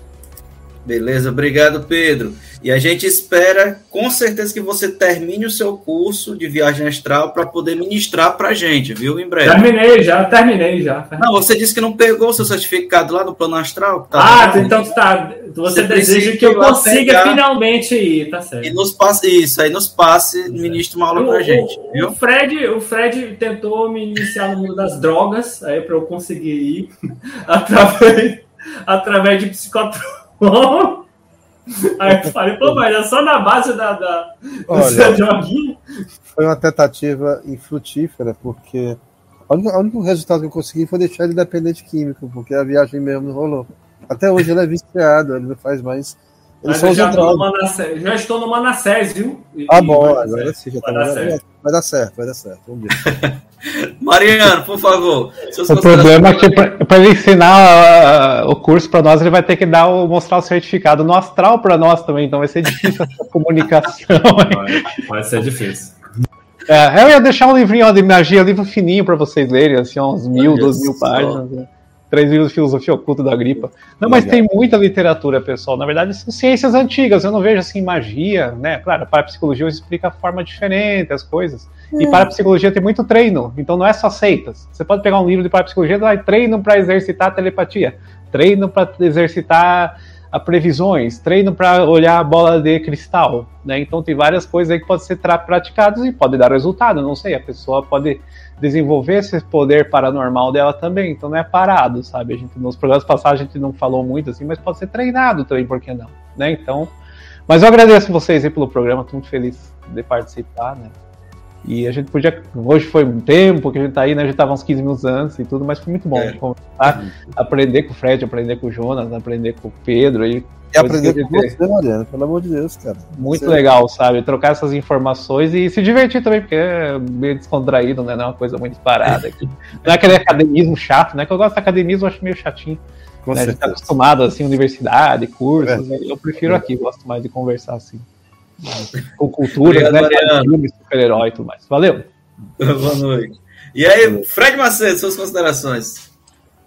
Beleza, obrigado, Pedro. E a gente espera, com certeza, que você termine o seu curso de viagem astral para poder ministrar para a gente, viu? Em breve. Terminei já, terminei já. Não, você disse que não pegou o seu certificado lá no plano astral? ah, bom? então tá. Você, Você deseja que eu consiga pegar. finalmente ir, tá certo. E nos passe isso, aí nos passe, ministra uma aula O- pra gente, viu? o Fred, o Fred tentou me iniciar no mundo das drogas, aí para eu conseguir ir através, através de psicotron. Aí eu falei, pô, mas é só na base da, da, Olha, da droguinha. foi uma tentativa infrutífera, porque o único, o único resultado que eu consegui foi deixar ele dependente químico, porque a viagem mesmo não rolou. Até hoje ele é viciado, ele não faz mais. Ele Mas só eu já. Manassés, já estou no Manassés, viu? E- Ah, bom, vai dar agora certo. sim, já Vai tá dar vai, certo. vai dar certo, vai dar certo. Vamos ver. Mariano, por favor. O problema é que para ele ensinar ah, o curso para nós, ele vai ter que dar o, mostrar o certificado no astral para nós também, então vai ser difícil essa comunicação. Vai, vai ser difícil. É, eu ia deixar um livrinho ó, de magia, um livro fininho para vocês lerem, assim, uns mil, duas mil páginas. né? Três livros de filosofia oculta da gripa. Não, mas Legal. tem muita literatura, pessoal. Na verdade, são ciências antigas. Eu não vejo assim magia, né? Claro, para a psicologia explica a forma diferente as coisas. E para a psicologia tem muito treino. Então não é só seitas. Você pode pegar um livro de parapsicologia e treino para exercitar a telepatia, treino para exercitar a previsões, treino para olhar a bola de cristal, né? Então tem várias coisas aí que podem ser praticadas e pode dar resultado, não sei, a pessoa pode desenvolver esse poder paranormal dela também, então não é parado, sabe? A gente nos programas passados a gente não falou muito assim, mas pode ser treinado também, por que não, né? Então, mas eu agradeço vocês aí pelo programa, tô muito feliz de participar, né? E a gente podia. Hoje foi um tempo que a gente tá aí, né? A gente tava uns 15 minutos antes e tudo, mas foi muito bom É. conversar, aprender com o Fred, aprender com o Jonas, aprender com o Pedro aí. E aprender com você, Mariana, pelo amor de Deus, cara. Muito Você- legal, sabe? Trocar essas informações e se divertir também, porque é meio descontraído, né? Não é uma coisa muito parada aqui. Não é aquele academismo chato, né? Que eu gosto de academismo, eu acho meio chatinho. Com né? A gente tá acostumado, assim, universidade, cursos. É. né? Eu prefiro aqui, gosto mais de conversar assim. Com cultura, Obrigado, né? Filme, super-herói e tudo mais. Valeu! Boa noite. E aí, Fred Macedo, suas considerações.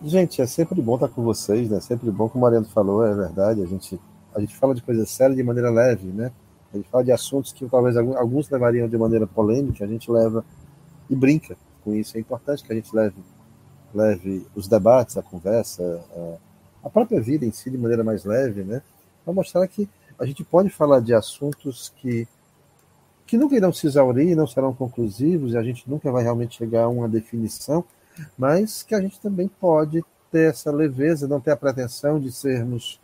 Gente, é sempre bom estar com vocês, né? Sempre bom, como o Mariano falou, é verdade. A gente, a gente fala de coisas sérias de maneira leve, né? A gente fala de assuntos que talvez alguns levariam de maneira polêmica, a gente leva e brinca com isso. É importante que a gente leve, leve os debates, a conversa, a, a própria vida em si de maneira mais leve, né? Para mostrar que a gente pode falar de assuntos que, que nunca irão se exaurir, não serão conclusivos, e a gente nunca vai realmente chegar a uma definição, mas que a gente também pode ter essa leveza, não ter a pretensão de sermos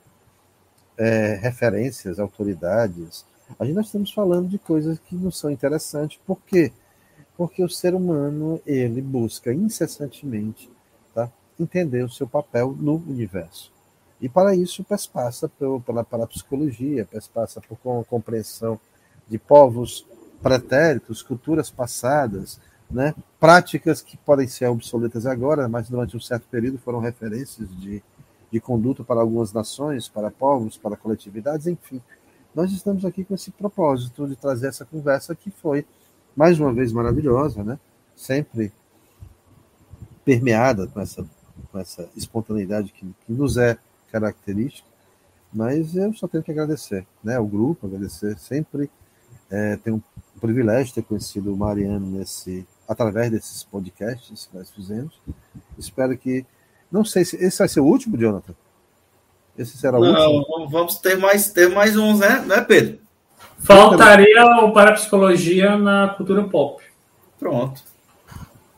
é, referências, autoridades. A gente nós estamos falando de coisas que não são interessantes, por quê? Porque o ser humano ele busca incessantemente tá, entender o seu papel no universo. E para isso passa pela, pela psicologia, passa por compreensão de povos pretéritos, culturas passadas, né? práticas que podem ser obsoletas agora, mas durante um certo período foram referências de, de conduta para algumas nações, para povos, para coletividades, enfim. Nós estamos aqui com esse propósito de trazer essa conversa que foi, mais uma vez, maravilhosa, né? sempre permeada com essa, com essa espontaneidade que, que nos é característica, mas eu só tenho que agradecer né, ao grupo, agradecer sempre. É, tenho um privilégio de ter conhecido o Mariano nesse, através desses podcasts que nós fizemos. Espero que. Não sei se esse vai ser o último, Jonathan. Esse será o Não, último. Vamos ter mais, ter mais uns, né, né Pedro? Faltaria o parapsicologia na cultura pop. Pronto.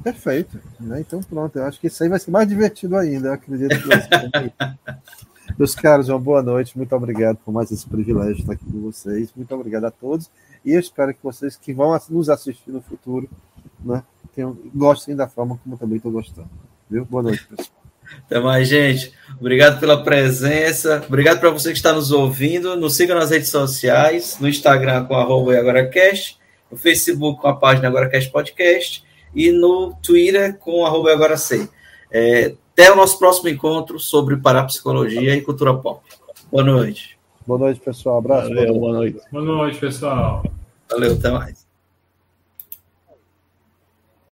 Perfeito. Né? Então, pronto. Eu acho que isso aí vai ser mais divertido ainda. Eu acredito que vai ser. Meus caros, uma boa noite. Muito obrigado por mais esse privilégio de estar aqui com vocês. Muito obrigado a todos. E eu espero que vocês que vão nos assistir no futuro né, tenham, gostem da forma como também estou gostando. Viu? Boa noite, pessoal. Até mais, gente. Obrigado pela presença. Obrigado para você que está nos ouvindo. Nos siga nas redes sociais, no Instagram com arroba AgoraCast, no Facebook com a página AgoraCast Podcast e no Twitter com arroba Agora Sei. É, até o nosso próximo encontro sobre parapsicologia e cultura pop. Boa noite. Boa noite, pessoal. Abraço. Valeu, boa noite. Boa noite, pessoal. Valeu, até mais.